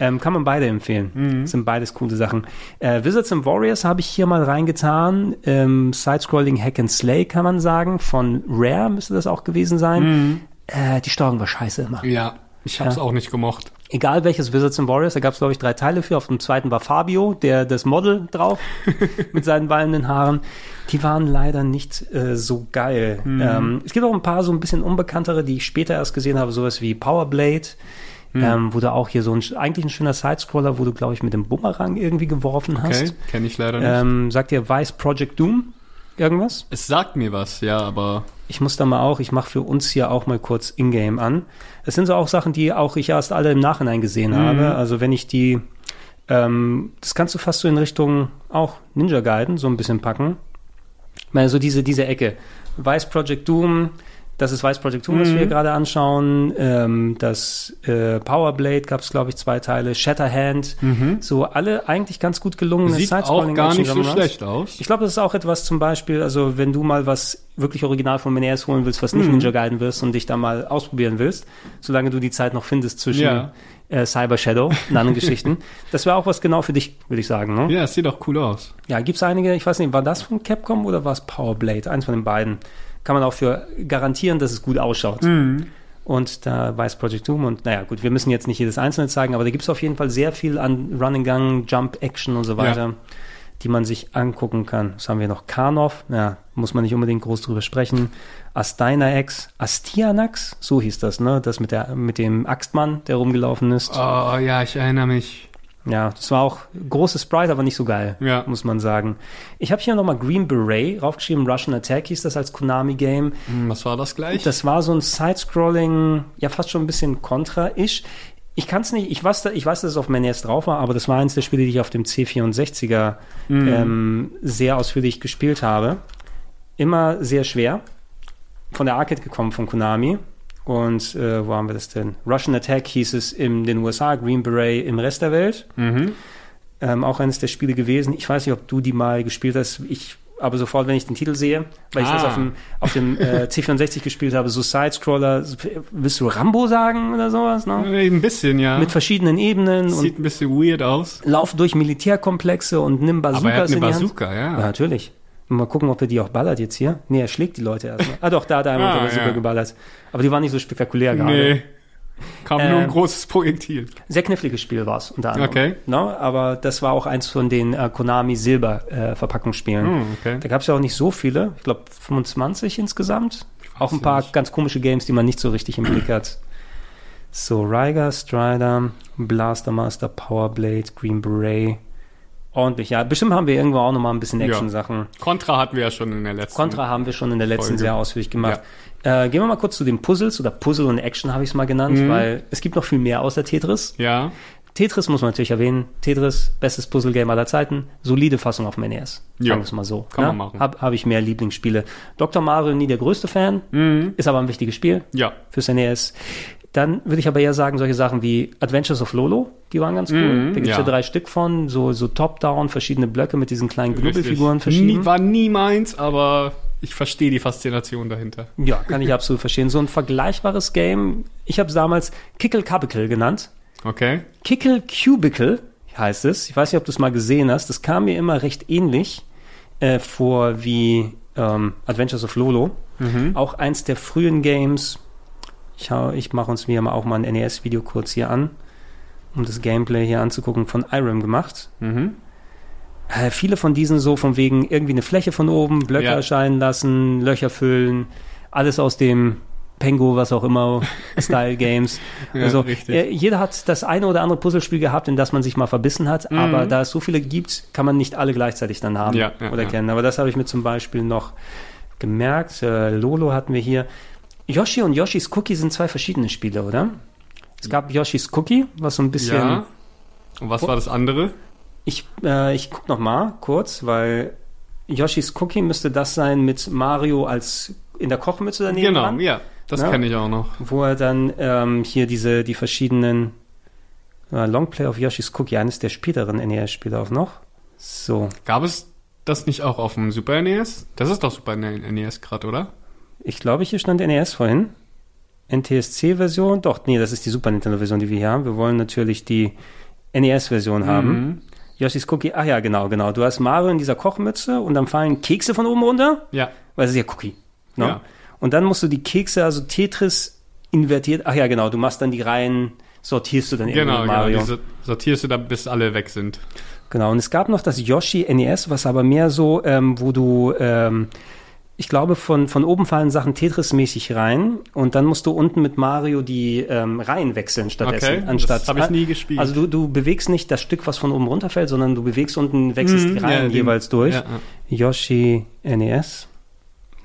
Ähm, kann man beide empfehlen. Mhm. Das sind beides coole Sachen. Äh, Wizards and Warriors habe ich hier mal reingetan. Ähm, Side-Scrolling Hack and Slay kann man sagen. Von Rare müsste das auch gewesen sein. Mhm. Äh, die Steuerung war scheiße immer. Ja, ich hab's Ja. auch nicht gemocht. Egal welches Wizards and Warriors, da gab es glaube ich drei Teile für. Auf dem zweiten war Fabio, der das Model drauf mit seinen wallenden Haaren. Die waren leider nicht äh, so geil. Ähm, es gibt auch ein paar so ein bisschen unbekanntere, die ich später erst gesehen habe, sowas wie Powerblade. Ähm, wo du auch hier so ein eigentlich ein schöner Sidescroller, wo du glaube ich mit dem Bumerang irgendwie geworfen hast. Okay, kenne ich leider nicht. Ähm, sagt dir Vice Project Doom irgendwas? es sagt mir was, ja, aber Ich muss da mal auch, ich mache für uns hier auch mal kurz Ingame an. Es sind so auch Sachen, die auch ich erst alle im Nachhinein gesehen habe. Also wenn ich die, ähm, das kannst du fast so in Richtung auch Ninja Gaiden so ein bisschen packen. Ich meine, so diese, diese Ecke. Vice Project Doom, das ist Vice Project Doom, was wir hier gerade anschauen. Ähm, das äh, Powerblade gab es, glaube ich, zwei Teile. Shatterhand. So alle eigentlich ganz gut gelungene sieht auch gar nicht so schlecht aus. Ich glaube, das ist auch etwas zum Beispiel, also wenn du mal was wirklich original von Menares holen willst, was nicht Ninja Gaiden wirst und dich da mal ausprobieren willst, solange du die Zeit noch findest zwischen Ja. äh, Cyber Shadow und anderen Geschichten. Das wäre auch was genau für dich, würde ich sagen. Ne? Ja, Ja, es sieht auch cool aus. ja gibt es einige, ich weiß nicht, war das von Capcom oder war es Powerblade? Eins von den beiden. Kann man auch für garantieren, dass es gut ausschaut. Und da weiß Project Doom und naja, gut, wir müssen jetzt nicht jedes einzelne zeigen, aber da gibt es auf jeden Fall sehr viel an Run and Gun, Jump Action und so weiter, die man sich angucken kann. Was haben wir noch? Karnov, ja, muss man nicht unbedingt groß drüber sprechen. Astyanax, Astianax, so hieß das, ne? Das mit der mit dem Axtmann, der rumgelaufen ist. Oh, ja, ich erinnere mich. Ja, das war auch großes Sprite, aber nicht so geil, Ja. muss man sagen. Ich habe hier nochmal Green Beret raufgeschrieben, Russian Attack hieß das als Konami-Game. Hm, was war das gleich? Das war so ein Side-Scrolling, ja fast schon ein bisschen Contra-ish. Ich kann es nicht, ich weiß, ich weiß, dass es auf NES drauf war, aber das war eins der Spiele, die ich auf dem C64er ähm, sehr ausführlich gespielt habe. Immer sehr schwer. Von der Arcade gekommen von Konami. Und äh, wo haben wir das denn? Russian Attack hieß es in den USA, Green Beret im Rest der Welt. Ähm, auch eines der Spiele gewesen. Ich weiß nicht, ob du die mal gespielt hast. Ich aber sofort, wenn ich den Titel sehe, weil ich Ah. das auf dem, auf dem äh, C64 gespielt habe, so Side-Scroller, willst du Rambo sagen oder sowas? Ne? Ein bisschen, ja. Mit verschiedenen Ebenen und Sieht ein bisschen weird aus. lauf durch Militärkomplexe und nimm Bazookas Aber er hat eine in die Hand. Bazooka, ja. Ja, natürlich. Mal gucken, ob er die auch ballert jetzt hier. Nee, er schlägt die Leute erstmal. Ah doch, da hat er einmal Ah, ja. geballert. Aber die waren nicht so spektakulär gerade. Nee. Kam nur ein Ähm, großes Projektil. Sehr kniffliges Spiel war es unter anderem. Okay. No, aber das war auch eins von den äh, Konami Silber äh, Verpackungsspielen. Hm, okay. Da gab es ja auch nicht so viele. Ich glaube 25 insgesamt. Auch ein paar nicht. ganz komische Games, die man nicht so richtig im Blick hat. So, Ryger, Strider, Blaster Master, Powerblade, Green Beret. Ordentlich, ja. Bestimmt haben wir irgendwo auch noch mal ein bisschen Ja. Action-Sachen. Contra hatten wir ja schon in der letzten. Contra haben wir schon in der letzten Folge. sehr ausführlich gemacht. Äh, gehen wir mal kurz zu den Puzzles oder Puzzle und Action habe ich es mal genannt, Mhm. weil es gibt noch viel mehr außer Tetris. Ja. Tetris muss man natürlich erwähnen. Tetris, bestes Puzzle-Game aller Zeiten. Solide Fassung auf dem NES. Ja, Sagen wir es mal so. kann man ne? machen. Habe hab ich mehr Lieblingsspiele. Dr. Mario nie der größte Fan, Mhm. ist aber ein wichtiges Spiel Ja. fürs NES. Dann würde ich aber eher sagen, solche Sachen wie Adventures of Lolo, die waren ganz cool. Mhm, da gibt es ja. ja. drei Stück von, so, so Top-Down, verschiedene Blöcke mit diesen kleinen. Knubbelfiguren verschieben. Nie, war nie meins, aber ich verstehe die Faszination dahinter. Ja, kann ich absolut verstehen. So ein vergleichbares Game, ich habe es damals Kickle Cubicle genannt. Okay. Kickle Cubicle heißt es. Ich weiß nicht, ob du es mal gesehen hast. Das kam mir immer recht ähnlich äh, vor wie ähm, Adventures of Lolo. Auch eins der frühen Games. Ich, hau- ich mache uns mir mal auch mal ein NES-Video kurz hier an, um das Gameplay hier anzugucken, von Irem gemacht. Mhm. Äh, viele von diesen so von wegen irgendwie eine Fläche von oben, Blöcke Ja. erscheinen lassen, Löcher füllen, alles aus dem Pengo, was auch immer, Style Games. Ja, also richtig. äh, jeder hat das eine oder andere Puzzlespiel gehabt, in das man sich mal verbissen hat, aber da es so viele gibt, kann man nicht alle gleichzeitig dann haben Mhm. Ja, ja, oder kennen. Aber das habe ich mir zum Beispiel noch gemerkt. Äh, Lolo hatten wir hier. Yoshi und Yoshis Cookie sind zwei verschiedene Spiele, oder? Es gab Yoshis Cookie, was so ein bisschen Ja. Und was war das andere? ich, äh, ich guck noch mal kurz, weil Yoshis Cookie müsste das sein mit Mario als in der Kochmütze daneben Genau, dran, ja. Das Ja. kenne ich auch noch. wo er dann ähm, hier diese die verschiedenen äh, Longplay of Yoshis Cookie, eines der späteren NES-Spiele auch noch. So, Gab es das nicht auch auf dem Super NES? Das ist doch Super NES gerade, oder? Ich glaube, hier stand NES vorhin. NTSC-Version, doch, nee, das ist die Super Nintendo-Version, die wir hier haben. Wir wollen natürlich die NES-Version haben. Mhm. Yoshis Cookie, ach ja, genau, genau. Du hast Mario in dieser Kochmütze und dann fallen Kekse von oben runter. Ja. weil es ist ja Cookie. Ne? Ja. Und dann musst du die Kekse, also Tetris invertiert, ach ja, genau, du machst dann die Reihen, sortierst du dann irgendwie Genau, genau. Mario. Die so- sortierst du da, bis alle weg sind. Genau, und es gab noch das Yoshi NES, was aber mehr so, ähm, wo du, ähm, ich glaube, von, von oben fallen Sachen Tetris-mäßig rein und dann musst du unten mit Mario die ähm, Reihen wechseln stattdessen. Okay, das anstatt, hab ich nie gespielt. Also du, du bewegst nicht das Stück, was von oben runterfällt, sondern du bewegst unten, wechselst Mhm, die Reihen ja, den- jeweils durch. ja, ja. Yoshi NES.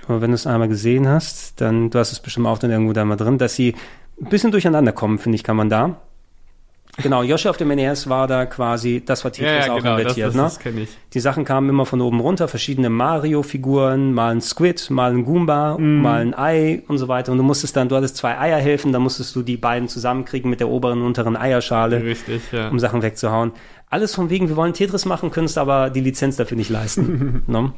Aber wenn du es einmal gesehen hast, dann, du hast es bestimmt auch dann irgendwo da mal drin, dass sie ein bisschen durcheinander kommen, finde ich, kann man da. Genau, Yoshi auf dem NES war da quasi, das war Tetris Ja, ja, auch genau. Das, invertiert, das, ne? das kenne ich. Die Sachen kamen immer von oben runter, verschiedene Mario-Figuren, mal ein Squid, mal ein Goomba, Mhm. mal ein Ei und so weiter. Und du musstest dann, du hattest zwei Eierhälften, dann musstest du die beiden zusammenkriegen mit der oberen und unteren Eierschale, Richtig, ja. um Sachen wegzuhauen. Alles von wegen, wir wollen Tetris machen, können es aber die Lizenz dafür nicht leisten. ne?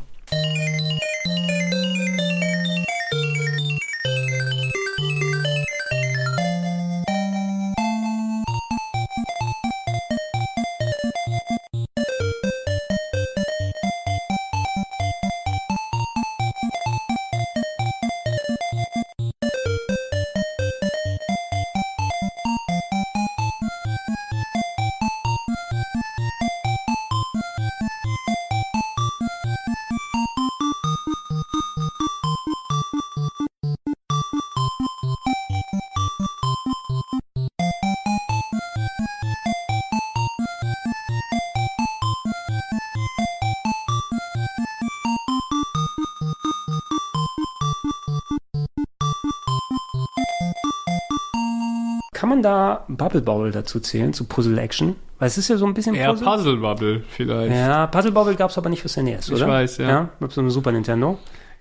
Man da Bubble Bobble dazu zählen, zu Puzzle Action? Weil es ist ja so ein bisschen Eher Puzzle Bubble vielleicht. Ja, Ja, Puzzle Bobble gab es aber nicht fürs NES, Ich oder? weiß, ja. Ja, mit so einem Super Nintendo.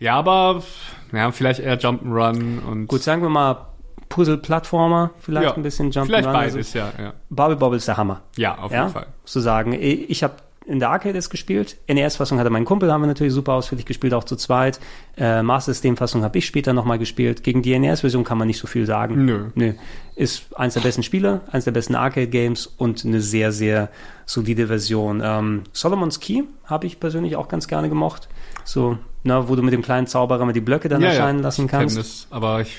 aber ja, vielleicht eher Jump'n'Run und Gut, sagen wir mal Puzzle-Plattformer, vielleicht Ja. ein bisschen Jump Vielleicht Run. beides, ja, ja. Bubble Bobble ist der Hammer. Ja, auf ja, jeden Fall. zu sagen. Ich habe in der Arcade es gespielt. NES-Fassung hatte mein Kumpel, haben wir natürlich super ausführlich gespielt, auch zu zweit. Äh, Master System-Fassung habe ich später nochmal gespielt. Gegen die NES-Version kann man nicht so viel sagen. Nö. Nö. Ist eins der besten Spiele, eins der besten Arcade-Games und eine sehr, sehr solide Version. Ähm, Solomon's Key habe ich persönlich auch ganz gerne gemocht. So, na, wo du mit dem kleinen Zauberer mal die Blöcke dann erscheinen lassen ich kenn kannst. Das, aber ich,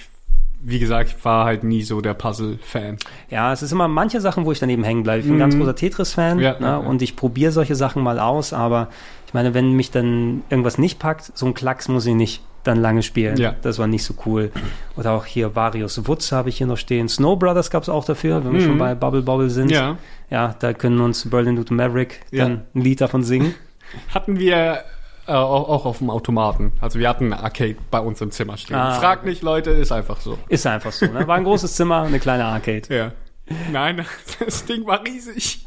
wie gesagt, ich war halt nie so der Puzzle-Fan. Ja, es ist immer manche Sachen, wo ich daneben hängen bleibe. Ich bin ein ganz großer Tetris-Fan Mhm. Ja, ne, ja, ja. und ich probiere solche Sachen mal aus, aber ich meine, wenn mich dann irgendwas nicht packt, so ein Klacks muss ich nicht dann lange spielen. Ja. Das war nicht so cool. Oder auch hier Various Woods habe ich hier noch stehen. Snow Brothers gab es auch dafür, wenn wir schon bei Bubble Bobble sind. Mhm. Ja. Ja, da können uns Berlin Newton Maverick dann ein Lied davon singen. Hatten wir äh, auch, auf dem Automaten. Also wir hatten eine Arcade bei uns im Zimmer stehen. Ah, Fragt nicht, Leute, ist einfach so. Ist einfach so. Ne? War ein großes Zimmer, eine kleine Arcade. Ja. Nein, das Ding war riesig.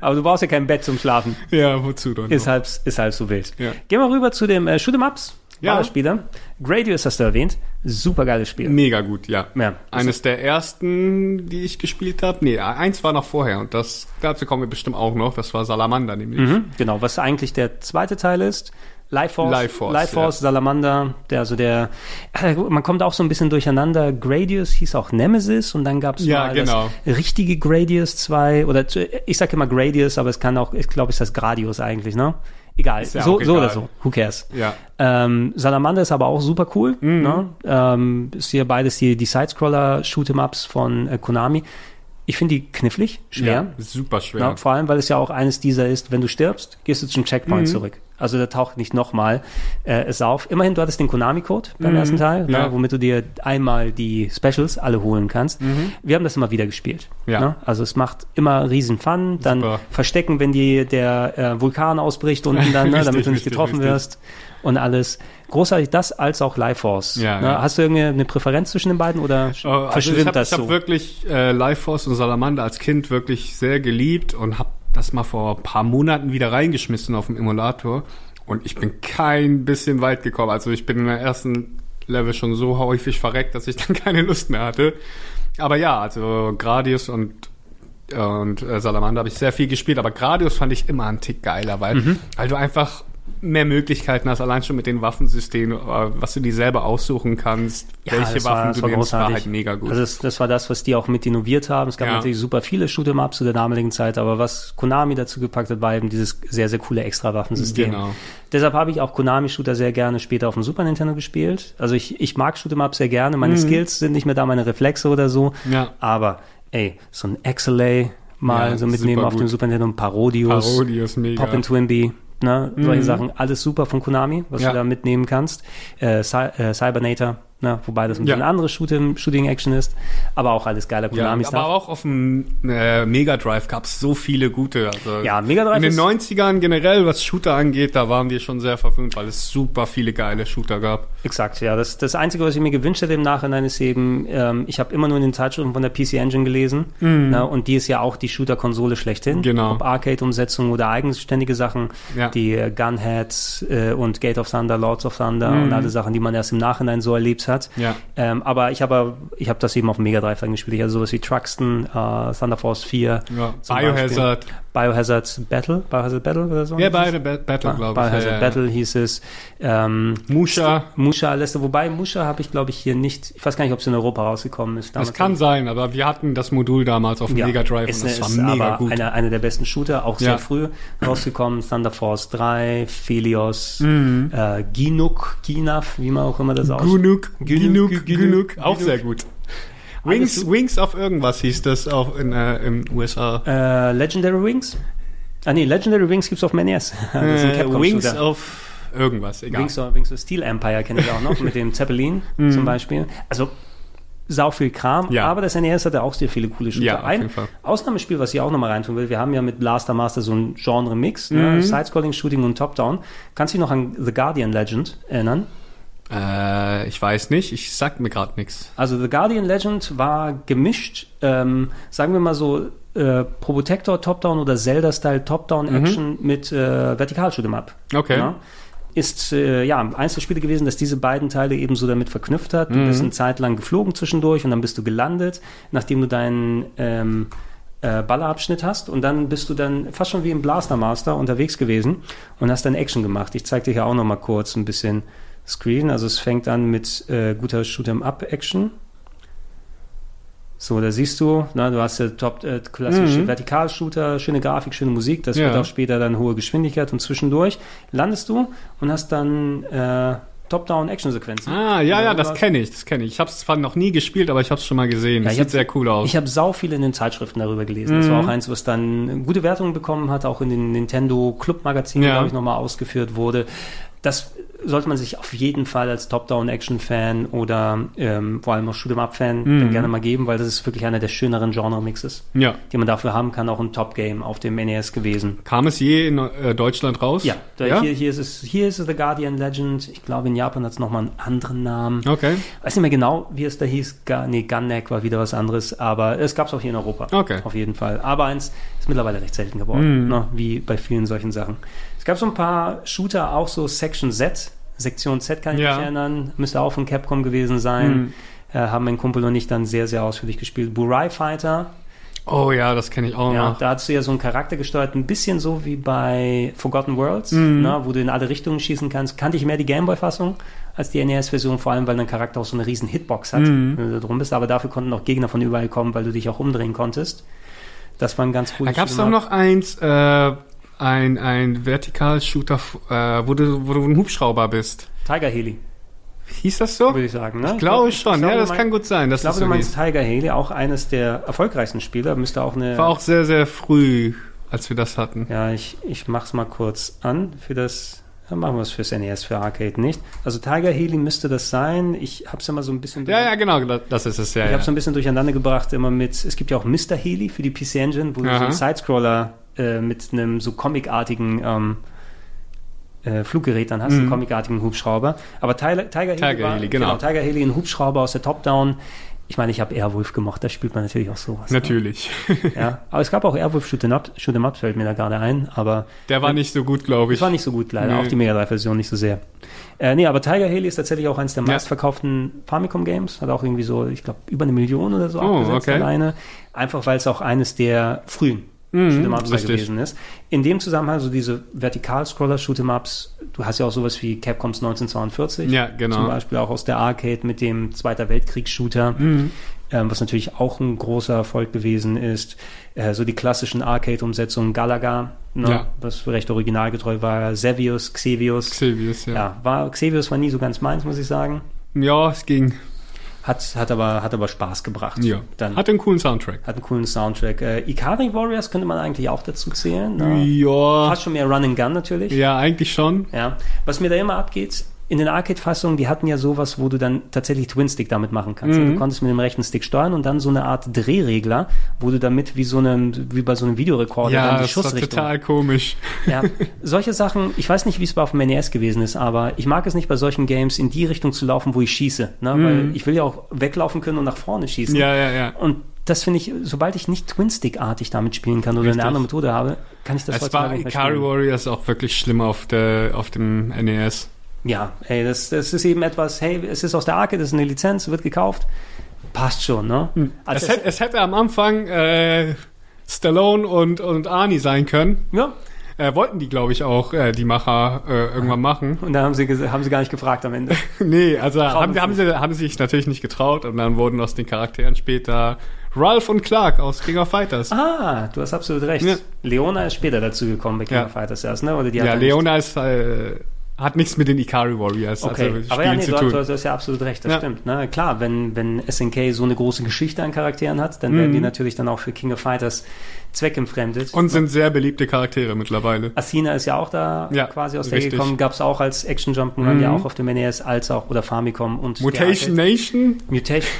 Aber du brauchst ja kein Bett zum Schlafen. Ja, wozu denn? Ist halb, ist halb so wild. Ja. Gehen wir rüber zu dem äh, Shoot'em Ups. Ja. Ballerspieler. Gradius hast du erwähnt. Super geiles Spiel. Mega gut, ja. Ja. Eines der ersten, die ich gespielt habe. Nee, eins war noch vorher und das dazu kommen wir bestimmt auch noch. Das war Salamander nämlich. Mhm, genau, was eigentlich der zweite Teil ist. Life Force, Life Force, Life Force Salamander, der, also der, äh, man kommt auch so ein bisschen durcheinander. Gradius hieß auch Nemesis und dann gab es Ja, mal genau. das richtige Gradius 2 oder ich sage immer Gradius, aber es kann auch, ich glaube, ist das Gradius eigentlich, ne? Egal, ja so, so egal. oder so, who cares? Ja. Ähm, Salamander ist aber auch super cool. Mhm. Ne? Ähm, ist hier beides die, die Sidescroller Shoot'em-Ups von äh, Konami. Ich finde die knifflig, schwer. Ja, super schwer. Ja, vor allem, weil es ja auch eines dieser ist, wenn du stirbst, gehst du zum Checkpoint Mhm. zurück. Also da taucht nicht nochmal äh, es auf. Immerhin, du hattest den Konami-Code beim ersten Teil, Mhm. Ja. ne, womit du dir einmal die Specials alle holen kannst. Wir haben das immer wieder gespielt. Mhm. Ja. Ne? Also es macht immer riesen Fun. Dann Super. verstecken, wenn die, der äh, Vulkan ausbricht unten dann, ne, Richtig, damit du nicht richtig, getroffen richtig. wirst und alles. Großartig das als auch Life Force. Ja, ne? ja. Hast du irgendeine eine Präferenz zwischen den beiden oder Äh, also verschwimmt ich habe das hab so? wirklich äh, Life Force und Salamander als Kind wirklich sehr geliebt und habe das mal vor ein paar Monaten wieder reingeschmissen auf dem Emulator und ich bin kein bisschen weit gekommen. Also ich bin im ersten Level schon so häufig verreckt, dass ich dann keine Lust mehr hatte. Aber ja, also Gradius und und äh, Salamander habe ich sehr viel gespielt, aber Gradius fand ich immer einen Tick geiler, weil, Mhm. weil du einfach mehr Möglichkeiten hast, allein schon mit den Waffensystemen, äh, was du dir selber aussuchen kannst, welche das war- Waffen das du war nimmst, war halt mega gut. Also das, das war das, was die auch mit innoviert haben. Es gab Ja. natürlich super viele Shoot'em-Ups zu der damaligen Zeit, aber was Konami dazu gepackt hat, war eben dieses sehr, sehr coole Extra-Waffensystem. Genau. Deshalb habe ich auch Konami-Shooter sehr gerne später auf dem Super Nintendo gespielt. Also ich, ich mag Shoot'em-Ups sehr gerne. Meine Skills sind nicht mehr da, meine Reflexe oder so. Mhm. Ja. Aber, ey, so ein XLA mal Ja, so mitnehmen auf dem. Super Nintendo, ein Parodius, Parodius, mega. Pop and Twinbee, ne, solche Sachen, alles super von Konami, was Ja. du da mitnehmen kannst. Äh, Cy äh, Cybernator, ne, wobei das ein Ja. bisschen anderes Shooting, Shooting-Action ist, aber auch alles geiler Ja, Konami-Stuff. aber auch auf dem äh, Mega Drive gab es so viele gute. Also Ja, Mega Drive In den ist- 90ern generell, was Shooter angeht, da waren wir schon sehr verwöhnt, weil es super viele geile Shooter gab. Exakt, ja. Das, das Einzige, was ich mir gewünscht hätte im Nachhinein, ist eben, ähm, ich habe immer nur in den Zeitschriften von der PC Engine gelesen. Ne, und die ist ja auch die Shooter-Konsole schlechthin. Mhm. Genau. Ob Arcade-Umsetzungen oder eigenständige Sachen. Ja. Die äh, Gunheads äh, und Gate of Thunder, Lords of Thunder und alle Sachen, die man erst im Nachhinein so erlebt hat. Mhm. Ja. Ähm, aber ich habe ich hab das eben auf dem Mega Drive angespielt. Ich hatte sowas wie Truxton, äh, Thunder Force 4. Ja. Biohazard. Biohazard Battle, Biohazard Battle oder so. Ja, es? beide Ba- Battle, glaube ich. Biohazard ja, ja. Battle hieß es. Ähm, Musha. Musha lässt wobei Musha habe ich glaube ich hier nicht, ich weiß gar nicht, ob es in Europa rausgekommen ist. Das kann sein, aber wir hatten das Modul damals auf dem ja, Mega Drive ist, und das war ist mega aber gut. Einer, einer der besten Shooter, auch sehr früh rausgekommen. Thunder Force 3, Phelios, Mhm. äh, Ginuk, Ginaf, wie man auch immer das ausspricht. Gunuk, Gunuk, Gunuk, Gunuk, auch sehr gut. Wings, Wings of irgendwas hieß das auch in äh, im USA. Äh, Legendary Wings? Ah nee, Legendary Wings gibt's auf NES. ein Äh, Wings of irgendwas, egal. Wings of, Wings of Steel Empire kenne ich auch noch, mit dem Zeppelin zum Beispiel. Also sau viel Kram, Mhm. Ja. aber das NES hatte auch sehr viele coole Shooter. Ja, auf Ein jeden Fall. Ausnahmespiel, was ich auch nochmal reintun will, wir haben ja mit Blaster Master so ein Genre-Mix, ne? Mhm. Sidescrolling, Shooting und Top-Down. Kannst du dich noch an The Guardian Legend erinnern? Äh, ich weiß nicht, ich sag mir gerade nichts. Also The Guardian Legend war gemischt, ähm, sagen wir mal so, äh, Probotector Top-Down oder Zelda-Style Top-Down-Action mit äh, Vertikalshoot'em Up. Mhm. Okay. Ja? ist äh, ja eins der Spiele gewesen, das diese beiden Teile eben so damit verknüpft hat. Du Mhm. bist eine Zeit lang geflogen zwischendurch und dann bist du gelandet, nachdem du deinen ähm, äh, Ballerabschnitt hast und dann bist du dann fast schon wie im Blaster Master unterwegs gewesen und hast dann Action gemacht. Ich zeige dir hier auch noch mal kurz ein bisschen Screen. Also es fängt an mit äh, guter Shoot'em-up-Action. So, da siehst du, na, du hast ja top äh, klassische Vertikalshooter, schöne Grafik, schöne Musik, das Mhm. Ja. wird auch später dann hohe Geschwindigkeit und zwischendurch landest du und hast dann äh, Top-Down-Action-Sequenzen. Ah, ja, ja, das kenne ich, das kenne ich. Ich habe es zwar noch nie gespielt, aber ich habe es schon mal gesehen. Ja, das sieht sehr cool aus. Ich habe sau viel in den Zeitschriften darüber gelesen. Das war Mhm. auch eins, was dann gute Wertungen bekommen hat, auch in den Nintendo Club Magazinen, Ja. glaube ich, nochmal ausgeführt wurde. Das sollte man sich auf jeden Fall als Top-Down-Action-Fan oder ähm, vor allem auch Shoot'em-up-Fan Mhm. gerne mal geben, weil das ist wirklich einer der schöneren Genre-Mixes, ja. die man dafür haben kann. Auch ein Top-Game auf dem NES gewesen. Kam es je in äh, Deutschland raus? Ja, da ja? Hier, hier, ist es, hier ist es The Guardian Legend. Ich glaube, in Japan hat es nochmal einen anderen Namen. Okay. Weiß nicht mehr genau, wie es da hieß. Ga, nee, Gunneck war wieder was anderes, aber es gab es auch hier in Europa. Okay. Auf jeden Fall. Aber eins ist mittlerweile recht selten geworden, ne, wie bei vielen solchen Sachen. Es gab so ein paar Shooter, auch so Section Z. Sektion Z kann ich Ja. mich erinnern. Müsste auch von Capcom gewesen sein. Äh, haben mein Kumpel und ich dann sehr, sehr ausführlich gespielt. Burai Fighter. Oh ja, das kenne ich auch Ja, noch. da hast du ja so einen Charakter gesteuert, ein bisschen so wie bei Forgotten Worlds, Mhm. ne, wo du in alle Richtungen schießen kannst. Kannte ich mehr die Gameboy-Fassung als die NES-Version, vor allem weil dein Charakter auch so eine riesen Hitbox hat, Mhm. wenn du da drum bist. Aber dafür konnten auch Gegner von überall kommen, weil du dich auch umdrehen konntest. Das war ein ganz Da cooles gab es doch noch eins, äh, ein, ein Vertikalshooter, äh, wo, du, wo du ein Hubschrauber bist. Tiger Heli, Hieß das so? würde ich sagen. Ne? Ich glaube schon, glaube, ja, das mein- kann gut sein. Das Ich glaube, du meinst. Tiger Heli, auch eines der erfolgreichsten Spieler. Müsste auch eine. War auch sehr, sehr früh, als wir das hatten. Ja, ich, ich mach's mal kurz an für das. Dann machen wir es fürs NES, für Arcade nicht. Also Tiger Heli müsste das sein. Ich hab's immer so ein bisschen. Ja, ja, genau, das- ist es, ja. Ich ja. habe so ein bisschen durcheinander gebracht, immer mit, es gibt ja auch Mr. Heli für die PC Engine, wo du so Aha. einen Sidescroller äh, mit einem so comicartigen ähm, äh, Fluggerät dann hast, einen comicartigen Hubschrauber. Aber Tiger, Tiger, Heli, Mhm. Tiger war, Heli, genau. Tiger Heli, ein Hubschrauber aus der Top-Down. Ich meine, ich habe Airwolf gemacht, da spielt man natürlich auch sowas. ne? Natürlich. Ja, aber es gab auch Airwolf Shoot'em Up, Shoot'em Up fällt mir da gerade ein, aber Der war nicht so gut, glaube ich. das war nicht so gut, leider. Nee. Auch die Mega Drive-Version nicht so sehr. Äh, nee, aber Tiger Heli ist tatsächlich auch eines der Ja. meistverkauften Famicom-Games. Hat auch irgendwie so, ich glaube, über eine Million oder so Oh, abgesetzt okay. alleine. Einfach weil es auch eines der frühen Shoot'em Ups da richtig. gewesen ist. In dem Zusammenhang, so diese Vertikal-Scroller Shoot'em Ups, du hast ja auch sowas wie Capcoms 1942. Ja, genau. Zum Beispiel auch aus der Arcade mit dem Zweiter Weltkriegs-Shooter. Mhm. Ähm, was natürlich auch ein großer Erfolg gewesen ist. Äh, so die klassischen Arcade-Umsetzungen Galaga, ne, Ja. was recht originalgetreu war. Xevious, Xevious. Xevious, ja. Ja, war, Xevious war nie so ganz meins, muss ich sagen. Ja, es ging. Hat, hat, aber, hat aber Spaß gebracht. Ja. Dann, Hat einen coolen Soundtrack. hat einen coolen Soundtrack. Äh, Ikari Warriors könnte man eigentlich auch dazu zählen. Ne? Ja. Fast schon mehr Run and Gun natürlich. Ja, eigentlich schon. Ja. Was mir da immer abgeht, in den Arcade-Fassungen, die hatten ja sowas, wo du dann tatsächlich Twin-Stick damit machen kannst. Mhm. Also Du konntest mit dem rechten Stick steuern und dann so eine Art Drehregler, wo du damit wie so einem, wie bei so einem Videorekorder Ja, dann die das war Schussrichtung. total komisch. Ja, solche Sachen, ich weiß nicht, wie es bei auf dem NES gewesen ist, aber ich mag es nicht bei solchen Games in die Richtung zu laufen, wo ich schieße. Ne? Weil ich will ja auch weglaufen können und nach vorne schießen. Mhm. Ja, ja, ja. Und das finde ich, sobald ich nicht Twin-Stick-artig damit spielen kann oder Richtig. eine andere Methode habe, kann ich das Es heutzutage war nicht mehr Ikari spielen. Warriors auch wirklich schlimm auf, der, auf dem NES. Ja, ey, das, das ist eben etwas, hey, es ist aus der Arcade, das ist eine Lizenz, wird gekauft, passt schon, ne? Also Es, hätte, es hätte am Anfang äh, Stallone und, und Arnie sein können. ja, Äh, wollten die, glaube ich, auch, äh, die Macher äh, irgendwann machen. und da haben sie, haben sie gar nicht gefragt am Ende. nee, also haben, haben, sie, haben sie sich natürlich nicht getraut und dann wurden aus den Charakteren später Ralph und Clark aus King of Fighters. Ah, du hast absolut recht. Ja. Leona ist später dazu gekommen bei King Ja. of Fighters erst, ne? Oder die ja, Leona ist, äh, hat nichts mit den Ikari Warriors Okay, also aber ja, nee, zu du, tun. du, du hast ja absolut recht, das Ja. stimmt. Ne? Klar, wenn, wenn SNK so eine große Geschichte an Charakteren hat, dann werden die natürlich dann auch für King of Fighters zweckentfremdet. Mhm. Und sind sehr beliebte Charaktere mittlerweile. Athena ist ja auch da Ja, quasi aus der richtig. gekommen, gab es auch als Action Jump'n'Run ja auch auf dem NES, als auch, oder Famicom und der Mutation. Nation, Mutation.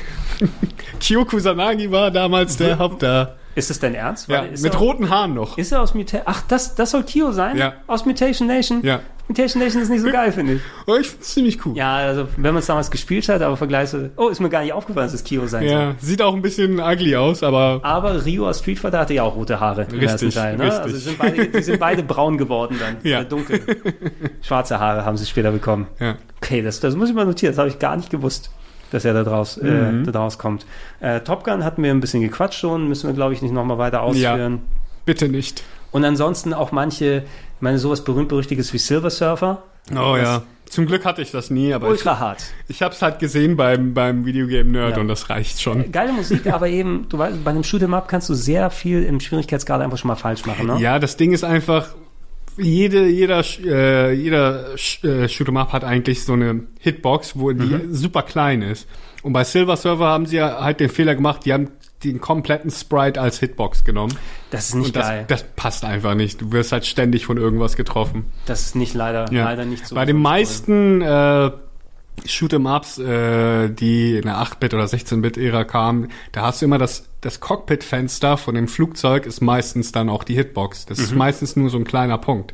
Kyo Kusanagi war damals der Haupt da. Ist es dein Ernst? Ja, mit er, roten Haaren noch. Ist er aus Mutation? Ach, das, das soll Kyo sein? Ja. Aus Mutation Nation? Ja. Imitation Nation ist nicht so geil, finde ich. Aber ich find's ziemlich cool. Ja, also wenn man es damals gespielt hat, aber vergleiche, oh, ist mir gar nicht aufgefallen, dass es Kyo sein soll. Ja, sieht auch ein bisschen ugly aus, aber Aber Rio aus Street Fighter hatte ja auch rote Haare im Richtig, ersten Teil. Ne? richtig. Also sind, beide, die sind beide braun geworden dann. Ja. Dunkel. Schwarze Haare haben sie später bekommen. ja. Okay, das, das muss ich mal notieren. Das habe ich gar nicht gewusst, dass er da draus, Mhm. äh, da draus kommt. Äh, Top Gun hatten wir ein bisschen gequatscht schon, müssen wir, glaube ich, nicht nochmal weiter ausführen. bitte nicht. Und ansonsten auch manche, ich meine, sowas berühmt-berüchtiges wie Silver Surfer. Oh ja. Zum Glück hatte ich das nie, aber ich, Ultra hart. ich habe es halt gesehen beim, beim Videogame Nerd Ja. und das reicht schon. Geile Musik, aber eben, du weißt, bei einem Shoot'em Up kannst du sehr viel im Schwierigkeitsgrad einfach schon mal falsch machen, ne? Ja, das Ding ist einfach, jede, jeder, äh, jeder äh, Shoot'em Up hat eigentlich so eine Hitbox, wo die Mhm. super klein ist. Und bei Silver Server haben sie ja halt den Fehler gemacht, die haben den kompletten Sprite als Hitbox genommen. Das ist nicht und das, geil. das passt einfach nicht. Du wirst halt ständig von irgendwas getroffen. Das ist nicht leider, Ja. leider nicht so. Bei den meisten äh, Shoot'em-Ups, äh, die in der 8-Bit- oder 16-Bit-Ära kamen, da hast du immer das, das Cockpit-Fenster von dem Flugzeug ist meistens dann auch die Hitbox. Das Mhm. ist meistens nur so ein kleiner Punkt.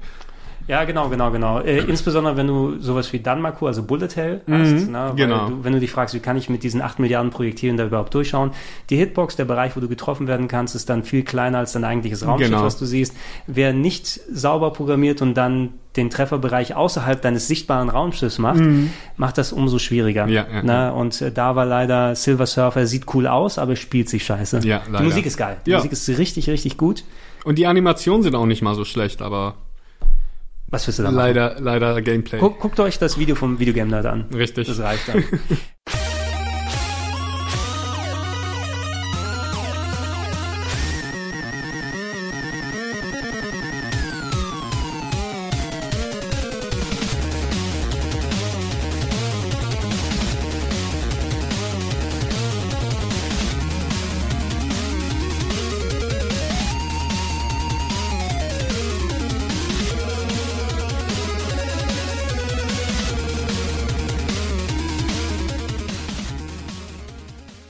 Ja, genau, genau, genau. Äh, insbesondere wenn du sowas wie Danmaku, also Bullet Hell hast, ne? Weil genau. du, wenn du dich fragst, wie kann ich mit diesen 8 Milliarden Projektilen da überhaupt durchschauen? Die Hitbox, der Bereich, wo du getroffen werden kannst, ist dann viel kleiner als dein eigentliches Raumschiff, Genau. was du siehst. Wer nicht sauber programmiert und dann den Trefferbereich außerhalb deines sichtbaren Raumschiffs macht, macht das umso schwieriger. Mhm. Ja, ja, ne? Und äh, da war leider Silver Surfer, sieht cool aus, aber spielt sich scheiße. Ja, Die. Musik ist geil. Die. Musik ist richtig, richtig gut. Und die Animationen sind auch nicht mal so schlecht, aber Was willst du da machen? leider, leider Gameplay. Guck, guckt euch das Video vom Videogame Nerd an. Richtig. Das reicht dann.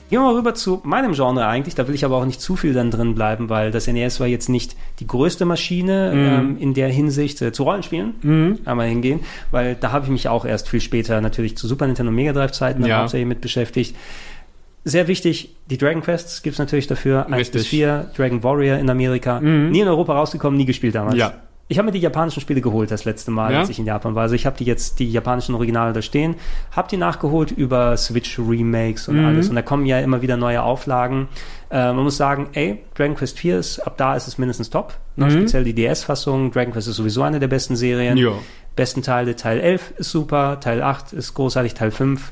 Gehen wir mal rüber zu meinem Genre eigentlich. Da will ich aber auch nicht zu viel dann drin bleiben, weil das NES war jetzt nicht die größte Maschine ähm, in der Hinsicht äh, zu Rollenspielen. Einmal hingehen, weil da habe ich mich auch erst viel später natürlich zu Super Nintendo Mega Drive Zeiten Ja. hauptsächlich mit beschäftigt. Sehr wichtig, die Dragon Quests gibt's natürlich dafür. 1 Richtig. bis 4, Dragon Warrior in Amerika. Nie in Europa rausgekommen, nie gespielt damals. Ja. Ich habe mir die japanischen Spiele geholt das letzte Mal, Ja? als ich in Japan war. Also ich habe die jetzt, die japanischen Originale da stehen, habe die nachgeholt über Switch Remakes und alles. Und da kommen ja immer wieder neue Auflagen. Äh, man muss sagen, ey, Dragon Quest 4 ist, ab da ist es mindestens top. Ne? Speziell die DS-Fassung. Dragon Quest ist sowieso eine der besten Serien. Ja. Besten Teile, Teil 11 ist super, Teil 8 ist großartig, Teil 5.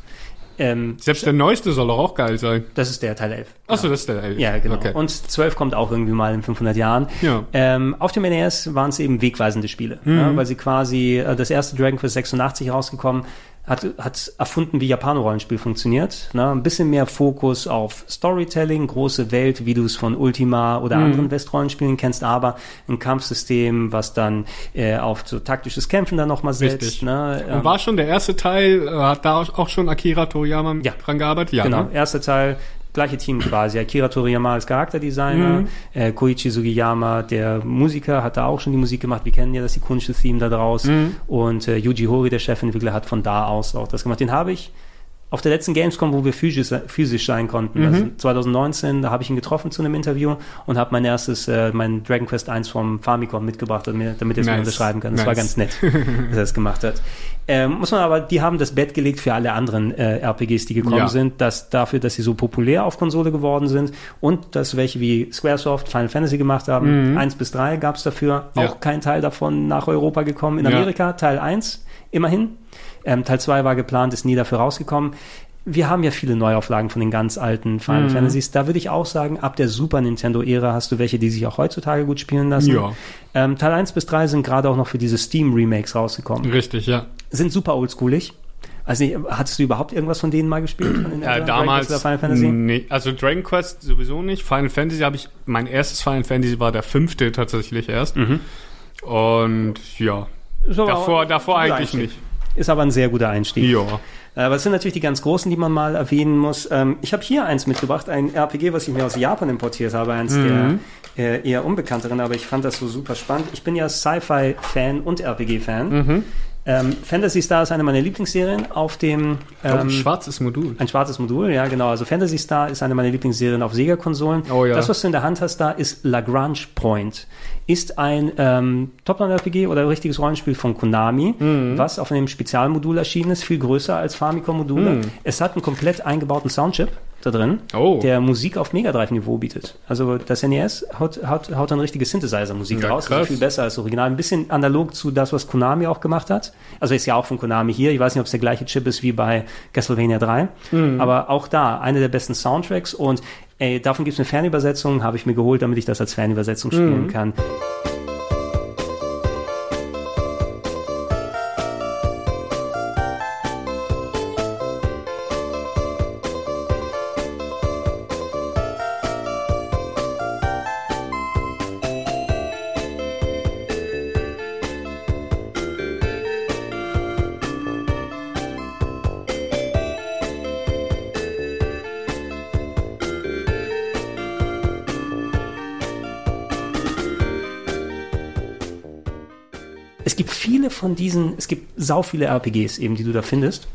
Ähm, Selbst der neueste soll doch auch geil sein. das ist der Teil 11. Achso, das ist der L. Ja, genau. Okay. Und 12 kommt auch irgendwie mal in 500 Jahren. Ja. Ähm, auf dem NES waren es eben wegweisende Spiele, ne, weil sie quasi, äh, das erste Dragon Quest 86 rausgekommen, hat, hat erfunden, wie Japano-Rollenspiel funktioniert. Ne? Ein bisschen mehr Fokus auf Storytelling, große Welt, wie du es von Ultima oder anderen West-Rollenspielen kennst, aber ein Kampfsystem, was dann äh, auf so taktisches Kämpfen dann nochmal setzt. Richtig. Ne? Ähm, Und war schon der erste Teil, äh, hat da auch auch schon Akira Toriyama Ja. dran gearbeitet? Ja, Genau, ne? erster Teil, gleiche Team quasi. Akira Toriyama als Charakterdesigner, Mhm. äh, Koichi Sugiyama, der Musiker, hat da auch schon die Musik gemacht. Wir kennen ja das ikonische Theme da draus. Mhm. Und äh, Yuji Horii, der Chefentwickler, hat von da aus auch das gemacht. Den habe ich auf der letzten Gamescom, wo wir physisch, physisch sein konnten, Mhm. also 2019, da habe ich ihn getroffen zu einem Interview und habe mein erstes, äh, mein Dragon Quest 1 vom Famicom mitgebracht, damit, damit er es mir Nice. unterschreiben kann. Das war Nice. ganz nett, dass er es gemacht hat. Ähm, muss man aber, die haben das Bett gelegt für alle anderen äh, RPGs, die gekommen Ja. sind, dass dafür, dass sie so populär auf Konsole geworden sind und dass welche wie Squaresoft Final Fantasy gemacht haben, eins bis drei gab es dafür, Mhm. Ja. auch kein Teil davon nach Europa gekommen. In Ja. Amerika Teil 1, immerhin. Ähm, Teil 2 war geplant, ist nie dafür rausgekommen. Wir haben ja viele Neuauflagen von den ganz alten Final Mhm. Fantasies. Da würde ich auch sagen, ab der Super Nintendo-Ära hast du welche, die sich auch heutzutage gut spielen lassen. Ja. Ähm, Teil 1 bis 3 sind gerade auch noch für diese Steam-Remakes rausgekommen. Richtig, ja. Sind super oldschoolig. Also hattest du überhaupt irgendwas von denen mal gespielt? Äh, damals, Final Fantasy? nee, also Dragon Quest sowieso nicht. Final Fantasy habe ich, mein erstes Final Fantasy war der fünfte tatsächlich erst. Mhm. Und ja, aber davor, davor eigentlich nicht. Ist aber ein sehr guter Einstieg. Ja. Äh, Aber es sind natürlich die ganz großen, die man mal erwähnen muss. Ähm, ich habe hier eins mitgebracht, ein RPG, was ich mir aus Japan importiert habe, eins Mhm. der äh, eher unbekannteren, aber ich fand das so super spannend. Ich bin ja Sci-Fi-Fan und RPG-Fan. Mhm. Ähm, Fantasy Star ist eine meiner Lieblingsserien auf dem ähm, ein schwarzes Modul. ein schwarzes Modul, ja genau. Also Fantasy Star ist eine meiner Lieblingsserien auf Sega-Konsolen. Oh ja. Das, was du in der Hand hast, da ist Lagrange Point. Ist ein ähm, Top-Down-RPG oder ein richtiges Rollenspiel von Konami, Mhm. was auf einem Spezialmodul erschienen ist, viel größer als Famicom-Module. Es hat einen komplett eingebauten Soundchip da drin. Oh. der Musik auf Mega Drive-Niveau bietet. Also das NES haut, haut, haut dann richtige Synthesizer-Musik Ja, raus. Also viel besser als Original. Ein bisschen analog zu das, was Konami auch gemacht hat. Also ist ja auch von Konami hier. Ich weiß nicht, ob es der gleiche Chip ist wie bei Castlevania 3. Mhm. Aber auch da, eine der besten Soundtracks. Und ey, davon gibt es eine Fernübersetzung, habe ich mir geholt, damit ich das als Fernübersetzung spielen Mhm. kann. Von diesen, es gibt sau viele RPGs eben, die du da findest.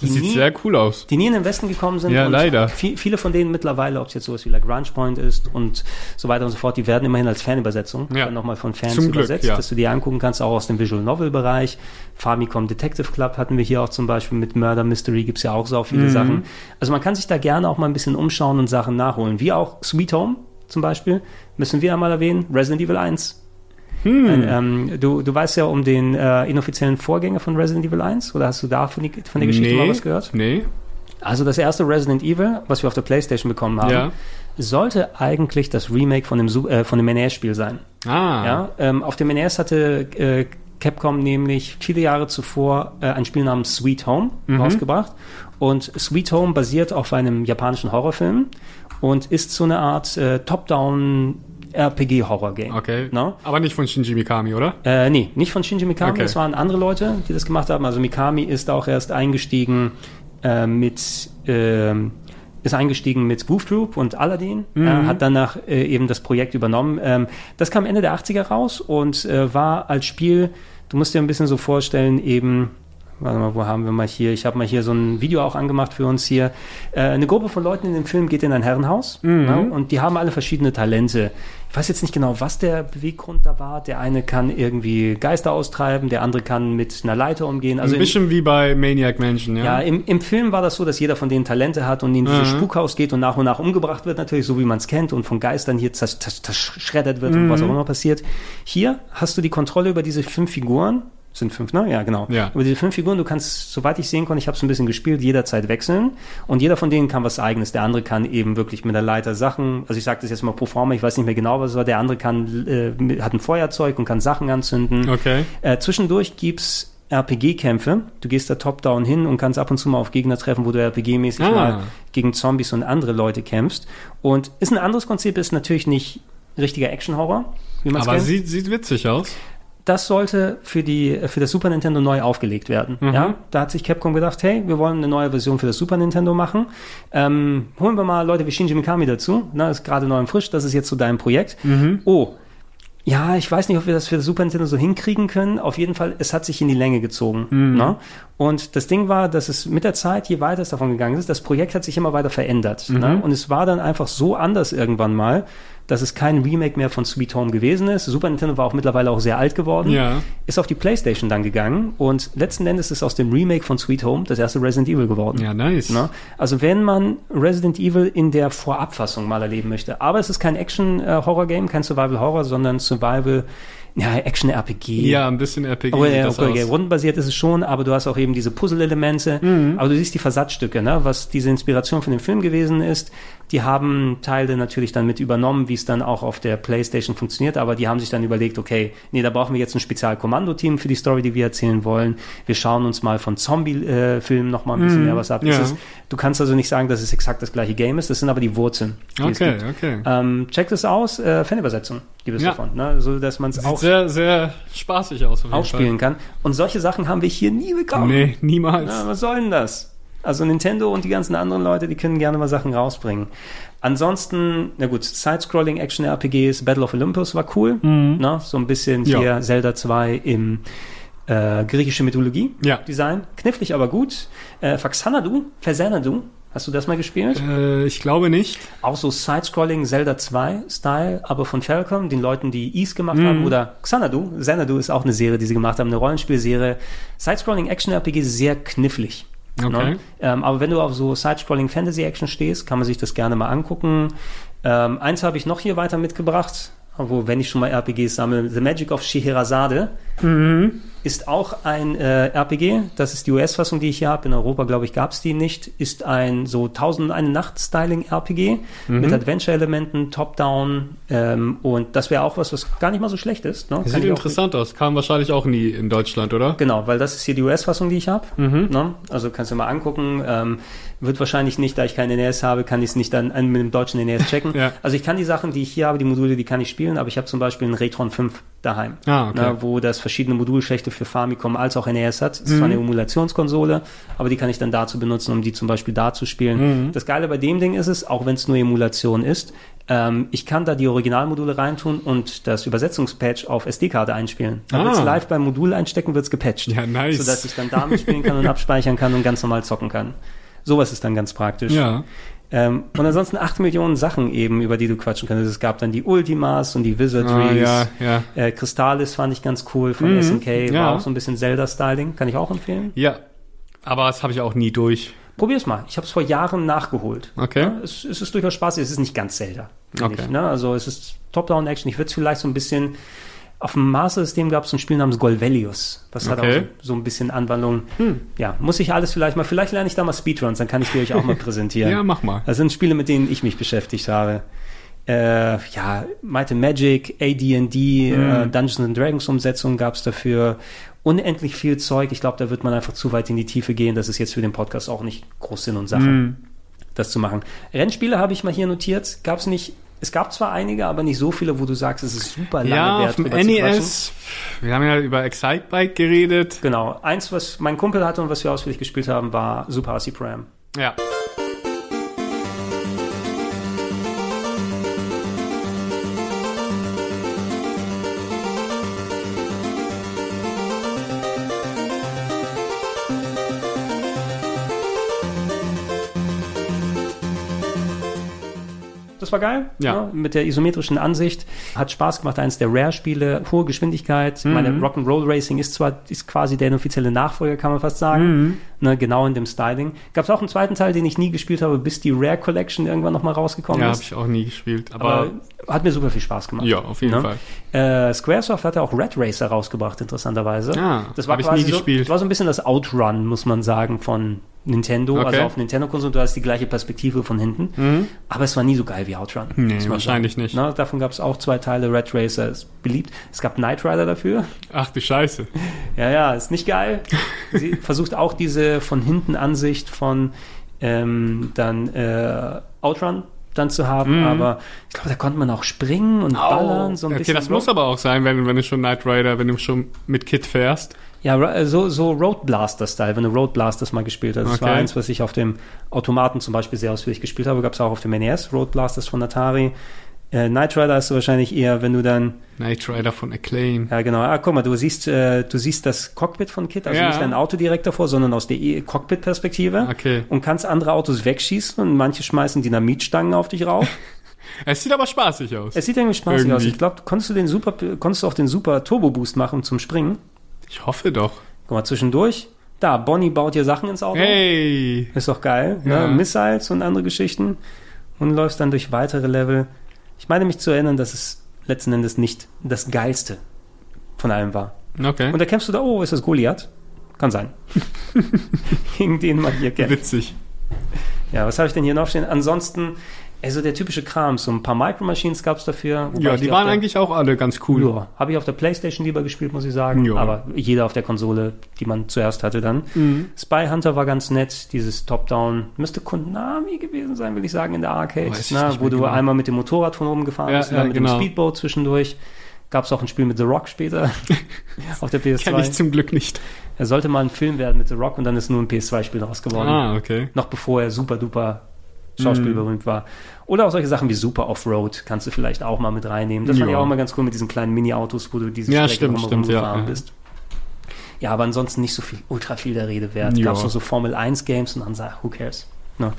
Die Das sieht nie- sehr cool aus. die nie in den Westen gekommen sind. Ja, und leider. Viel, viele von denen mittlerweile, ob es jetzt sowas wie Lagrange Point ist und so weiter und so fort, die werden immerhin als Fanübersetzung Ja. dann nochmal von Fans Zum Glück, übersetzt, ja. dass du die angucken kannst, auch aus dem Visual Novel Bereich. Famicom Detective Club hatten wir hier auch zum Beispiel mit Murder Mystery gibt's ja auch so Mhm. viele Sachen. Also man kann sich da gerne auch mal ein bisschen umschauen und Sachen nachholen. Wie auch Sweet Home zum Beispiel, müssen wir einmal erwähnen, Resident Evil 1. Hm. Ähm, du, du weißt ja um den äh, inoffiziellen Vorgänger von Resident Evil 1 oder hast du da von, die, von der Geschichte mal was gehört? Nee. Also das erste Resident Evil, was wir auf der Playstation bekommen haben, Ja. sollte eigentlich das Remake von dem, äh, von dem NES-Spiel sein. Ah. Ja, ähm, auf dem NES hatte äh, Capcom nämlich viele Jahre zuvor äh, ein Spiel namens Sweet Home rausgebracht. Und Sweet Home basiert auf einem japanischen Horrorfilm und ist so eine Art äh, Top-Down RPG-Horror-Game. Okay. No? Aber nicht von Shinji Mikami, oder? Äh, nee, nicht von Shinji Mikami, Okay. es waren andere Leute, die das gemacht haben. Also Mikami ist auch erst eingestiegen äh, mit ähm, ist eingestiegen mit Goof Troop und Aladdin, äh, hat danach äh, eben das Projekt übernommen. Ähm, das kam Ende der 80er raus und äh, war als Spiel, du musst dir ein bisschen so vorstellen, eben Warte mal, wo haben wir mal hier? Ich habe mal hier so ein Video auch angemacht für uns hier. Äh, eine Gruppe von Leuten in dem Film geht in ein Herrenhaus ja, und die haben alle verschiedene Talente. Ich weiß jetzt nicht genau, was der Beweggrund da war. Der eine kann irgendwie Geister austreiben, der andere kann mit einer Leiter umgehen. Also Ein im, bisschen wie bei Maniac Mansion, ja? ja, im, im Film war das so, dass jeder von denen Talente hat und in dieses Mhm. Spukhaus geht und nach und nach umgebracht wird, natürlich, so wie man es kennt und von Geistern hier zers- zers- zerschreddert wird und Mhm. was auch immer passiert. Hier hast du die Kontrolle über diese fünf Figuren. Sind fünf, ne? Ja, genau. Ja. Über diese fünf Figuren, du kannst, soweit ich sehen konnte, ich habe es ein bisschen gespielt, jederzeit wechseln. Und jeder von denen kann was eigenes. Der andere kann eben wirklich mit der Leiter Sachen, also ich sage das jetzt mal pro forma, ich weiß nicht mehr genau, was es war. Der andere kann, äh, hat ein Feuerzeug und kann Sachen anzünden. Okay. Äh, zwischendurch gibt's RPG-Kämpfe. Du gehst da top-down hin und kannst ab und zu mal auf Gegner treffen, wo du RPG-mäßig Ah. mal gegen Zombies und andere Leute kämpfst. Und ist ein anderes Konzept, ist natürlich nicht richtiger Action-Horror, wie man es Aber kennt. sieht, sieht witzig aus. Das sollte für die für das Super Nintendo neu aufgelegt werden. Mhm. Ja, da hat sich Capcom gedacht, hey, wir wollen eine neue Version für das Super Nintendo machen. Ähm, holen wir mal Leute wie Shinji Mikami dazu. Na, ist gerade neu und frisch. Das ist jetzt so dein Projekt. Mhm. Oh. Ja, ich weiß nicht, ob wir das für das Super Nintendo so hinkriegen können. Auf jeden Fall, es hat sich in die Länge gezogen. Mhm. Ne? Und das Ding war, dass es mit der Zeit, je weiter es davon gegangen ist, das Projekt hat sich immer weiter verändert. Mhm. Ne? Und es war dann einfach so anders irgendwann mal, dass es kein Remake mehr von Sweet Home gewesen ist. Super Nintendo war auch mittlerweile auch sehr alt geworden Ja. ist auf die Playstation dann gegangen und letzten Endes ist aus dem Remake von Sweet Home das erste Resident Evil geworden. Ja, nice. Ne? Also wenn man Resident Evil in der Vorabfassung mal erleben möchte, aber es ist kein Action-Horror-Game, kein Survival-Horror, sondern Survival, ja, Action-RPG. Ja, ein bisschen RPG Oh, ja, okay, ja, rundenbasiert ist es schon, aber du hast auch eben diese Puzzle-Elemente. Mhm. Aber du siehst die Versatzstücke, ne? was diese Inspiration von dem Film gewesen ist. Die haben Teile natürlich dann mit übernommen, wie es dann auch auf der Playstation funktioniert, aber die haben sich dann überlegt, okay, nee, da brauchen wir jetzt ein Spezialkommando-Team für die Story, die wir erzählen wollen. Wir schauen uns mal von Zombie-Filmen noch mal ein bisschen mehr was ab. Mhm. ja. ist, du kannst also nicht sagen, dass es exakt das gleiche Game ist, das sind aber die Wurzeln, die Okay, okay. Ähm, check das aus, äh, Fanübersetzung gibt es Ja. davon, ne? so dass man es auch sehr, sehr spaßig aus. Auch spielen kann. Und solche Sachen haben wir hier nie bekommen. Nee, niemals. Na, was soll denn das? Also Nintendo und die ganzen anderen Leute, die können gerne mal Sachen rausbringen. Ansonsten, na gut, Side-Scrolling Action-RPGs, Battle of Olympus war cool. Na, so ein bisschen Ja. hier Zelda 2 im Äh, griechische Mythologie. Ja. Design. Knifflig, aber gut. Äh, Faxanadu, Versanadu. Hast du das mal gespielt? Äh, ich glaube nicht. Auch so Side-Scrolling Zelda 2 Style, aber von Falcom, den Leuten, die Ease gemacht haben, oder Xanadu. Xanadu ist auch eine Serie, die sie gemacht haben, eine Rollenspielserie. Side-Scrolling Action-RPG sehr knifflig. Okay. Ne? Ähm, aber wenn du auf so Side-Scrolling Fantasy-Action stehst, kann man sich das gerne mal angucken. Ähm, eins habe ich noch hier weiter mitgebracht, wo, wenn ich schon mal RPGs sammle, The Magic of Scheherazade. Ist auch ein äh, RPG, das ist die US-Fassung, die ich hier habe. In Europa, glaube ich, gab es die nicht. Ist ein so 1001 Nacht-Styling-RPG mit Adventure-Elementen, Top-Down. Ähm, und das wäre auch was, was gar nicht mal so schlecht ist. Ne? Sieht interessant aus. Kam wahrscheinlich auch nie in Deutschland, oder? Genau, weil das ist hier die US-Fassung, die ich habe. Ne? Also kannst du mal angucken. Ähm, wird wahrscheinlich nicht, da ich keine NES habe, kann ich es nicht dann an- mit dem deutschen NES checken. Ja. Also ich kann die Sachen, die ich hier habe, die Module, die kann ich spielen, aber ich habe zum Beispiel einen Retron 5 daheim. Ah, okay. ne, wo das verschiedene Modulschächte für Famicom als auch NES hat. Ist zwar eine Emulationskonsole, aber die kann ich dann dazu benutzen, um die zum Beispiel da zu spielen. Das Geile bei dem Ding ist es, auch wenn es nur Emulation ist, ähm, ich kann da die Originalmodule reintun und das Übersetzungspatch auf SD-Karte einspielen. Dann Ah. wird's live beim Modul einstecken, wird's gepatcht. Ja, nice. Sodass ich dann damit spielen kann und abspeichern kann und ganz normal zocken kann. Sowas ist dann ganz praktisch. Ja. Ähm, und ansonsten acht Millionen Sachen eben, über die du quatschen kannst. Es gab dann die Ultimas und die Ah, Wizardries. ja, ja. Äh, Crystallis fand ich ganz cool von SNK. War ja. auch so ein bisschen Zelda-Styling. Kann ich auch empfehlen. Ja. Aber das habe ich auch nie durch. Probier's mal. Ich habe es vor Jahren nachgeholt. Okay. Ja, es, es ist durchaus spaßig. Es ist nicht ganz Zelda. Okay. Ich, ne? Also es ist Top-Down-Action. Ich würde es vielleicht so ein bisschen... Auf dem Master-System gab es ein Spiel namens Golvelius. Das hat Okay. auch so, ein bisschen Anwandlung. Ja, muss ich alles vielleicht mal... Vielleicht lerne ich da mal Speedruns, dann kann ich die euch auch mal präsentieren. Ja, mach mal. Das sind Spiele, mit denen ich mich beschäftigt habe. Äh, ja, Might and Magic, AD&D, äh, Dungeons and Dragons Umsetzung gab es dafür. Unendlich viel Zeug. Ich glaube, da wird man einfach zu weit in die Tiefe gehen. Das ist jetzt für den Podcast auch nicht groß Sinn und Sache, das zu machen. Rennspiele habe ich mal hier notiert. Gab es nicht. Es gab zwar einige, aber nicht so viele, wo du sagst, es ist super lange Ja, wert. auf dem. NES. Wir haben ja über Excitebike geredet. Genau. Eins, was mein Kumpel hatte und was wir ausführlich gespielt haben, war Super RC Pram. Ja. Das war geil. Ja. ne, Mit der isometrischen Ansicht. Hat Spaß gemacht. Eines der Rare-Spiele. Hohe Geschwindigkeit. Mhm. Meine Rock'n'Roll Racing ist zwar, ist quasi der offizielle Nachfolger, kann man fast sagen. Mhm. Ne, genau in dem Styling. Gab es auch einen zweiten Teil, den ich nie gespielt habe, bis die Rare Collection irgendwann nochmal rausgekommen Ja, habe ist. ich auch nie gespielt. Aber Aber, hat mir super viel Spaß gemacht. ja, auf jeden Ne? Fall. Äh, Squaresoft hatte auch Red Racer rausgebracht, interessanterweise. Ah, das war hab ich quasi nie so, gespielt. Das war so ein bisschen das Outrun, muss man sagen, von Nintendo. Okay. Also auf Nintendo-Konsole, du hast die gleiche Perspektive von hinten. Aber es war nie so geil wie Outrun. Nee, wahrscheinlich sagen. nicht. Na, davon gab es auch zwei Teile. Red Racer ist beliebt. Es gab Knight Rider dafür. Ach du Scheiße. Ja, ja, ist nicht geil. Sie versucht auch diese von hinten Ansicht von ähm, dann äh, Outrun dann zu haben, aber ich glaube, da konnte man auch springen und ballern, so ein Okay, bisschen. das muss aber auch sein, wenn, wenn du schon Knight Rider, wenn du schon mit Kit fährst. Ja, äh, so, so Road Blaster-Style, wenn du Road Blasters mal gespielt hast. Das Okay. war eins, was ich auf dem Automaten zum Beispiel sehr ausführlich gespielt habe. Gab es auch auf dem NES, Road Blasters von Atari. Äh, Knight Rider hast du wahrscheinlich eher, wenn du dann, Knight Rider von Acclaim. ja genau, ah, guck mal, du siehst, äh, du siehst das Cockpit von Kit, also Ja. nicht dein Auto direkt davor, sondern aus der E- Cockpit-Perspektive. Okay. Und kannst andere Autos wegschießen und manche schmeißen Dinamitstangen auf dich rauf. Es sieht aber spaßig aus. es sieht irgendwie spaßig Irgendwie. aus. Ich glaube, konntest du den super, konntest du auch den super Turbo Boost machen zum Springen. Ich hoffe doch. Guck mal, zwischendurch. Da, Bonnie baut dir Sachen ins Auto. Hey! Ist doch geil. Ja. Ne? Missiles und andere Geschichten. Und läufst dann durch weitere Level. Ich meine mich zu erinnern, dass es letzten Endes nicht das Geilste von allem war. Okay. Und da kämpfst du da, oh, ist das Goliath? Kann sein. Gegen den man hier kämpft. Witzig. Ja, was habe ich denn hier noch stehen? Ansonsten, also der typische Kram, so ein paar Micro Machines gab es dafür. Ja, ich die waren der- eigentlich auch alle ganz cool. Ja, habe ich auf der Playstation lieber gespielt, muss ich sagen. Ja. Aber jeder auf der Konsole, die man zuerst hatte dann. Mhm. Spy Hunter war ganz nett, dieses Top-Down. Müsste Konami gewesen sein, will ich sagen, in der Arcade. Weiß ich Na, nicht wo du genau. einmal mit dem Motorrad von oben gefahren Ja, bist und ja, dann mit genau. dem Speedboat zwischendurch. Gab es auch ein Spiel mit The Rock später auf der Kenn ich PS2. zum Glück nicht. Er sollte mal ein Film werden mit The Rock und dann ist nur ein PS2-Spiel daraus geworden. Ah, okay. Noch bevor er super duper Schauspiel berühmt war. Oder auch solche Sachen wie Super Offroad kannst du vielleicht auch mal mit reinnehmen. Das fand ich Ja. auch immer ganz cool mit diesen kleinen Mini-Autos, wo du diese Ja, Strecke stimmt, stimmt, ja, ja. bist. Ja, aber ansonsten nicht so viel, ultra viel der Rede wert. Ja. Gab es noch so Formel 1 Games und dann sag, who cares? Ne?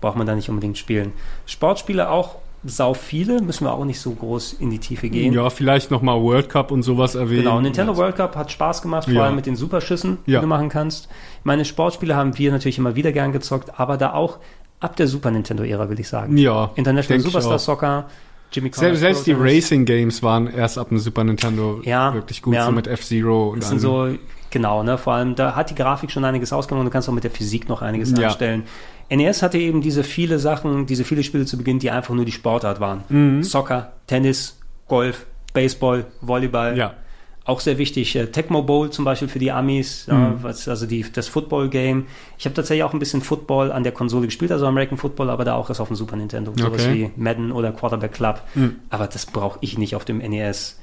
Braucht man da nicht unbedingt spielen. Sportspiele auch sau viele, müssen wir auch nicht so groß in die Tiefe gehen. Ja, vielleicht noch mal World Cup und sowas erwähnen. Genau, Nintendo World Cup hat Spaß gemacht, vor Ja. allem mit den Superschüssen, die Ja. du machen kannst. Meine Sportspiele haben wir natürlich immer wieder gern gezockt, aber da auch ab der Super Nintendo-Ära, will ich sagen. Ja, International Superstar. Soccer, Jimmy Connor's Selbst, selbst die. Racing Games waren erst ab dem Super Nintendo Ja, wirklich gut, ja. so mit F-Zero und Das sind so, genau, ne? Vor allem, da hat die Grafik schon einiges ausgemacht und du kannst auch mit der Physik noch einiges Ja. anstellen. NES hatte eben diese viele Sachen, diese viele Spiele zu Beginn, die einfach nur die Sportart waren. Mhm. Soccer, Tennis, Golf, Baseball, Volleyball. Ja. Auch sehr wichtig, äh, Tecmo Bowl zum Beispiel für die Amis, ja, Mhm. was, also die, das Football-Game. Ich habe tatsächlich auch ein bisschen Football an der Konsole gespielt, also American Football, aber da auch erst auf dem Super Nintendo. Sowas Okay. wie Madden oder Quarterback Club. Mhm. Aber das brauche ich nicht auf dem NES.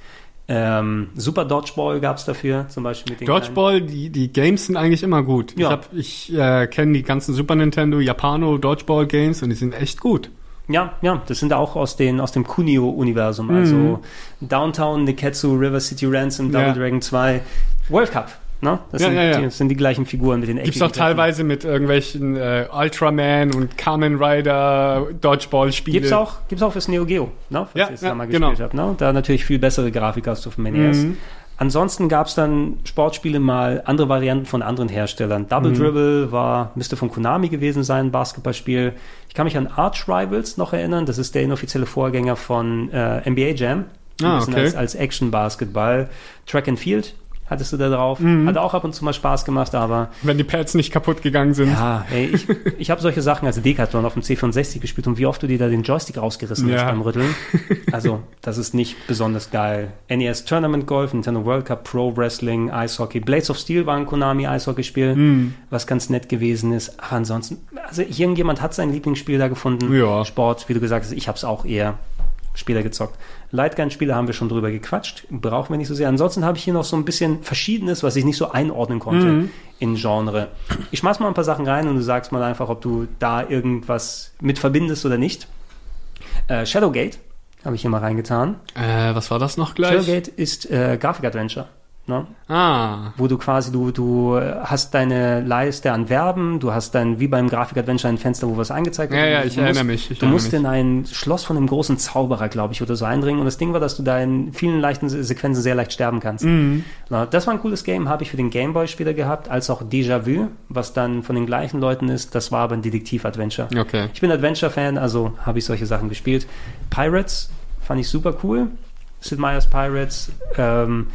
Ähm, Super Dodgeball gab es dafür, zum Beispiel mit den kleinen- Dodgeball, die, die Games sind eigentlich immer gut. Ja. Ich, hab- ich äh, kenne die ganzen Super Nintendo, Japano Dodgeball Games und die sind echt gut. Ja, ja, das sind auch aus, den, aus dem Kunio-Universum. Also Downtown, Neketsu, River City Ransom, Double Mhm. Ja. Dragon 2, World Cup. Ne? Das, Ja, sind, ja. Die, das sind die gleichen Figuren mit den Gibt's auch eckigen Köpfen. teilweise mit irgendwelchen äh, Ultraman und Kamen Rider Dodgeball Spiele. Gibt's auch, gibt's auch fürs Neo Geo, ne? falls Ja, ihr es da mal genau. gespielt habt. Ne? Da natürlich viel bessere Grafik als auf dem NES. Mhm. Ansonsten gab's dann Sportspiele mal andere Varianten von anderen Herstellern. Double Mhm. Dribble war, müsste von Konami gewesen sein, ein Basketballspiel. Ich kann mich an Arch Rivals noch erinnern. Das ist der inoffizielle Vorgänger von äh, NBA Jam. Ah, okay. als, als Action-Basketball. Track and Field hattest du da drauf. Mhm. Hat auch ab und zu mal Spaß gemacht, aber Wenn die Pads nicht kaputt gegangen sind. ja, ey, ich, ich habe solche Sachen als Decathlon auf dem C64 gespielt und wie oft du dir da den Joystick rausgerissen hast Ja. beim Rütteln. Also, das ist nicht besonders geil. NES Tournament Golf, Nintendo World Cup, Pro Wrestling, Eishockey. Blades of Steel war ein Konami Eishockeyspiel, Hm. was ganz nett gewesen ist. Aber ansonsten, also irgendjemand hat sein Lieblingsspiel da gefunden. Ja. Sport, wie du gesagt hast, ich habe es auch eher später gezockt. Lightgun-Spiele haben wir schon drüber gequatscht, brauchen wir nicht so sehr. Ansonsten habe ich hier noch so ein bisschen Verschiedenes, was ich nicht so einordnen konnte Mhm. in Genre. Ich schmeiß mal ein paar Sachen rein und du sagst mal einfach, ob du da irgendwas mit verbindest oder nicht. Äh, Shadowgate habe ich hier mal reingetan. Äh, was war das noch gleich? Shadowgate ist äh, Grafik-Adventure. Ne? Ah, wo du quasi, du, du hast deine Leiste an Verben, du hast dann wie beim Grafik-Adventure ein Fenster, wo was angezeigt wird. Ja, ja, Du ich musst- erinnere mich, ich du erinnere musst mich. in ein Schloss von einem großen Zauberer, glaube ich, oder so eindringen. Und das Ding war, dass du da in vielen leichten Se- Sequenzen sehr leicht sterben kannst. Mhm. Na, das war ein cooles Game, habe ich für den Gameboy später gehabt, als auch Déjà-vu, was dann von den gleichen Leuten ist. Das war aber ein Detektiv-Adventure. okay. Ich bin Adventure-Fan, also habe ich solche Sachen gespielt. Pirates fand ich super cool. Sid Meier's Pirates. Ähm,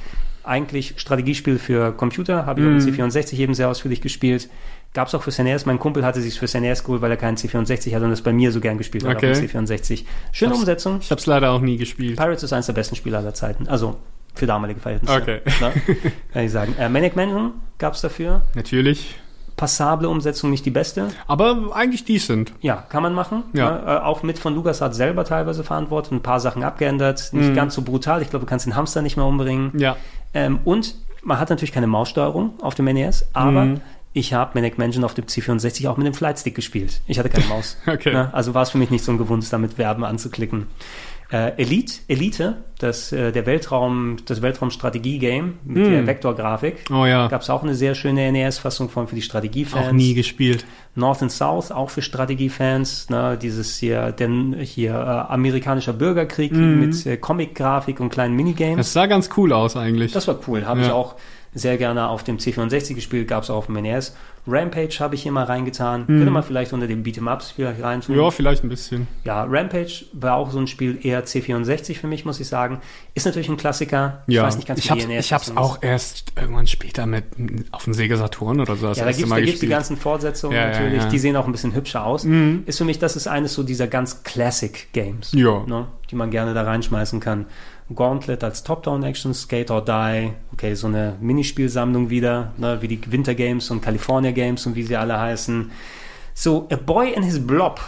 eigentlich Strategiespiel für Computer, habe ich Mhm. auf dem C64 eben sehr ausführlich gespielt. Gab es auch für NES. Mein Kumpel hatte sich für NES geholt, weil er keinen C64 hatte und das bei mir so gern gespielt hat Okay. auf dem C64. Schöne Hab's- Umsetzung. Ich habe es leider auch nie gespielt. Pirates ist eines der besten Spiele aller Zeiten. Also für damalige Verhältnisse. Okay. Ne? Kann ich sagen. Äh, Manic Mansion gab es dafür. Natürlich. Passable Umsetzung, nicht die beste. Aber eigentlich decent. Ja, kann man machen. Ja. Ne? Äh, auch mit von LucasArts selber teilweise verantwortet, ein paar Sachen abgeändert, nicht Mhm. ganz so brutal. Ich glaube, du kannst den Hamster nicht mehr umbringen. Ja. Ähm, und man hat natürlich keine Maussteuerung auf dem NES, aber Mhm. ich habe Manic Mansion auf dem C64 auch mit dem Flightstick gespielt. Ich hatte keine Maus. Okay. Ne? Also war es für mich nicht so ein Gewunsch, damit Verben anzuklicken. Äh, Elite, Elite, das, äh, der Weltraum, das Weltraum-Strategie-Game mit Mhm. der Vektorgrafik. Oh ja. Gab es auch eine sehr schöne NES-Fassung von für die Strategiefans. Auch nie gespielt. North and South, auch für Strategiefans, ne, dieses hier, denn hier äh, amerikanischer Bürgerkrieg Mhm. mit äh, Comic-Grafik und kleinen Minigames. Das sah ganz cool aus eigentlich. Das war cool, habe Ja. ich auch sehr gerne auf dem C64 gespielt, gab es auch auf dem NES. Rampage habe ich hier mal reingetan, könnte man vielleicht unter den Beat'em-Ups vielleicht reintun. Mhm. ja, vielleicht ein bisschen. Ja, Rampage war auch so ein Spiel eher C64 für mich, muss ich sagen. Ist natürlich ein Klassiker. Ja, Ich weiß nicht ganz, ich wie hab's, ich hab's NES-Fassung auch erst irgendwann später mit auf dem Sega Saturn oder so das Ja, da erste Mal da gibt's die gespielt. ganzen Fortsetzungen Ja, natürlich, ja. die sehen auch ein bisschen hübscher aus. Mhm. Ist für mich, das ist eines so dieser ganz Classic Games, Ja. ne, die man gerne da reinschmeißen kann. Gauntlet als Top-Down-Action, Skate or Die, okay, so eine Minispielsammlung wieder, ne, wie die Winter Games und California Games und wie sie alle heißen. So, A Boy and His Blob.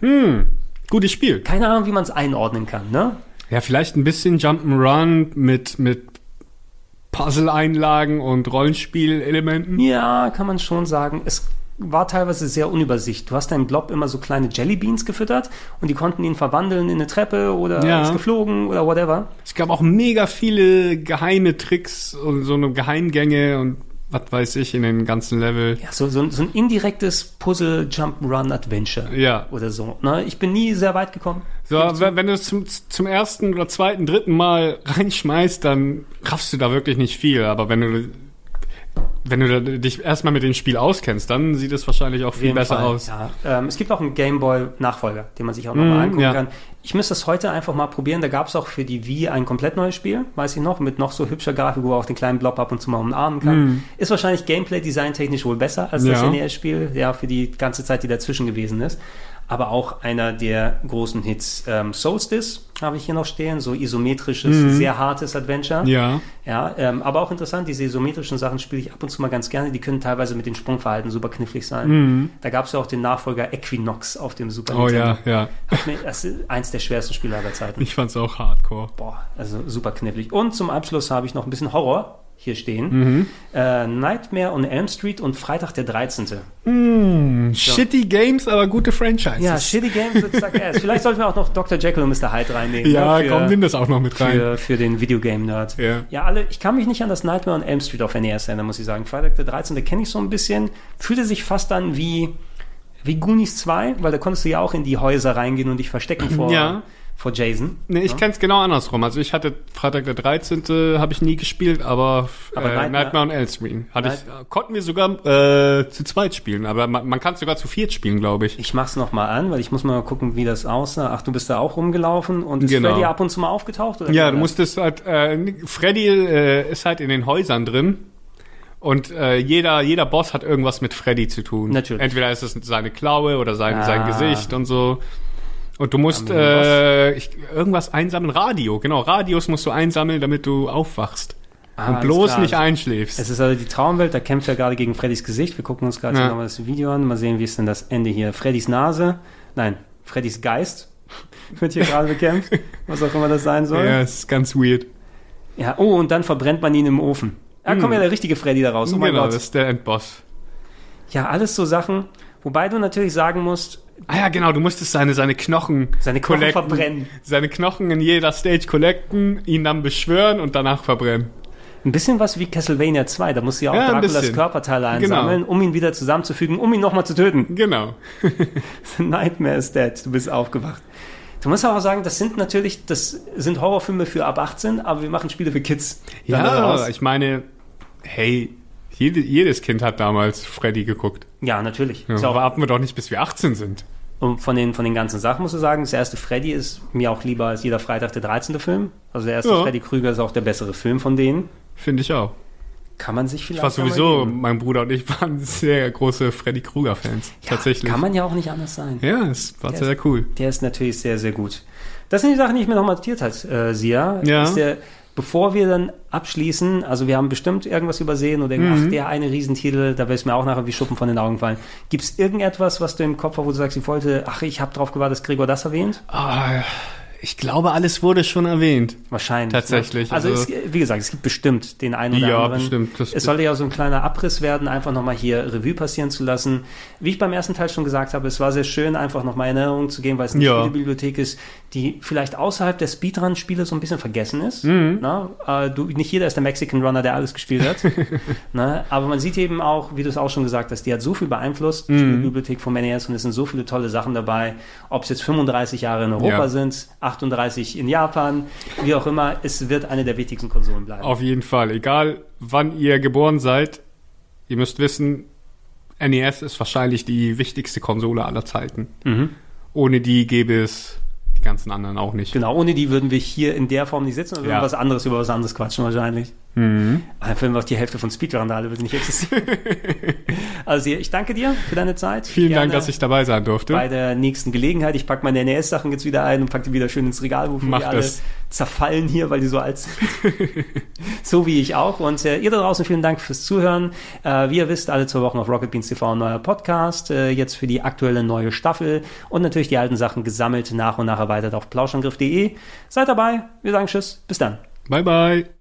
Hm, gutes Spiel. Keine Ahnung, wie man es einordnen kann, ne? Ja, vielleicht ein bisschen Jump'n'Run mit, mit Puzzle-Einlagen und Rollenspielelementen. Ja, kann man schon sagen. Es war teilweise sehr unübersichtlich. Du hast deinen Blob immer so kleine Jellybeans gefüttert und die konnten ihn verwandeln in eine Treppe oder Ja. ist geflogen oder whatever. Es gab auch mega viele geheime Tricks und so eine Geheimgänge und was weiß ich, in den ganzen Level. Ja, so, so, ein- so ein indirektes Puzzle Jump Run Adventure. Ja. Oder so. Ne? Ich bin nie sehr weit gekommen. So, wenn, wenn du es zum, zum ersten oder zweiten, dritten Mal reinschmeißt, dann raffst du da wirklich nicht viel. Aber wenn du wenn du dich erstmal mit dem Spiel auskennst, dann sieht es wahrscheinlich auch viel besser Fall, aus. Ja. Ähm, es gibt auch einen Gameboy-Nachfolger, den man sich auch nochmal Mhm, angucken ja. kann. Ich müsste das heute einfach mal probieren. Da gab es auch für die Wii ein komplett neues Spiel, weiß ich noch, mit noch so hübscher Grafik, wo man auch den kleinen Blob ab und zu mal umarmen kann. Ist wahrscheinlich Gameplay-Design-technisch wohl besser als das. Ja. NES-Spiel, ja, für die ganze Zeit, die dazwischen gewesen ist. Aber auch einer der großen Hits. Ähm, Solstice habe ich hier noch stehen, so isometrisches, sehr hartes Adventure. Mhm. Ja. Ja, ähm, aber auch interessant, diese isometrischen Sachen spiele ich ab und zu mal ganz gerne. Die können teilweise mit den Sprungverhalten super knifflig sein. Da gab es ja auch den Nachfolger Equinox auf dem Super Mhm. Oh ja, ja. Mir- Das ist eins der schwersten Spiele aller Zeiten. Ich fand's auch hardcore. Boah, also super knifflig. Und zum Abschluss habe ich noch ein bisschen Horror hier stehen. Mhm. Äh, Nightmare on Elm Street und Freitag der 13. Shitty Games, aber gute Franchises. Ja, shitty games suck ass. Vielleicht sollten wir auch noch Dr. Jekyll und Mr. Hyde reinnehmen. Ja, ne, für- komm, nimm das auch noch mit rein. für, für den Videogame-Nerd. Ja. ja, alle, ich kann mich nicht an das Nightmare on Elm Street auf NES erinnern, muss ich sagen. Freitag der 13. kenne ich so ein bisschen. Fühlte sich fast an wie, wie Goonies 2, weil da konntest du ja auch in die Häuser reingehen und dich verstecken vor, Ja. Vor Jason. Nee, ich kenn's genau andersrum. Also ich hatte Freitag der 13. habe ich nie gespielt, aber, Aber äh, Nightmare- Nightmare on Elm Street hatte ich, konnten wir sogar äh, zu zweit spielen, aber man, man kann sogar zu viert spielen, glaube ich. Ich mach's noch mal an, weil ich muss mal gucken, wie das aussah. Ach, du bist da auch rumgelaufen und ist Genau. Freddy ab und zu mal aufgetaucht? Oder Ja, du musstest halt, äh, Freddy äh, ist halt in den Häusern drin. Und äh, jeder, jeder Boss hat irgendwas mit Freddy zu tun. Natürlich. Entweder ist es seine Klaue oder sein, Ah. sein Gesicht und so. Und du musst äh, ich, irgendwas einsammeln. Radio, genau. Radios musst du einsammeln, damit du aufwachst. Ah, und bloß klar. nicht einschläfst. Es ist also die Traumwelt, da kämpft er gerade gegen Freddys Gesicht. Wir gucken uns gerade Ja. nochmal das Video an. Mal sehen, wie ist denn das Ende hier. Freddys Nase, nein, Freddys Geist wird hier gerade bekämpft. Was auch immer das sein soll. ja, es ist ganz weird. Ja, oh, und dann verbrennt man ihn im Ofen. Da kommt ja der richtige Freddy da raus. Oh mein genau, Gott. das ist der Endboss. Ja, alles so Sachen, wobei du natürlich sagen musst, Ah ja, genau, du musstest seine, seine Knochen Seine Knochen collecten. verbrennen. Seine Knochen in jeder Stage collecten, ihn dann beschwören und danach verbrennen. ein bisschen was wie Castlevania 2. Da musst du ja auch Ja, ein Draculas. Genau. Körperteile einsammeln, um ihn wieder zusammenzufügen, um ihn nochmal zu töten. Genau. Nightmare is dead. Du bist aufgewacht. Du musst aber auch sagen, das sind natürlich, das sind Horrorfilme für ab 18, aber wir machen Spiele für Kids. Ja, ich meine, hey, jede, jedes Kind hat damals Freddy geguckt. ja, natürlich. Ja, auch, warten wir doch nicht, bis wir 18 sind. und von den, von den ganzen Sachen musst du sagen, das erste Freddy ist mir auch lieber als jeder Freitag der 13. Film. Also der erste Ja. Freddy Krüger ist auch der bessere Film von denen. Finde ich auch. Kann man sich Ich vielleicht war mal sowieso, mein Bruder und ich waren sehr große Freddy Krueger-Fans. Ja, tatsächlich. Kann man ja auch nicht anders sein. ja, es war Der sehr cool. Der ist natürlich sehr, sehr gut. Das sind die Sachen, die ich mir noch notiert hat, äh, Sia. Ja. Ist der, bevor wir dann abschließen, also wir haben bestimmt irgendwas übersehen oder Mhm. ach, der eine Riesentitel, da wird es mir auch nachher wie Schuppen von den Augen fallen. Gibt es irgendetwas, was du im Kopf hast, wo du sagst, ich wollte, ach, ich habe drauf gewartet, dass Gregor das erwähnt? Ah, ich glaube, alles wurde schon erwähnt. Wahrscheinlich. Tatsächlich, Ne? Also, also- es, wie gesagt, es gibt bestimmt den einen oder Ja, anderen. bestimmt. Das- es sollte ja so ein kleiner Abriss werden, einfach nochmal hier Revue passieren zu lassen. Wie ich beim ersten Teil schon gesagt habe, es war sehr schön, einfach nochmal in Erinnerung zu gehen, weil es eine Ja. Spielebibliothek ist, die vielleicht außerhalb der Speedrun-Spiele so ein bisschen vergessen ist. Mhm. Na, äh, du, nicht jeder ist der Mexican Runner, der alles gespielt hat. Na, aber man sieht eben auch, wie du es auch schon gesagt hast, die hat so viel beeinflusst, Mhm. die Spielebibliothek vom NES, und es sind so viele tolle Sachen dabei. Ob es jetzt 35 Jahre in Europa Ja. sind, 38 in Japan, wie auch immer, es wird eine der wichtigsten Konsolen bleiben. Auf jeden Fall. Egal, wann ihr geboren seid, ihr müsst wissen, NES ist wahrscheinlich die wichtigste Konsole aller Zeiten. Mhm. Ohne die gäbe es die ganzen anderen auch nicht. Genau, ohne die würden wir hier in der Form nicht sitzen und würden Ja. was anderes über was anderes quatschen wahrscheinlich. Mhm. Dann würden wir auch die Hälfte von Speedrandale würde nicht existieren. also ich danke dir für deine Zeit. Vielen Dank, Gerne dass ich dabei sein durfte. bei der nächsten Gelegenheit. Ich packe meine NES-Sachen jetzt wieder ein und packe die wieder schön ins Regal, wofür Mach die alle zerfallen hier, weil die so alt sind. so wie ich auch. Und äh, ihr da draußen, vielen Dank fürs Zuhören. Äh, wie ihr wisst, alle zwei Wochen auf Rocket Beans TV ein neuer Podcast. Äh, jetzt für die aktuelle neue Staffel. Und natürlich die alten Sachen gesammelt, nach und nach erweitert auf plauschangriff.de. Seid dabei. Wir sagen Tschüss. Bis dann. Bye, bye.